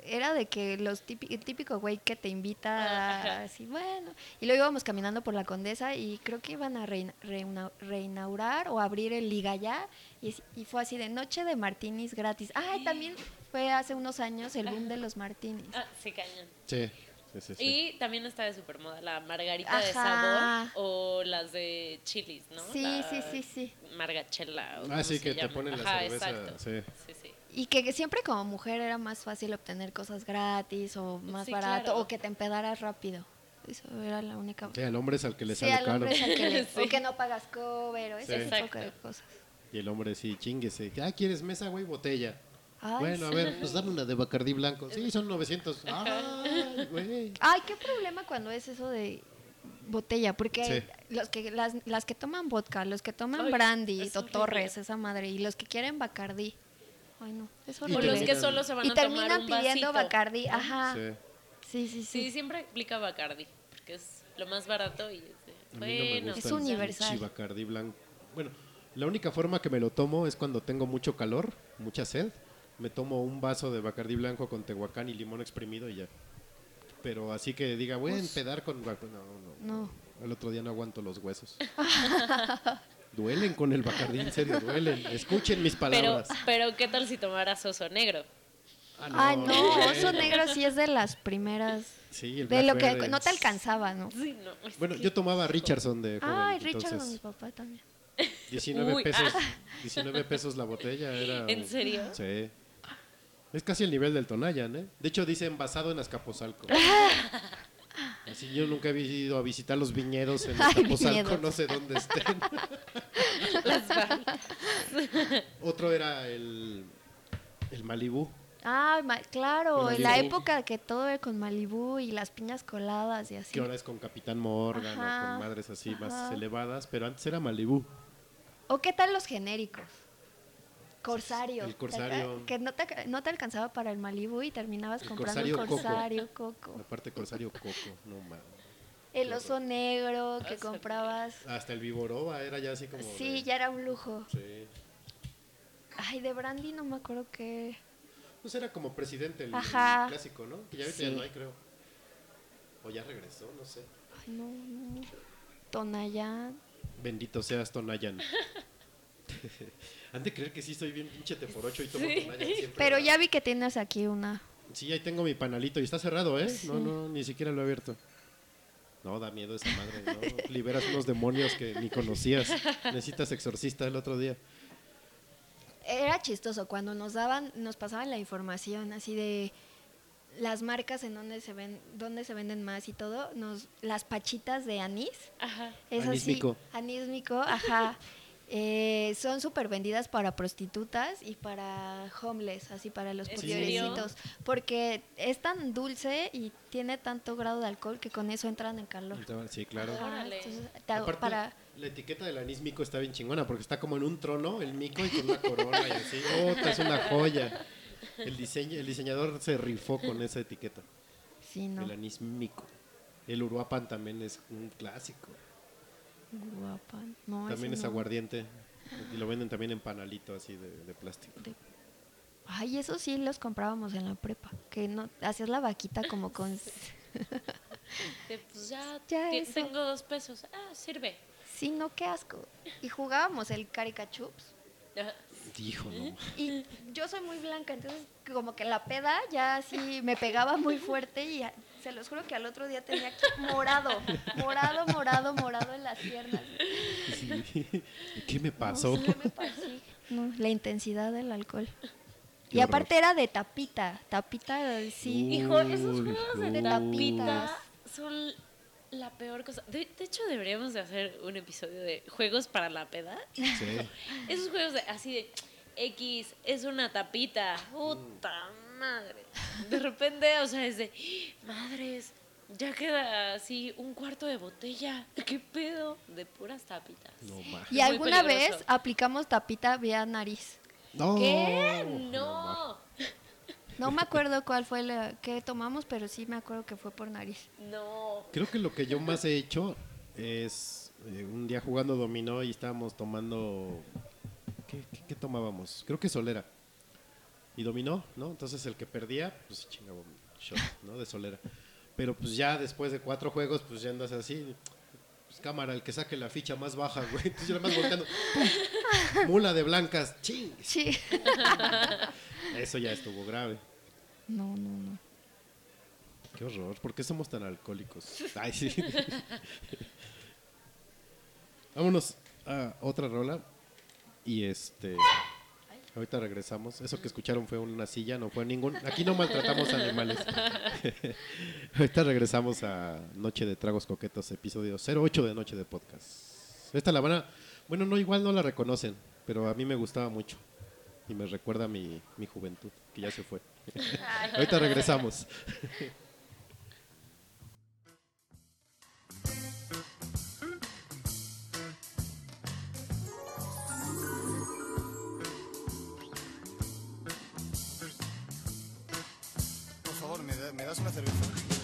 Era de que los típi- el típico güey que te invita Ajá. así, bueno. Y luego íbamos caminando por la Condesa y creo que iban a reina- reina- reinaugurar o abrir el Liga ya. Y, y fue así de noche de martinis gratis. Ay, también fue hace unos años el boom de los martinis. Ah, sí, cañón. Sí, sí, sí. sí. Y también está de supermoda la margarita de sabor o las de chilis, ¿no? Sí, La sí, sí, sí. Margachela. o Ah, sí, que te ponen la Ajá, cerveza, Exacto. sí. Y que siempre como mujer era más fácil obtener cosas gratis o más Sí, barato claro. o que te empedaras rápido. Eso era la única. Sí, al hombre es al que le Sí, sale al caro. hombre es al que le- Sí. o que no pagas cover o ese Sí. tipo de cosas. Y el hombre sí, chinguese. Ah, ¿quieres mesa, güey? Botella. Ay, bueno, a ver, pues dame una de Bacardí blanco. Sí, son 900. Ay, güey. Ay, qué problema cuando es eso de botella, porque Sí. los que las, las que toman vodka, los que toman Ay, brandy es. Torres, esa madre, y los que quieren Bacardí. Ay, no, es O horrible. los que terminan- solo se van y a tomar terminan un pidiendo vasito. Bacardí, ajá. Sí. Sí, sí, sí. Sí, siempre aplica Bacardi, porque es lo más barato y es de, no bueno, gusta Es universal. Bacardí blanco. Bueno, la única forma que me lo tomo es cuando tengo mucho calor, mucha sed. Me tomo un vaso de Bacardí blanco con tehuacán y limón exprimido y ya. Pero así que diga, voy a empedar con... No, no. No. El otro día no aguanto los huesos. duelen con el Bacardí, en serio, duelen. Escuchen mis pero, palabras. pero ¿qué tal si tomaras oso negro? Ah, Ay, no, oso negro sí es de las primeras. Sí, el De lo que no te alcanzaba, ¿no? Sí, no. Bueno, que- yo tomaba Richardson de joven. Ay, entonces, mi papá también. 19 Uy, pesos, ah. 19 pesos la botella era... ¿En serio? Sí. Es casi el nivel del Tonayan, ¿eh? De hecho dice envasado en Azcapotzalco. Así yo nunca he ido a visitar los viñedos en Azcapotzalco, no sé dónde estén. Las. Otro era el, el Malibú. Ah, ma- claro, en la época que todo era con Malibú y las piñas coladas y así. que ahora es con Capitán Morgan o con madres así más elevadas, pero antes era Malibú. ¿O qué tal los genéricos? Corsario. El Corsario. ¿Te acuerdas? Que no te, no te alcanzaba para el Malibú y terminabas El comprando Corsario un Coco. Corsario Coco. Aparte Corsario Coco, no mames. El oso negro que Oso comprabas. Hasta el Viboroba era ya así como Sí, de- ya era un lujo. Sí. Ay, de Brandy no me acuerdo qué. Pues era como presidente el, Ajá. el clásico, ¿no? Que ya ahorita Sí. ya no hay, creo. O ya regresó, no sé. Ay, no, no. Tonayán. Bendito seas Tonayan. Han de creer que sí soy bien pinche te por ocho y tomo Sí. Siempre. Pero ya vi que tienes aquí una. Sí, ahí tengo mi panalito y está cerrado, ¿eh? No, no, ni siquiera lo he abierto. No, da miedo esa madre, ¿no? Liberas unos demonios que ni conocías. Necesitas exorcista el otro día. Era chistoso cuando nos daban, nos pasaban la información así de las marcas en donde se ven, dónde se venden más y todo, nos, las pachitas de anís, Ajá. es Anísmico. así, anísmico, ajá, eh, son súper vendidas para prostitutas y para homeless, así para los ¿En pobrecitos, porque es tan dulce y tiene tanto grado de alcohol que con eso entran en calor. Sí, claro. Entonces, Aparte, para la etiqueta del anís mico está bien chingona porque está como en un trono, el mico y con una corona y así. ¡Oh, es una joya! El, diseño, el diseñador se rifó con esa etiqueta. sí, no, El anís mico. El uruapan también es un clásico. Guapa, no, también es no. aguardiente. Y lo venden también en panalito así de, de plástico. Ay, eso sí los comprábamos en la prepa, que no hacías la vaquita como con De, pues ya, Ya tengo dos pesos. Ah, sirve. sí, no qué asco. Y jugábamos el caricachups. Dijo, no. Y yo soy muy blanca, entonces como que la peda ya así me pegaba muy fuerte y se los juro que al otro día tenía aquí morado, morado, morado, morado en las piernas. Sí. ¿Y qué me pasó? No, sí me pasó. No, la intensidad del alcohol. Qué y horror. aparte era de tapita, tapita sí. Hijo, esos Uy, juegos de tapita tapitas. son la peor cosa. De, de hecho, deberíamos de hacer un episodio de juegos para la peda. Sí. Esos juegos de, así de X es una tapita. Puta madre. De repente, o sea, es de madres. ya queda así un cuarto de botella. ¿Qué pedo? De puras tapitas. No. ¿Y alguna peligroso. vez aplicamos tapita vía nariz? No. ¿Qué? ma. No. No me acuerdo cuál fue la que tomamos, pero sí me acuerdo que fue por nariz. No. Creo que lo que yo más he hecho es eh, un día jugando dominó y estábamos tomando. ¿Qué, qué- qué tomábamos? Creo que solera. Y dominó, ¿no? Entonces el que perdía, pues chingaba un shot, ¿no? De solera. Pero pues ya después de cuatro juegos, pues ya andas así. Pues cámara, el que saque la ficha más baja, güey. Entonces yo nada más volteando. ¡pum! Mula de blancas, ching. Sí. Eso ya estuvo grave. No, no, no. Qué horror, ¿por qué somos tan alcohólicos? Ay, sí. Vámonos a otra rola. Y este. Ahorita regresamos. Eso que escucharon fue una silla, no fue ningún. Aquí no maltratamos animales. Ahorita regresamos a Noche de Tragos Coquetos, episodio 08 de Noche de Podcast. Esta la van a. Bueno, no, igual no la reconocen, pero a mí me gustaba mucho. Y me recuerda a mi, mi juventud, que ya se fue. Ahorita regresamos. das una cerveza?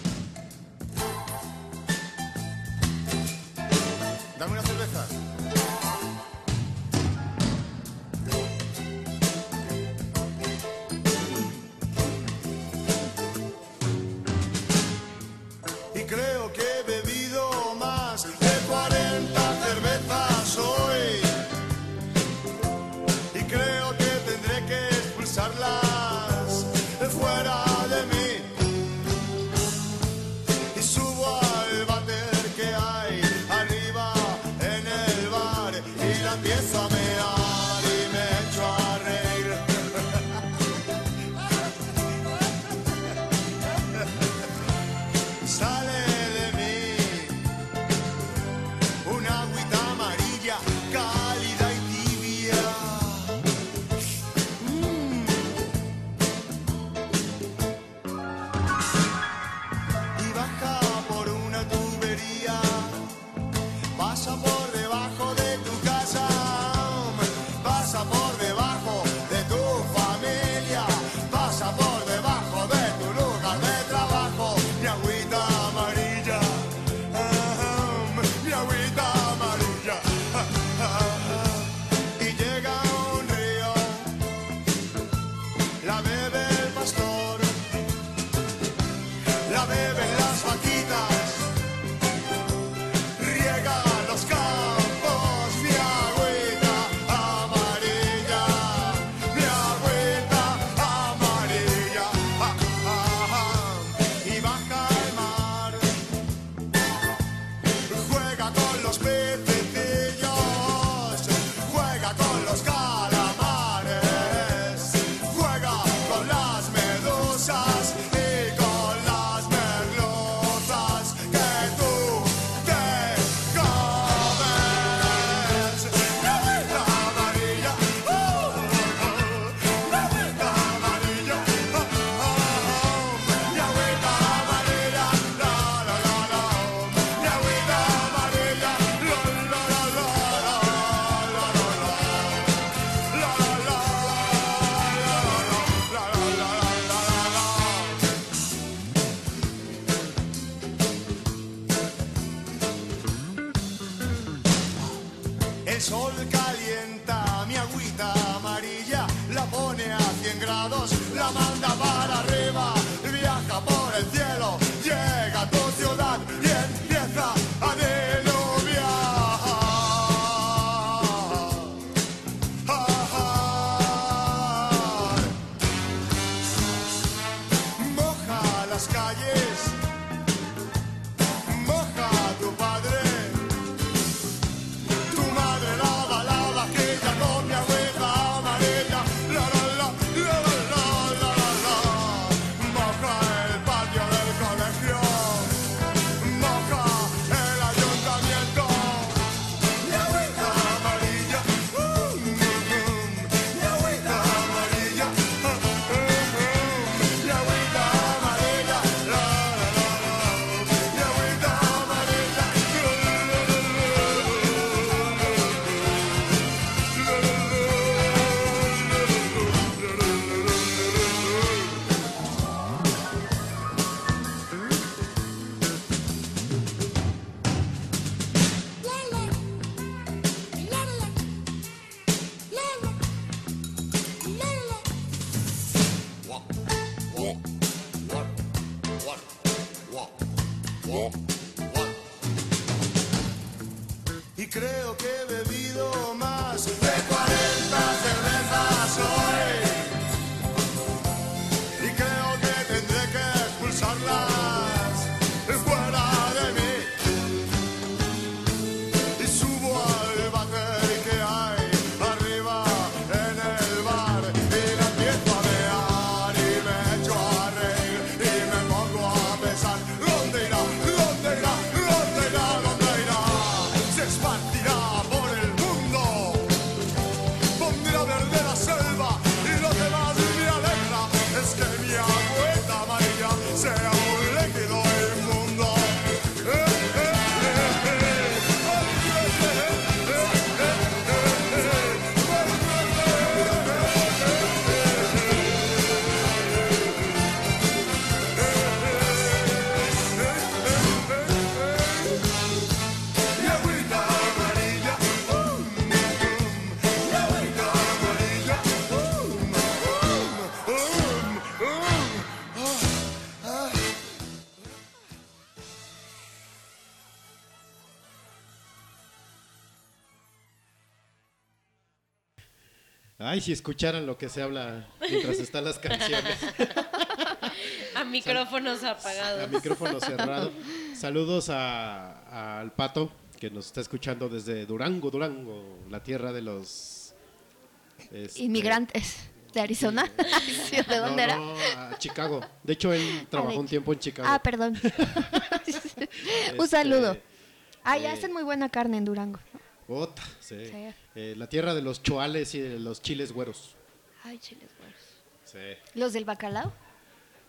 Ay, si escucharan lo que se habla mientras están las canciones. A micrófonos A apagados. micrófono cerrado. Saludos a- a- al Pato, que nos está escuchando desde Durango, Durango, la tierra de los... este, Inmigrantes de Arizona. Sí, ¿De no, dónde era? no, a Chicago. De hecho, él trabajó un tiempo en Chicago. Ah, perdón. Este, Un saludo. Ah, ya eh, hacen muy buena carne en Durango. Ota, sí. Sí. Eh, la tierra de los choales y de los chiles güeros. Ay, chiles güeros. Sí. ¿Los del bacalao?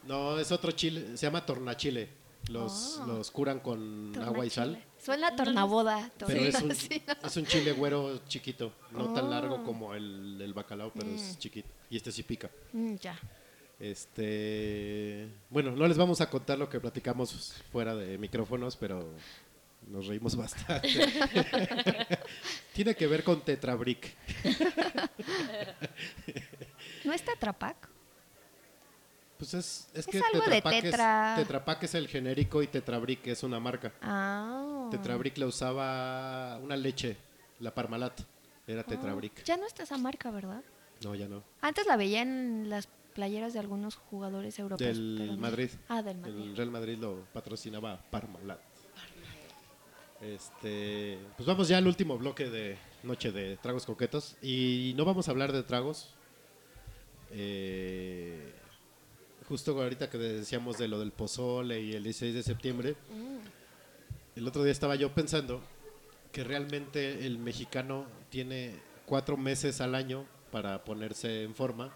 No, es otro chile, se llama tornachile. Los, Oh. los curan con agua y sal. Suena a tornaboda. Pero torna- es un, sí. es un chile güero chiquito, no tan Oh. largo como el, el bacalao, pero es chiquito. Y este sí pica. Mm, ya. Este, bueno, no les vamos a contar lo que platicamos fuera de micrófonos, pero nos reímos bastante. Tiene que ver con Tetrabric. ¿No está Trapac? Pues es, es Es que de Tetra es- Tetra. Tetra Pak es el genérico y Tetrabric es una marca. Ah. Tetrabric la usaba una leche, la Parmalat. Era Tetrabric. Ya no está esa marca, ¿verdad? No, ya no. Antes la veía en las playeras de algunos jugadores europeos. Del. Madrid. Ah, del Madrid. El Real Madrid lo patrocinaba Parmalat. Este, pues vamos ya al último bloque de Noche de Tragos Coquetos. Y no vamos a hablar de tragos. Eh, justo ahorita que decíamos de lo del pozole y el 16 de septiembre, el otro día estaba yo pensando que realmente el mexicano tiene cuatro meses al año para ponerse en forma,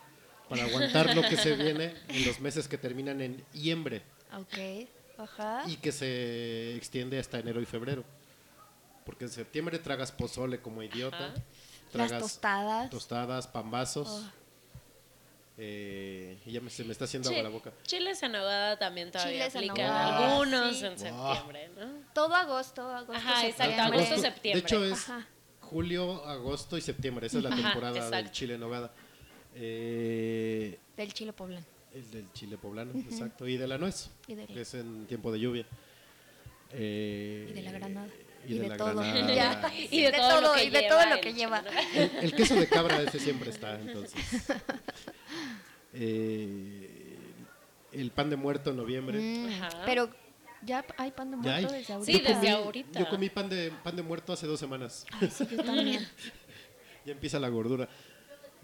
para aguantar lo que se viene en los meses que terminan en diciembre Ok. Ajá. y que se extiende hasta enero y febrero. Porque en septiembre tragas pozole como idiota, Ajá. Las tragas tostadas. tostadas, pambazos. Oh. eh, y ya me- se me está haciendo agua la boca. Chiles en nogada también todavía Chiles en aplican nogada, algunos sí. en septiembre, ¿no? Todo agosto, agosto. Ajá, exacto, septiembre. agosto, septiembre. De hecho es Ajá. julio, agosto y septiembre. Esa es la Ajá, temporada del chile en nogada. Eh, Del chile poblano. El del chile poblano, exacto. Y de la nuez, Y que es en tiempo de lluvia. Eh, Y de la granada. Y, de, la todo. granada. Y de todo lo que y de lleva todo lo el que chile, lleva. ¿no? El, el queso de cabra ese siempre está, entonces. Eh, el pan de muerto en noviembre. Mm, Ajá. Pero ya hay pan de muerto desde Sí, ahorita. desde ahorita. Yo comí pan de, pan de muerto hace dos semanas. Ay, sí, yo también. ya empieza la gordura.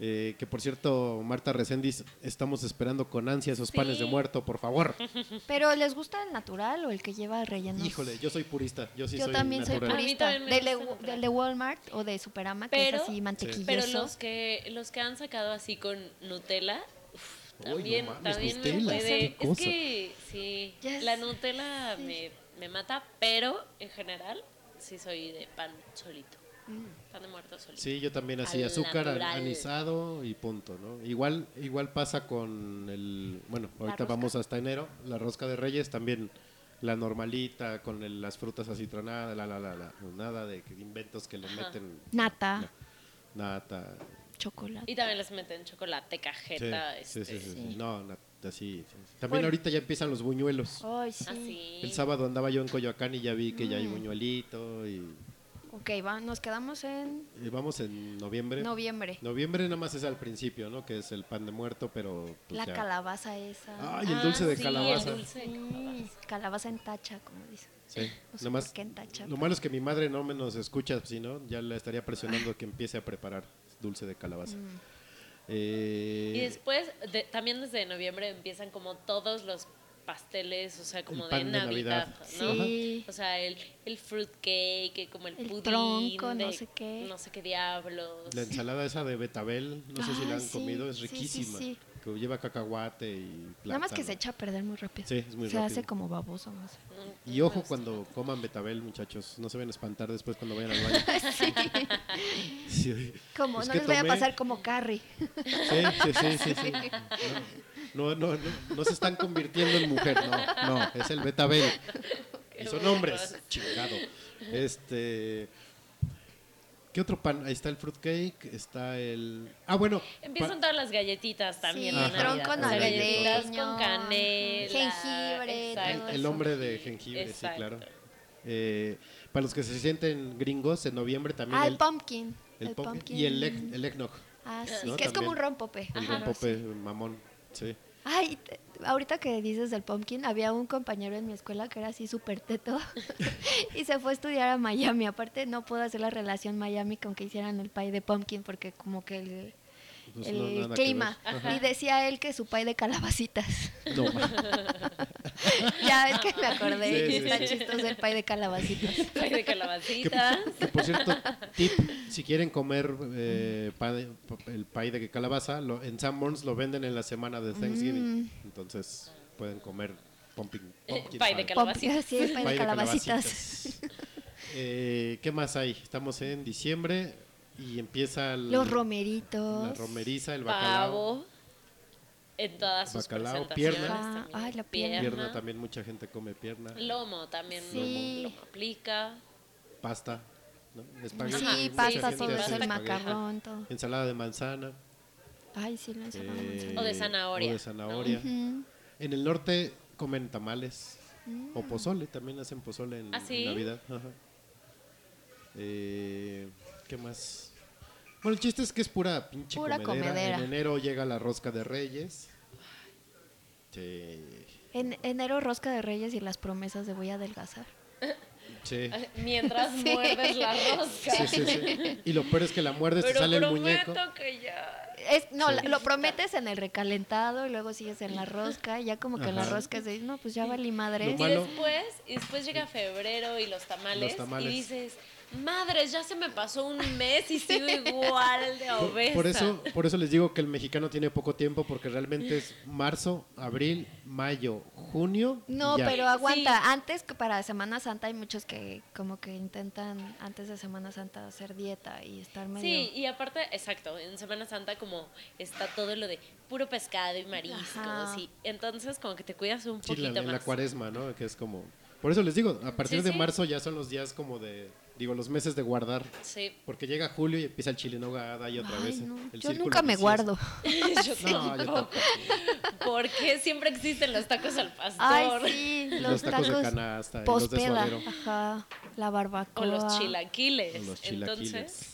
Eh, que por cierto, Marta Reséndiz, estamos esperando con ansia esos panes de muerto, por favor. Pero ¿les gusta el natural o el que lleva rellenos? Híjole, yo soy purista. Yo sí yo soy también soy natural. A mí purista. también Del de, del de Walmart o de Superama, que Pero- es así mantequilloso. Pero los que los que han sacado así con Nutella, uf, Uy, no también, mames, también me Nutella, puede. Es que sí, la Nutella me, me mata, pero en general sí soy de pan solito. Pan de muerto solito. Sí, yo también así, Al azúcar, natural. anisado y punto, ¿no? Igual, igual pasa con el, bueno, ahorita vamos hasta enero, la rosca de reyes también, la normalita con el- las frutas acitronadas, la, la, la, la, nada de que- inventos que le Ajá. meten Nata, nata. chocolate. Y también les meten chocolate, Sí, cajeta, sí, este, sí, sí, sí. Sí. no, así. sí. También Bueno. ahorita ya empiezan los buñuelos. Ay, sí. así. El sábado andaba yo en Coyoacán y ya vi que ya Mm. hay buñuelito y, Ok, va, nos quedamos en y vamos en noviembre. noviembre. Noviembre nada más es al principio, ¿no? Que es el pan de muerto, pero... pues, La ya. calabaza esa. Ay, el dulce de sí, calabaza. el dulce de Sí, calabaza en tacha, como dicen. Sí, No sé nada más. en tacha. Lo malo es que mi madre no me nos escucha, si no, ya la estaría presionando que empiece a preparar dulce de calabaza. Mm. Eh, Y después, de- también desde noviembre empiezan como todos los pasteles, o sea, como El de pan de Navidad, Navidad. ¿no? Sí. O sea, el, el fruit cake, como el, El pudín, tronco, de no sé qué. No sé qué diablos. la ensalada esa de betabel, no sé si la han sí, comido, es sí, sí, riquísima. sí. Que lleva cacahuate y Nada más que plátano. se echa a perder muy rápido. Sí, es muy se rápido. hace como baboso. No sé. No- Y no ojo gusta. cuando coman betabel, muchachos, no se vayan a espantar después cuando vayan al baño. sí. Sí. Como Es no les vaya a tomé- pasar como Carrie. Sí, sí, sí, sí, sí. No, no, no, no, no se están convirtiendo en mujer, no, no, es el betabel. Qué Y son hombres, chingado. Este, ¿qué otro pan? Ahí está el fruitcake, está el, ah bueno, Empiezan todas las galletitas también. Sí, tronco sea, galletitas con canela. jengibre, el, exacto. todo el hombre de jengibre, Exacto. sí, claro. Eh, para los que se sienten gringos, en noviembre también Ah, el, el pumpkin. el El pumpkin y el, egg- el eggnog. Ah, sí, ¿No? que es como un rompope. El Ajá, rompope sí. mamón, sí. Ay, te- ahorita que dices del pumpkin, había un compañero en mi escuela que era así súper teto y se fue a estudiar a Miami. Aparte, no puedo hacer la relación Miami con que hicieran el pie de pumpkin porque como que el, Pues el no, nada clima. Y decía él que su pie de calabacitas. No, ya es que me acordé. Sí, sí, está sí. chistoso el pie de calabacitas. Pay de que, calabacita. que por cierto, tip, si quieren comer eh, pa- el pie de calabaza, lo- en Sanborns lo venden en la semana de Thanksgiving. Mm. Entonces pueden comer pumpkin, Eh, pumpkin pie de. Calabacitas. Pumpkin, sí, el pie Pie de calabacitas. calabacitas. Eh, ¿Qué más hay? Estamos en diciembre y empieza el- Los romeritos. la romeriza, el bacalao. Pavo. En todas sus Bacalao, presentaciones. pierna. Ajá, ay, la pierna. Pierna también, mucha gente come pierna. Lomo también. Sí. Lomo, lomo aplica. Pasta. ¿no? Espagueti, Sí, mucha pasta, eso, el macarrón, todo. Ensalada de manzana. Ay, sí, la ensalada de eh, manzana. O de zanahoria, o de zanahoria. Ujú. En el norte comen tamales. O pozole, también hacen pozole en, ¿Ah, en sí? Navidad. Ajá. Eh, ¿Qué más? Bueno, el chiste es que es pura pinche Pura comedera. comedera. En enero llega la rosca de reyes. Sí. En enero, rosca de reyes y las promesas de voy a adelgazar. Sí. Mientras Sí. muerdes la rosca. Sí, sí, sí. Y lo peor es que la muerdes, te Pero sale el muñeco. que ya. Es, no, Sí. la- lo prometes en el recalentado y luego sigues en la rosca. y Ya como que en la rosca es de, no, pues ya valí madres. Lo Y después, y después llega febrero y los tamales, Los tamales. y dices, madres, ya se me pasó un mes y sigo igual de obesa. por eso, por eso les digo que el mexicano tiene poco tiempo porque realmente es marzo, abril, mayo, junio. No, ya. pero aguanta. Antes que para Semana Santa hay muchos que como que intentan antes de Semana Santa hacer dieta y estar medio... Sí, y aparte, exacto, en Semana Santa como está todo lo de puro pescado y mariscos, Ajá. y entonces como que te cuidas un Sí, poquito la, en la cuaresma, ¿no? Que es como... Por eso les digo, a partir Sí, de sí. marzo ya son los días como de... Digo, los meses de guardar. Sí, Porque llega julio y empieza el chile en y otra Ay, vez. no, el Yo nunca me guardo. yo No, yo tampoco. Porque siempre existen los tacos al pastor. Ay, sí, los, los tacos de canasta y los de suadero. Ajá, la barbacoa. O los chilaquiles. O los chilaquiles. Entonces,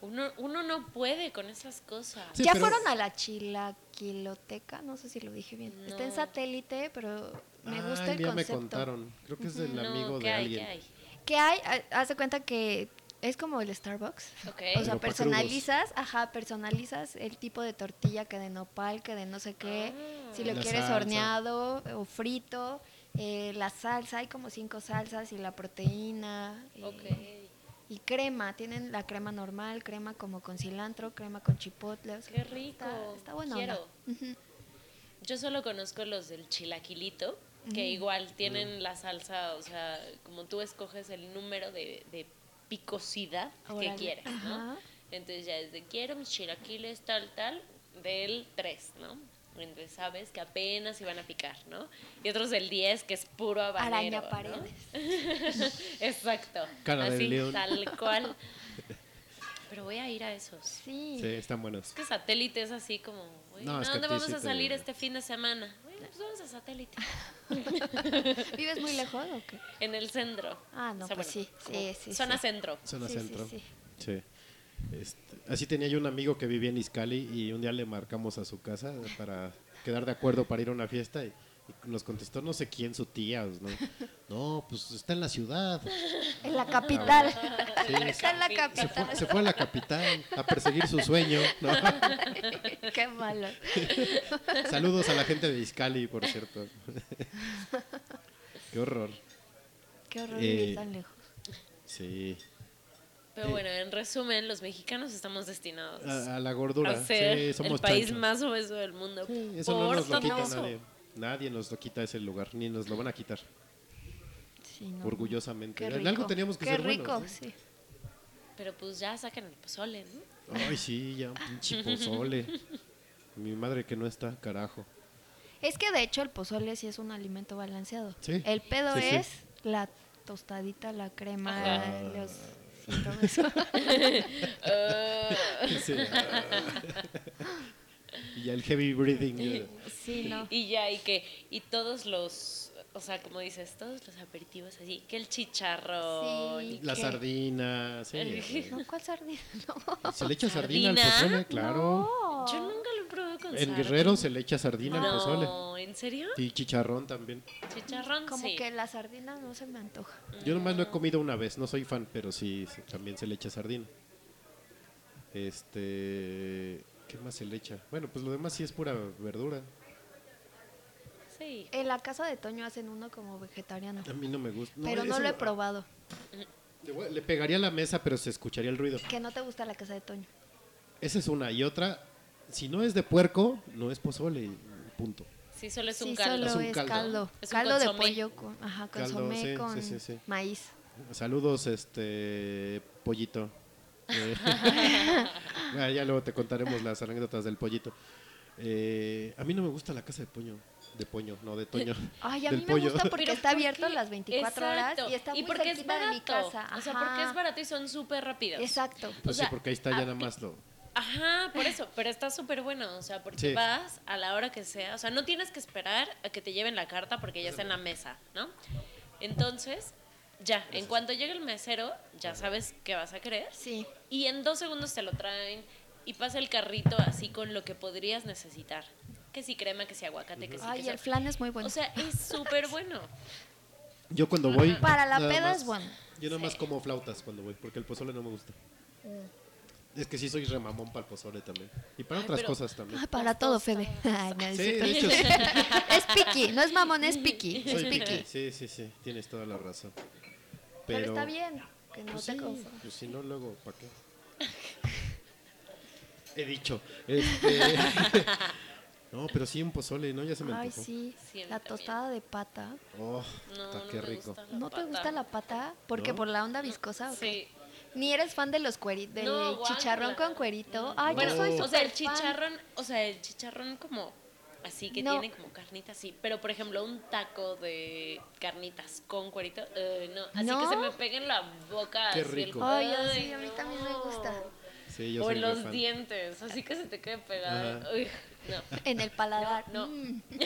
uno, uno no puede con esas cosas. Sí, ¿Ya pero- fueron a la chilaquiloteca? No sé si lo dije bien. Está en satélite, pero me Ah, gusta el día concepto. me contaron. Creo que es del No, amigo ¿qué de hay? alguien. ¿Qué hay? Haz de cuenta que es como el Starbucks. Ok. O sea, personalizas, ajá, personalizas el tipo de tortilla que de nopal, que de no sé qué. si lo quieres salsa. horneado o frito, eh, la salsa, hay como cinco salsas y la proteína. eh, Ok. Y crema, tienen la crema normal, crema como con cilantro, crema con chipotle. o sea, Qué rico. Está, está bueno. Quiero. Yo solo conozco los del chilaquilito, que Mm. igual tienen la salsa, o sea, como tú escoges el número de, de picosidad que quieres, ¿no? Ajá. Entonces ya es de quiero mis chilaquiles tal, tal, del 3, ¿no? Entonces sabes que apenas iban a picar, ¿no? Y otros del 10, que es puro habanero, Araña ¿no? paredes. Exacto. Cara así, león. tal cual. Pero voy a ir a esos. Sí. Sí, están buenos. Es que satélite es así como, güey, No, ¿a es que dónde vamos a te- salir este fin de semana? Pues satélite. ¿Vives muy lejos o qué? En el centro. Ah, no, pues sí, sí, sí, Zona sí. centro. Zona Sí, sí, centro. sí. Sí. Este, así tenía yo un amigo que vivía en Izcali y un día le marcamos a su casa para quedar de acuerdo para ir a una fiesta y, y nos contestó no sé quién, su tía. o No, no pues está en la ciudad. En la capital. Sí, Está en la se, capital. fue, se fue a la capital a perseguir su sueño. ¿no? Qué malo. Saludos a la gente de Izcali, por cierto. Qué horror. Qué horror Eh, vivir tan lejos. Sí. Pero bueno, en resumen, los mexicanos estamos destinados A, a la gordura. a ser sí, somos el país chanchos. más obeso del mundo. Sí, eso no por nos lo quita famoso. nadie. Nadie nos lo quita ese lugar, ni nos lo van a quitar. Sí, no. Orgullosamente. Qué En rico. algo teníamos que Qué ser rico, buenos. sí. Pero pues ya sacan el pozole, ¿no? Ay, sí, ya un pinche pozole. Mi madre que no está, carajo. Es que de hecho el pozole sí es un alimento balanceado. Sí, El pedo sí, sí. es la tostadita, la crema, Ajá. los sí, todo eso. Y ya el heavy breathing. ya. sí, no. y ya, y que, y todos los, o sea, como dices, todos los aperitivos así, que el chicharrón. Sí. La ¿Qué? sardina, sí. No, ¿cuál sardina? No. ¿Se le echa sardina, al pozole? Claro. Yo nunca lo he probado con En sardina. Guerrero se le echa sardina al pozole. No, ¿en serio? Y chicharrón también. Chicharrón, Como sí. que la sardina no se me antoja. Yo nomás lo he comido una vez, no soy fan, pero sí, también se le echa sardina. Este, ¿qué más se le echa? Bueno, pues lo demás sí es pura verdura. Sí. En la casa de Toño hacen uno como vegetariano. A mí no me gusta. pero no lo he probado. Le, pegaría a la mesa, pero se escucharía el ruido. Que no te gusta la casa de Toño. Esa es una. Y otra, si no es de puerco, no es pozole, punto. Sí, solo es sí, un caldo. Es solo un es caldo. caldo. Es un caldo de pollo con, ajá, Caldo, consomé sí, con sí, sí, sí. maíz. Saludos, este, pollito. Eh, ah, ya luego te contaremos las anécdotas del pollito. Eh, a mí no me gusta la casa de poño, de poño, no de toño. Ay, a del mí me pollo. gusta porque está ¿por abierto las 24 Exacto. horas y está muy porque es cerquita de mi barato. casa. O sea, porque es barato y son súper rápidos. Exacto. Pues o sea, sí, porque ahí está ya ah, nada más lo. Ajá, por eso, pero está súper bueno, o sea, porque Sí. vas a la hora que sea, o sea, no tienes que esperar a que te lleven la carta porque ya está en la mesa, ¿no? Entonces, ya, en cuanto llegue el mesero, ya sabes qué vas a querer Sí. y en dos segundos te lo traen y pasa el carrito así con lo que podrías necesitar. Que si crema, que si aguacate, que si Ay, queso. el flan es muy bueno. O sea, es súper bueno. Yo cuando voy. Para la peda más- es bueno. Yo nada más como flautas cuando voy, porque el pozole no me gusta. Es que sí soy remamón para el pozole también. Y para Ay, otras pero- cosas también. Ay, para todo, Fede. Ay, no, es Sí, de hecho, sí. Es piqui, no es mamón, es piqui. Es soy piqui. piqui. Sí, sí, sí, tienes toda la razón. Pero, Pero, está bien, que no Pues te sí, confundas. pues si no, luego, ¿para qué? He dicho. Este... no, pero sí un pozole, ¿no? Ya se me Ay, antojó. sí, Sí, a mí la también. tostada de pata. Oh, No, está no qué me rico. gusta la ¿No te pata. gusta la pata? Porque ¿No? por la onda viscosa. ¿o qué? Sí. Ni eres fan de los cueritos, del No, chicharrón con cuerito. Ay, bueno, yo soy o sea, el súper fan. chicharrón, o sea, el chicharrón como así que No. tiene como carnitas, sí. Pero por ejemplo, un taco de carnitas con cuerito, eh, no. Así ¿No? que se me pega en la boca. Qué así el- rico. Ay, sí, a mí también me gusta. Sí, yo o soy en los fan. dientes, así que se te quede pegado. Uy, no. En el paladar. No, no. Mm.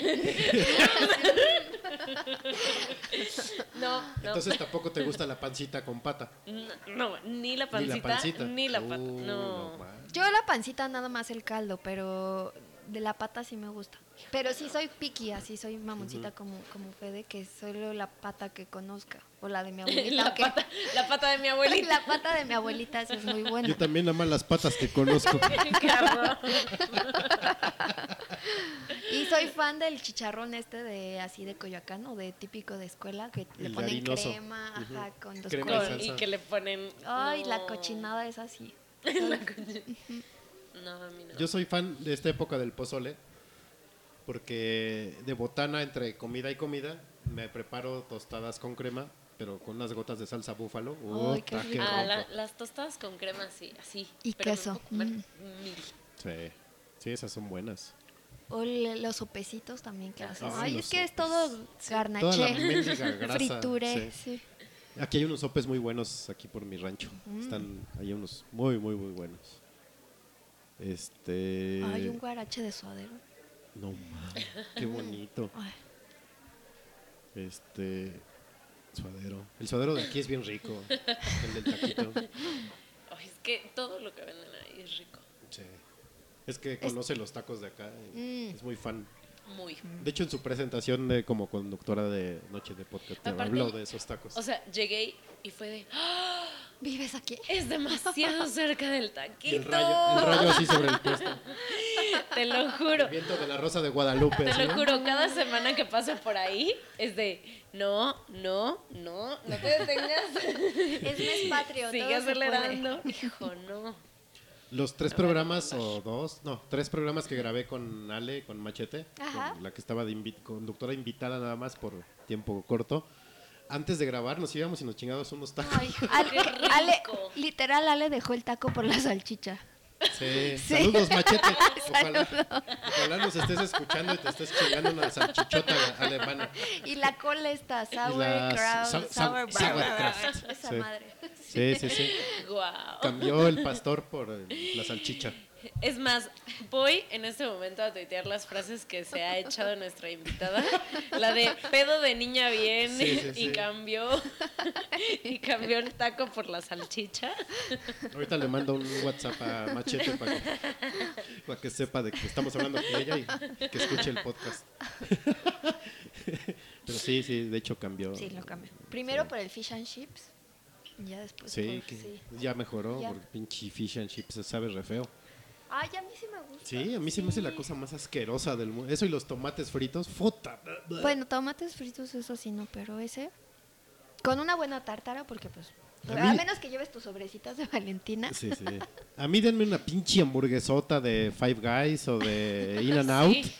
No, no. Entonces tampoco te gusta la pancita con pata. no, no, ni la Ni pancita, la pancita. ni la pata. Uh, no. Yo la pancita nada más el caldo, pero de la pata sí me gusta. Pero sí soy piqui, así soy mamoncita como, como Fede, que solo la pata que conozca. O la de mi abuelita. La aunque- pata, la pata de mi abuelita. la pata de mi abuelita esa es muy buena. Yo también nada más las patas que conozco. Y soy fan del chicharrón este de así de Coyoacán o de típico de escuela que le ponen harinoso. crema, ajá, con dos Crema y que le ponen. Ay, la cochinada es así. La No, a mí no. Yo soy fan de esta época del pozole porque de botana entre comida y comida me preparo tostadas con crema, pero con unas gotas de salsa búfalo. Ay, qué rico. Ah, la- las tostadas con crema, sí, así. Y pero queso. puedo comer Mm. mil. Sí, sí, esas son buenas. O los sopecitos también que hacen. Ay, es que es todo Toda la garnaché, mendiga grasa. friture, sí. sí. Aquí hay unos sopes muy buenos aquí por mi rancho. Mm. Están hay unos muy muy muy buenos. Este Hay un guarache de suadero. No mames, qué bonito. Este suadero. El suadero de aquí es bien rico. El del taquito. Ay, es que todo lo que venden ahí es rico. Sí. Es que conoce los tacos de acá. y Mm. Es muy fan. Muy. De hecho, en su presentación de como conductora de Noche de Podcast, Aparte, habló de esos tacos. O sea, llegué y fue de. ¡Ah! ¿Vives aquí? Es demasiado cerca del Y el taquito. rayo, el rayo así sobre el puesto. Te lo juro. El viento de la rosa de Guadalupe. Te lo ¿no? juro, cada semana que paso por ahí es de no, no, no, no te detengas. Es mes patrio. Sigue acelerando. Hijo, no. Los tres programas, o dos, no, tres programas que grabé con Ale, con Machete, con la que estaba de invi- conductora invitada nada más por tiempo corto. Antes de grabar nos íbamos y nos chingábamos unos tacos. Ay, Ale. Ale- literal, Ale dejó el taco por la salchicha. Sí. Sí. Saludos, Machete. Ojalá, ojalá nos estés escuchando y te estés chingando una salchichota alemana. Y la cola está, sauerkraut, sa- sa- sauerkraut. Esa Sí. madre. Sí, sí, sí. Guau. Cambió el pastor por la salchicha. Es más, voy en este momento a tuitear las frases que se ha echado nuestra invitada. La de pedo de niña bien Sí, sí, y sí. cambió y cambió el taco por la salchicha. Ahorita le mando un WhatsApp a Machete para que, para que sepa de que estamos hablando con ella y que escuche el podcast. Pero sí, sí, de hecho cambió. Sí, lo cambió. Primero por el fish and chips. Y ya después Sí, por- que sí. ya mejoró, Ya. porque pinche fish and chips se sabe re feo. Ay, a mí sí me gusta. Sí, a mí se me hace la cosa más asquerosa del mundo. Eso y los tomates fritos, ¡futa! Bueno, tomates fritos, eso sí no, pero ese. Con una buena tártara, porque pues. A menos que lleves tus sobrecitas de Valentina. Sí, sí. A mí denme una pinche hamburguesota de Five Guys o de In and Out. Sí.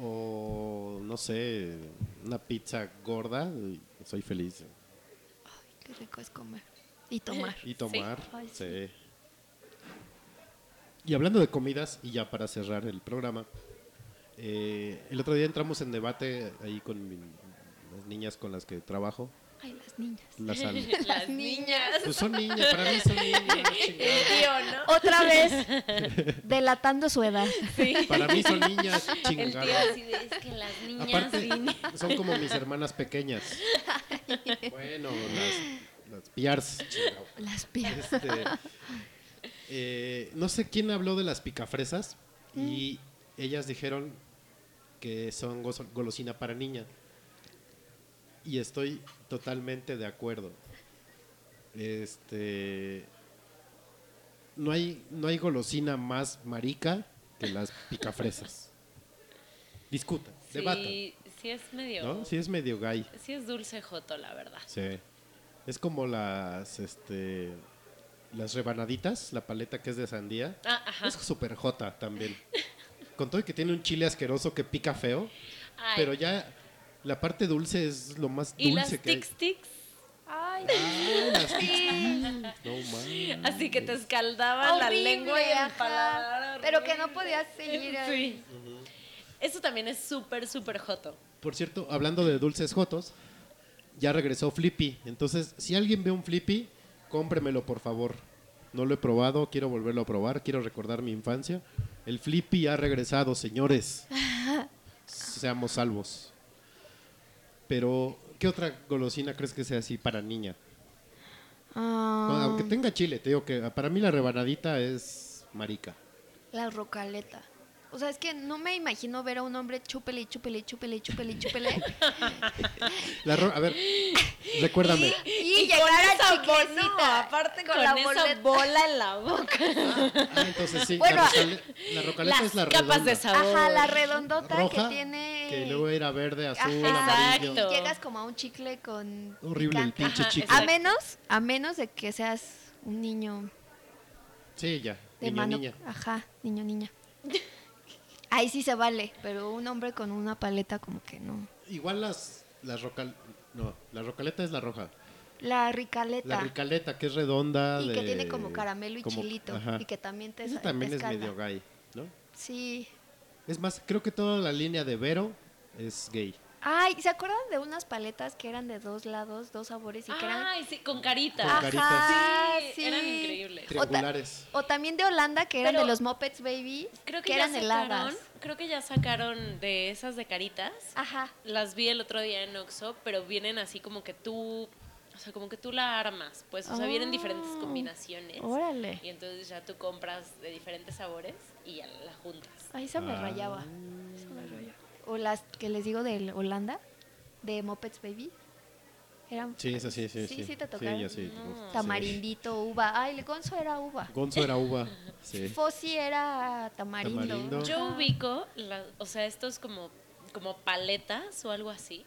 O no sé, una pizza gorda. y Soy feliz. Qué rico es comer. Y tomar. Y tomar. Ay, sí. Sí. Y hablando de comidas, y ya para cerrar el programa, eh, el otro día entramos en debate ahí con mi- las niñas con las que trabajo. Ay, las niñas. Las al- Las niñas. pues son niñas, para mí son niñas. Tío, ¿no? Otra vez, delatando su edad. Para mí son niñas, El chingada. tío así de, es que las niñas Aparte, vine". son como mis hermanas pequeñas. Bueno, las, las piars, chingado. Las. Este, eh, no sé quién habló de las picafresas y ellas dijeron que son golosina para niña. Y estoy totalmente de acuerdo. Este no hay no hay golosina más marica que las picafresas. Debatan, Sí, sí es medio. ¿no? Sí es medio gay. Sí es dulce joto, la verdad. Sí. Es como las este las rebanaditas, la paleta que es de sandía. Ah, ajá. Es súper jota también. Con todo y que tiene un chile asqueroso que pica feo, Ay, pero ya la parte dulce es lo más y las dulce que hay. tic tics, Ay, Ay, las tic-tics. No mames. así que te escaldaban la lengua y el paladar. Pero que no podías seguir. Sí. Eso también es súper, súper joto. Por cierto, hablando de dulces jotos, ya regresó Flippy. Entonces, si alguien ve un Flippy, cómpremelo, por favor. No lo he probado, quiero volverlo a probar, quiero recordar mi infancia. El Flippy ha regresado, señores. Seamos salvos. Pero, ¿qué otra golosina crees que sea así para niña? Ah, Aunque tenga chile, te digo que para mí la rebanadita es marica. La rocaleta. O sea, es que no me imagino ver a un hombre chúpele, y chúpele, y chúpele, y chúpele, y chúpele. La ro- a ver, recuérdame. y, llegar a esa bo- chiclecita. no, aparte con, la esa boleta. bola en la boca. Ah, entonces sí, Bueno, la, rocale- la rocaleta Las es la capas redonda. de sabor. Ajá, la redondota roja, que tiene... que luego era verde, azul, Ajá, amarillo. Exacto. y llegas como a un chicle con Horrible el pinche Ajá, chicle. A menos, a menos de que seas un niño Sí, ya, de niño, mano. niña. Ajá, niño, niña. Ahí sí se vale, pero un hombre con una paleta como que no. Igual las, las rocal... No, la rocaleta es la roja. La ricaleta. La ricaleta, que es redonda. y que tiene como caramelo y como- chilito. ajá. Y que también te, Eso sa- también te es medio gay, ¿no? Sí. Es más, creo que toda la línea de Vero es gay. Ay, ¿se acuerdan de unas paletas que eran de dos lados, dos sabores y que eran... Ay, sí, con carita. Con caritas. Ajá, Sí, sí. eran increíbles. O, ta- Triangulares. o también de Holanda, que eran Pero de los Muppets Baby, Creo que, ya eran sacaron, heladas. creo que ya sacaron de esas de caritas. Ajá. Las vi el otro día en Oxxo, pero vienen así como que tú, o sea, como que tú la armas, pues, o sea, vienen diferentes Oh, combinaciones. Órale. Y entonces ya tú compras de diferentes sabores y ya la juntas. Ahí se me Ah. rayaba. Esa me rayaba. O las que les digo de Holanda, de Muppets Baby. Eran Sí, esa sí, sí, sí. Sí, sí te tocaron. ya sí. No. tamarindito, uva. Ay, el gonzo era uva. Sí. Gonzo era uva. Sí. Fossi era tamarindo. Tamarindo. Yo ubico, la- o sea, estos como, como paletas o algo así,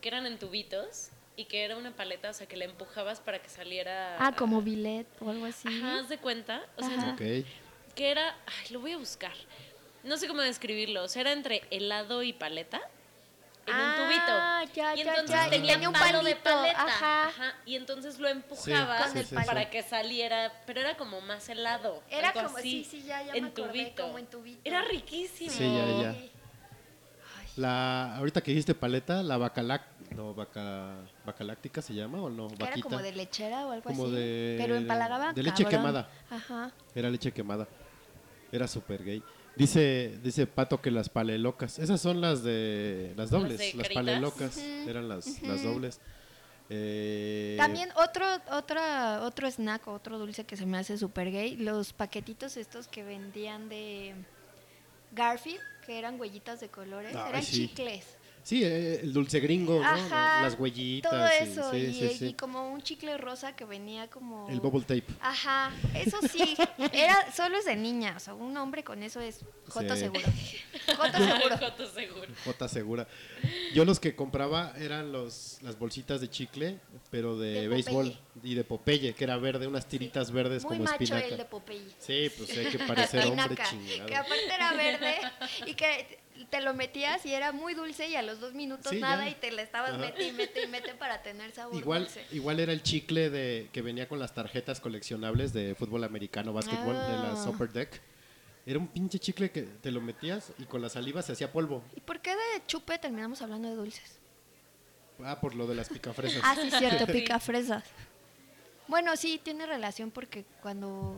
que eran en tubitos y que era una paleta, o sea, que la empujabas para que saliera... Ah, como billet o algo así. Ajá, haz de cuenta. O sea, que era, ay, lo voy a buscar. No sé cómo describirlo, o sea, era entre helado y paleta. En Ah, un tubito. ya, y ya, entonces ya. Y tenía tenía un palo de paleta. ajá. Y entonces lo empujabas Sí, sí, sí, para sí. que saliera, pero era como más helado. Era algo como, así, sí, sí, ya, ya en me acordé, tubito. como en tubito. Era riquísimo. Sí, ya, ya. La, ahorita que dijiste paleta, la bacalac, no, vaca, bacaláctica se llama o no, Que era vaquita. como de lechera o algo Como así. de- Pero empalagaba de leche cabrón. quemada. Ajá. Era leche quemada. Era súper gay. Dice, dice Pato que las palelocas, esas son las de las dobles, de las palelocas eran las, las dobles. Eh, También otro, otra, otro snack, otro dulce que se me hace súper gay, los paquetitos estos que vendían de Garfield, que eran huellitas de colores, Ay, eran sí. chicles. Sí, eh, el dulce gringo, ¿no? Ajá, Las huellitas. Todo y- eso, sí, y, sí, sí. y como un chicle rosa que venía como... El bubble tape. Ajá, eso sí, era, solo es de niña, o sea, un hombre con eso es Joto Sí. seguro. Joto seguro. Joto seguro. J segura. Yo los que compraba eran los, las bolsitas de chicle, pero de, De béisbol Popeye. y de Popeye, que era verde, unas tiritas verdes Muy como macho espinaca. el de Popeye. Sí, pues hay que parecer hombre chingado. que aparte era verde y que te lo metías y era muy dulce y a los dos minutos Sí, nada ya. y te le estabas Ajá. mete y mete y mete para tener sabor Igual, dulce. igual era el chicle de que venía con las tarjetas coleccionables de fútbol americano, básquetbol, de Ah. la Upper Deck. Era un pinche chicle que te lo metías y con la saliva se hacía polvo. ¿Y por qué de chupe terminamos hablando de dulces? Ah, por lo de las picafresas. Ah, sí, cierto, pica fresas. Bueno, sí, tiene relación porque cuando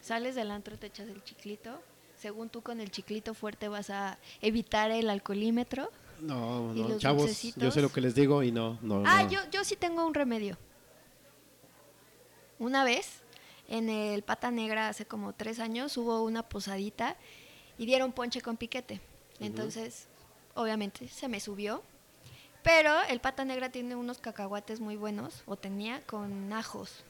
sales del antro te echas el chiclito. Según tú con el chiclito fuerte vas a evitar el alcoholímetro. No, ¿Y no, los chavos, dulcecitos? yo sé lo que les digo y no, no. Ah, no. yo, yo sí tengo un remedio. Una vez, en el Pata Negra, hace como tres años, hubo una posadita y dieron ponche con piquete. Entonces, obviamente, se me subió. Pero el Pata Negra tiene unos cacahuates muy buenos, o tenía, con ajos.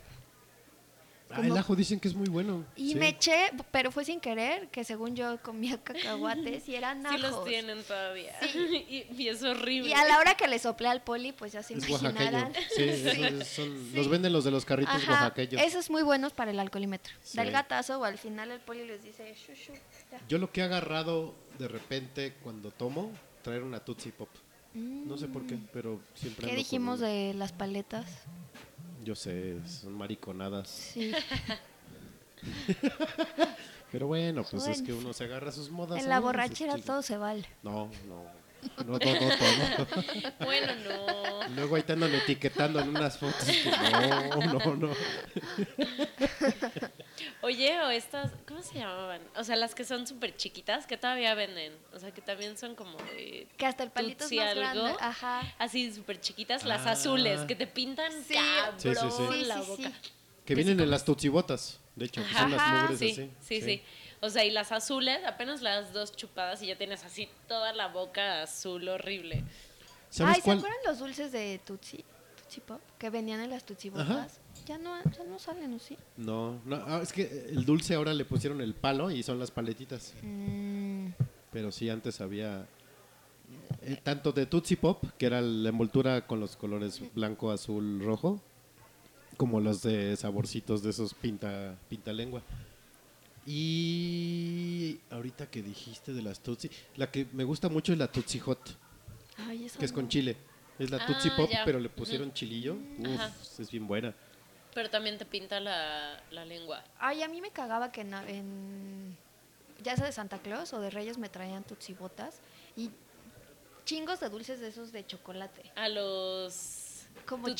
Ah, el ajo dicen que es muy bueno. Y sí. me eché, pero fue sin querer, que según yo comía cacahuates y eran Sí ajos. los tienen todavía. y, y es horrible. Y a la hora que le soplé al poli, pues ya se Es imaginarán. oaxaqueño. Sí, esos son- los venden los de los carritos Ajá, oaxaqueños. Esos muy buenos para el alcoholímetro. Sí. Da el gatazo o al final el poli les dice, "Shu, shu", ya. Yo lo que he agarrado de repente cuando tomo, traer una Tootsie Pop. No sé por qué, pero siempre ¿Qué con dijimos de las paletas? Yo sé, son mariconadas. Sí. Pero bueno, pues es que uno se agarra sus modas. en la borrachera Sí. todo se vale. No, no. No, no, no, todo. Bueno, no. Luego ahí te andan etiquetando en unas fotos que no, no, no. Oye, o estas, ¿cómo se llamaban? O sea, las que son súper chiquitas, que todavía venden. O sea, que también son como de Que hasta el palito es más algo. grande. Ajá. Así súper chiquitas, las Ah. azules, que te pintan Sí. cabrón Sí, sí, la sí, boca. sí. Que vienen en las tutsibotas, de hecho, que son las mugres Sí, así. sí, sí, O sea, y las azules, apenas las dos chupadas y ya tienes así toda la boca azul horrible. ¿Sabes Ay, cuál? ¿se acuerdan los dulces de Tutsi? Tutsi Pop, que venían en las Tutsi botas. Ya no, ya no salen, ¿o sí? No, no, ah, es que el dulce ahora le pusieron el palo y son las paletitas. Mm, Pero sí, antes había eh, tanto de Tootsie Pop, que era la envoltura con los colores blanco, azul, rojo, como los de saborcitos de esos pinta, pinta lengua. Y ahorita que dijiste de las Tootsie, la que me gusta mucho es la Tootsie Hot, Ay, que es con chile. Es la Ah, Tootsie Pop, ya. pero le pusieron chilillo. Uf, es bien buena. Pero también te pinta la, la lengua. Ay, a mí me cagaba que en, en- ya sea de Santa Claus o de Reyes me traían tutsibotas y chingos de dulces de esos de chocolate. A los Como. Roll.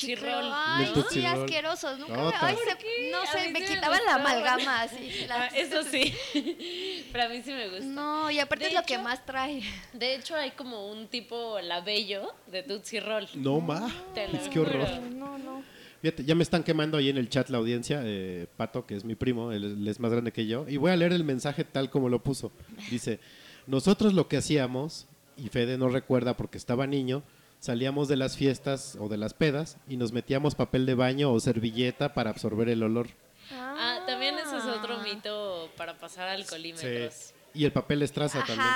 Ay, Tootsie sí, asquerosos. Nunca No, me- ay, se- no sé, me sí me quitaban la amalgama así. la- Ah, eso sí. Pero a mí sí me gusta. No, y aparte De es lo que más trae. De hecho, hay como un tipo labello de Tootsie Roll. No, ma. Te lo Es que horror. No, no. Fíjate, ya me están quemando ahí en el chat la audiencia, eh, Pato, que es mi primo, él, él es más grande que yo, y voy a leer el mensaje tal como lo puso. Dice, nosotros lo que hacíamos, y Fede no recuerda porque estaba niño, salíamos de las fiestas o de las pedas y nos metíamos papel de baño o servilleta para absorber el olor. Ah, también ese es otro mito para pasar alcoholímetros. Y el papel estraza también.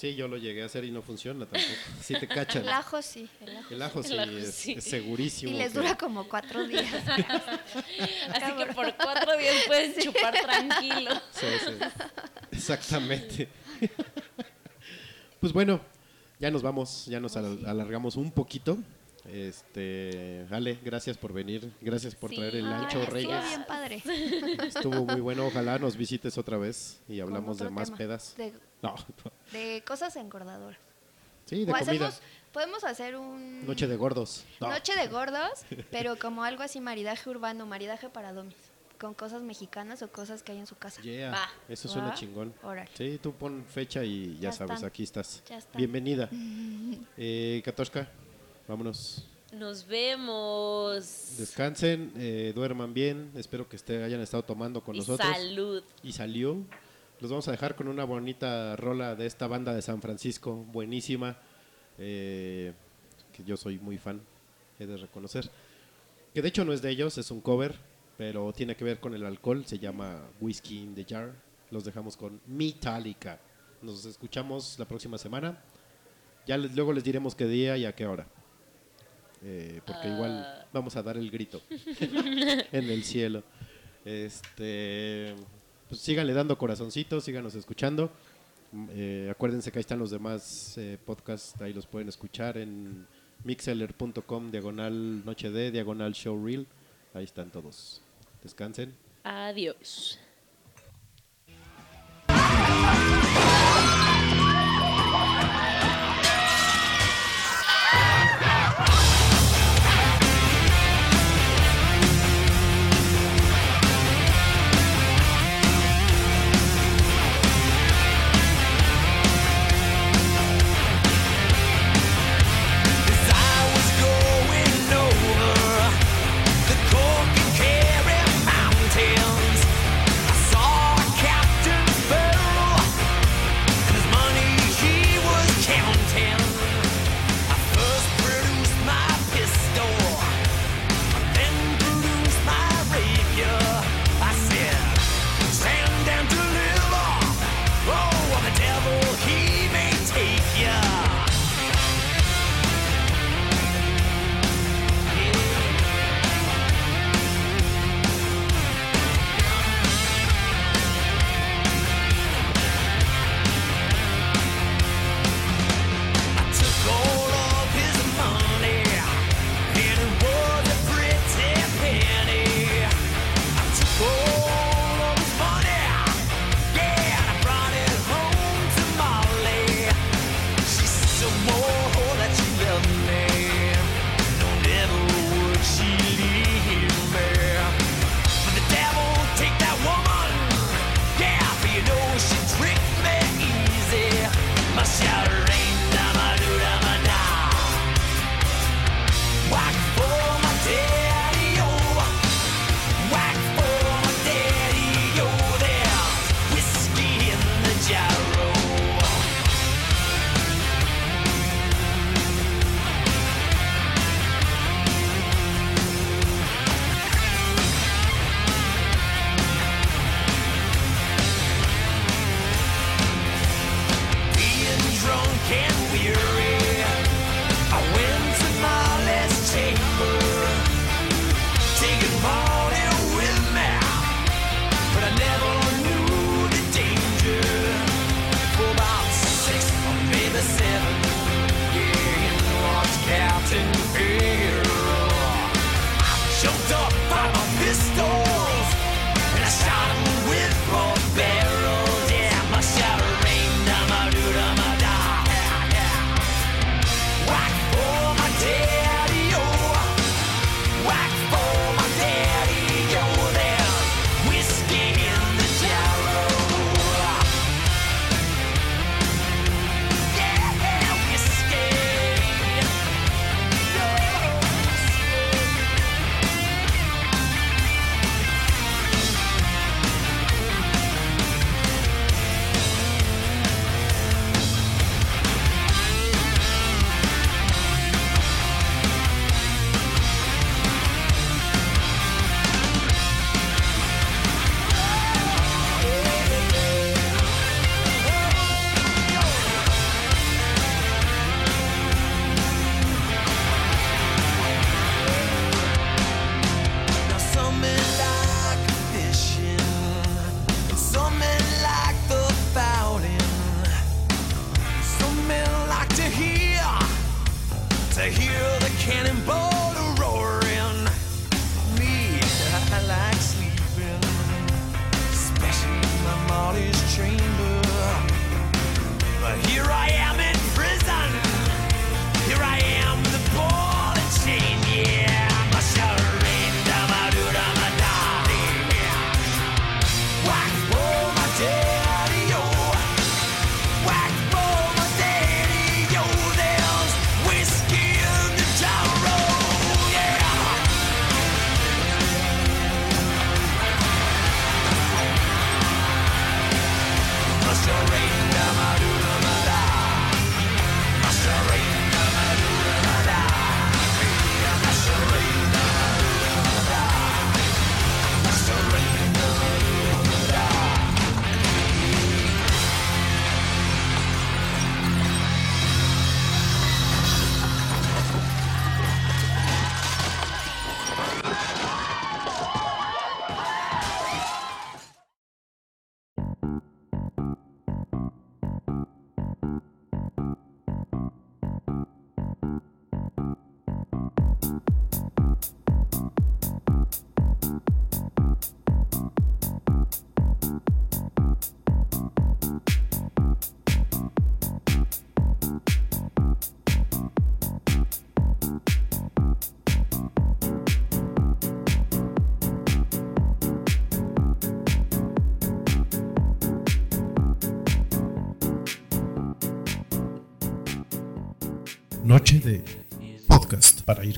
Sí, yo lo llegué a hacer y no funciona tampoco. Sí te cachan. El ajo sí. El ajo. El ajo sí, El ajo es, sí. es segurísimo. Y les que- dura como cuatro días. Así que por cuatro días puedes chupar tranquilo. Sí, sí. Exactamente. pues bueno, ya nos vamos, ya nos al- alargamos un poquito. Este, Ale, gracias por venir, gracias por Sí. traer el ancho Estuvo Reyes. bien padre. Estuvo muy bueno, ojalá nos visites otra vez y hablamos de más tema. pedas. De, No, de cosas engordadoras. sí, de o comida. hacemos, podemos hacer un... Noche de gordos. No. Noche de gordos, pero como algo así, maridaje urbano, maridaje para domis. con cosas mexicanas o cosas que hay en su casa. Yeah, Va. eso suena Va. chingón. Sí, tú pon fecha y ya, Ya sabes, están. aquí estás. Ya están. Bienvenida. Eh, Katoshka, vámonos. Nos vemos. Descansen, eh, duerman bien. Espero que esté, hayan estado tomando con y nosotros. salud. Y salió. Los vamos a dejar con una bonita rola de esta banda de San Francisco, buenísima. eh, que yo soy muy fan, he de reconocer. Que de hecho no es de ellos, es un cover, pero tiene que ver con el alcohol. Se llama Whiskey in the Jar. Los dejamos con Metallica. Nos escuchamos la próxima semana. Ya les- luego les diremos qué día y a qué hora. Eh, porque igual vamos a dar el grito en el cielo. Este, pues síganle dando corazoncitos, síganos escuchando. Mm, eh, acuérdense que ahí están los demás eh, podcasts, ahí los pueden escuchar en mixeller.com, diagonal noche de, diagonal show reel. Ahí están todos. Descansen. Adiós.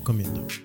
Noche de podcast para ir comiendo.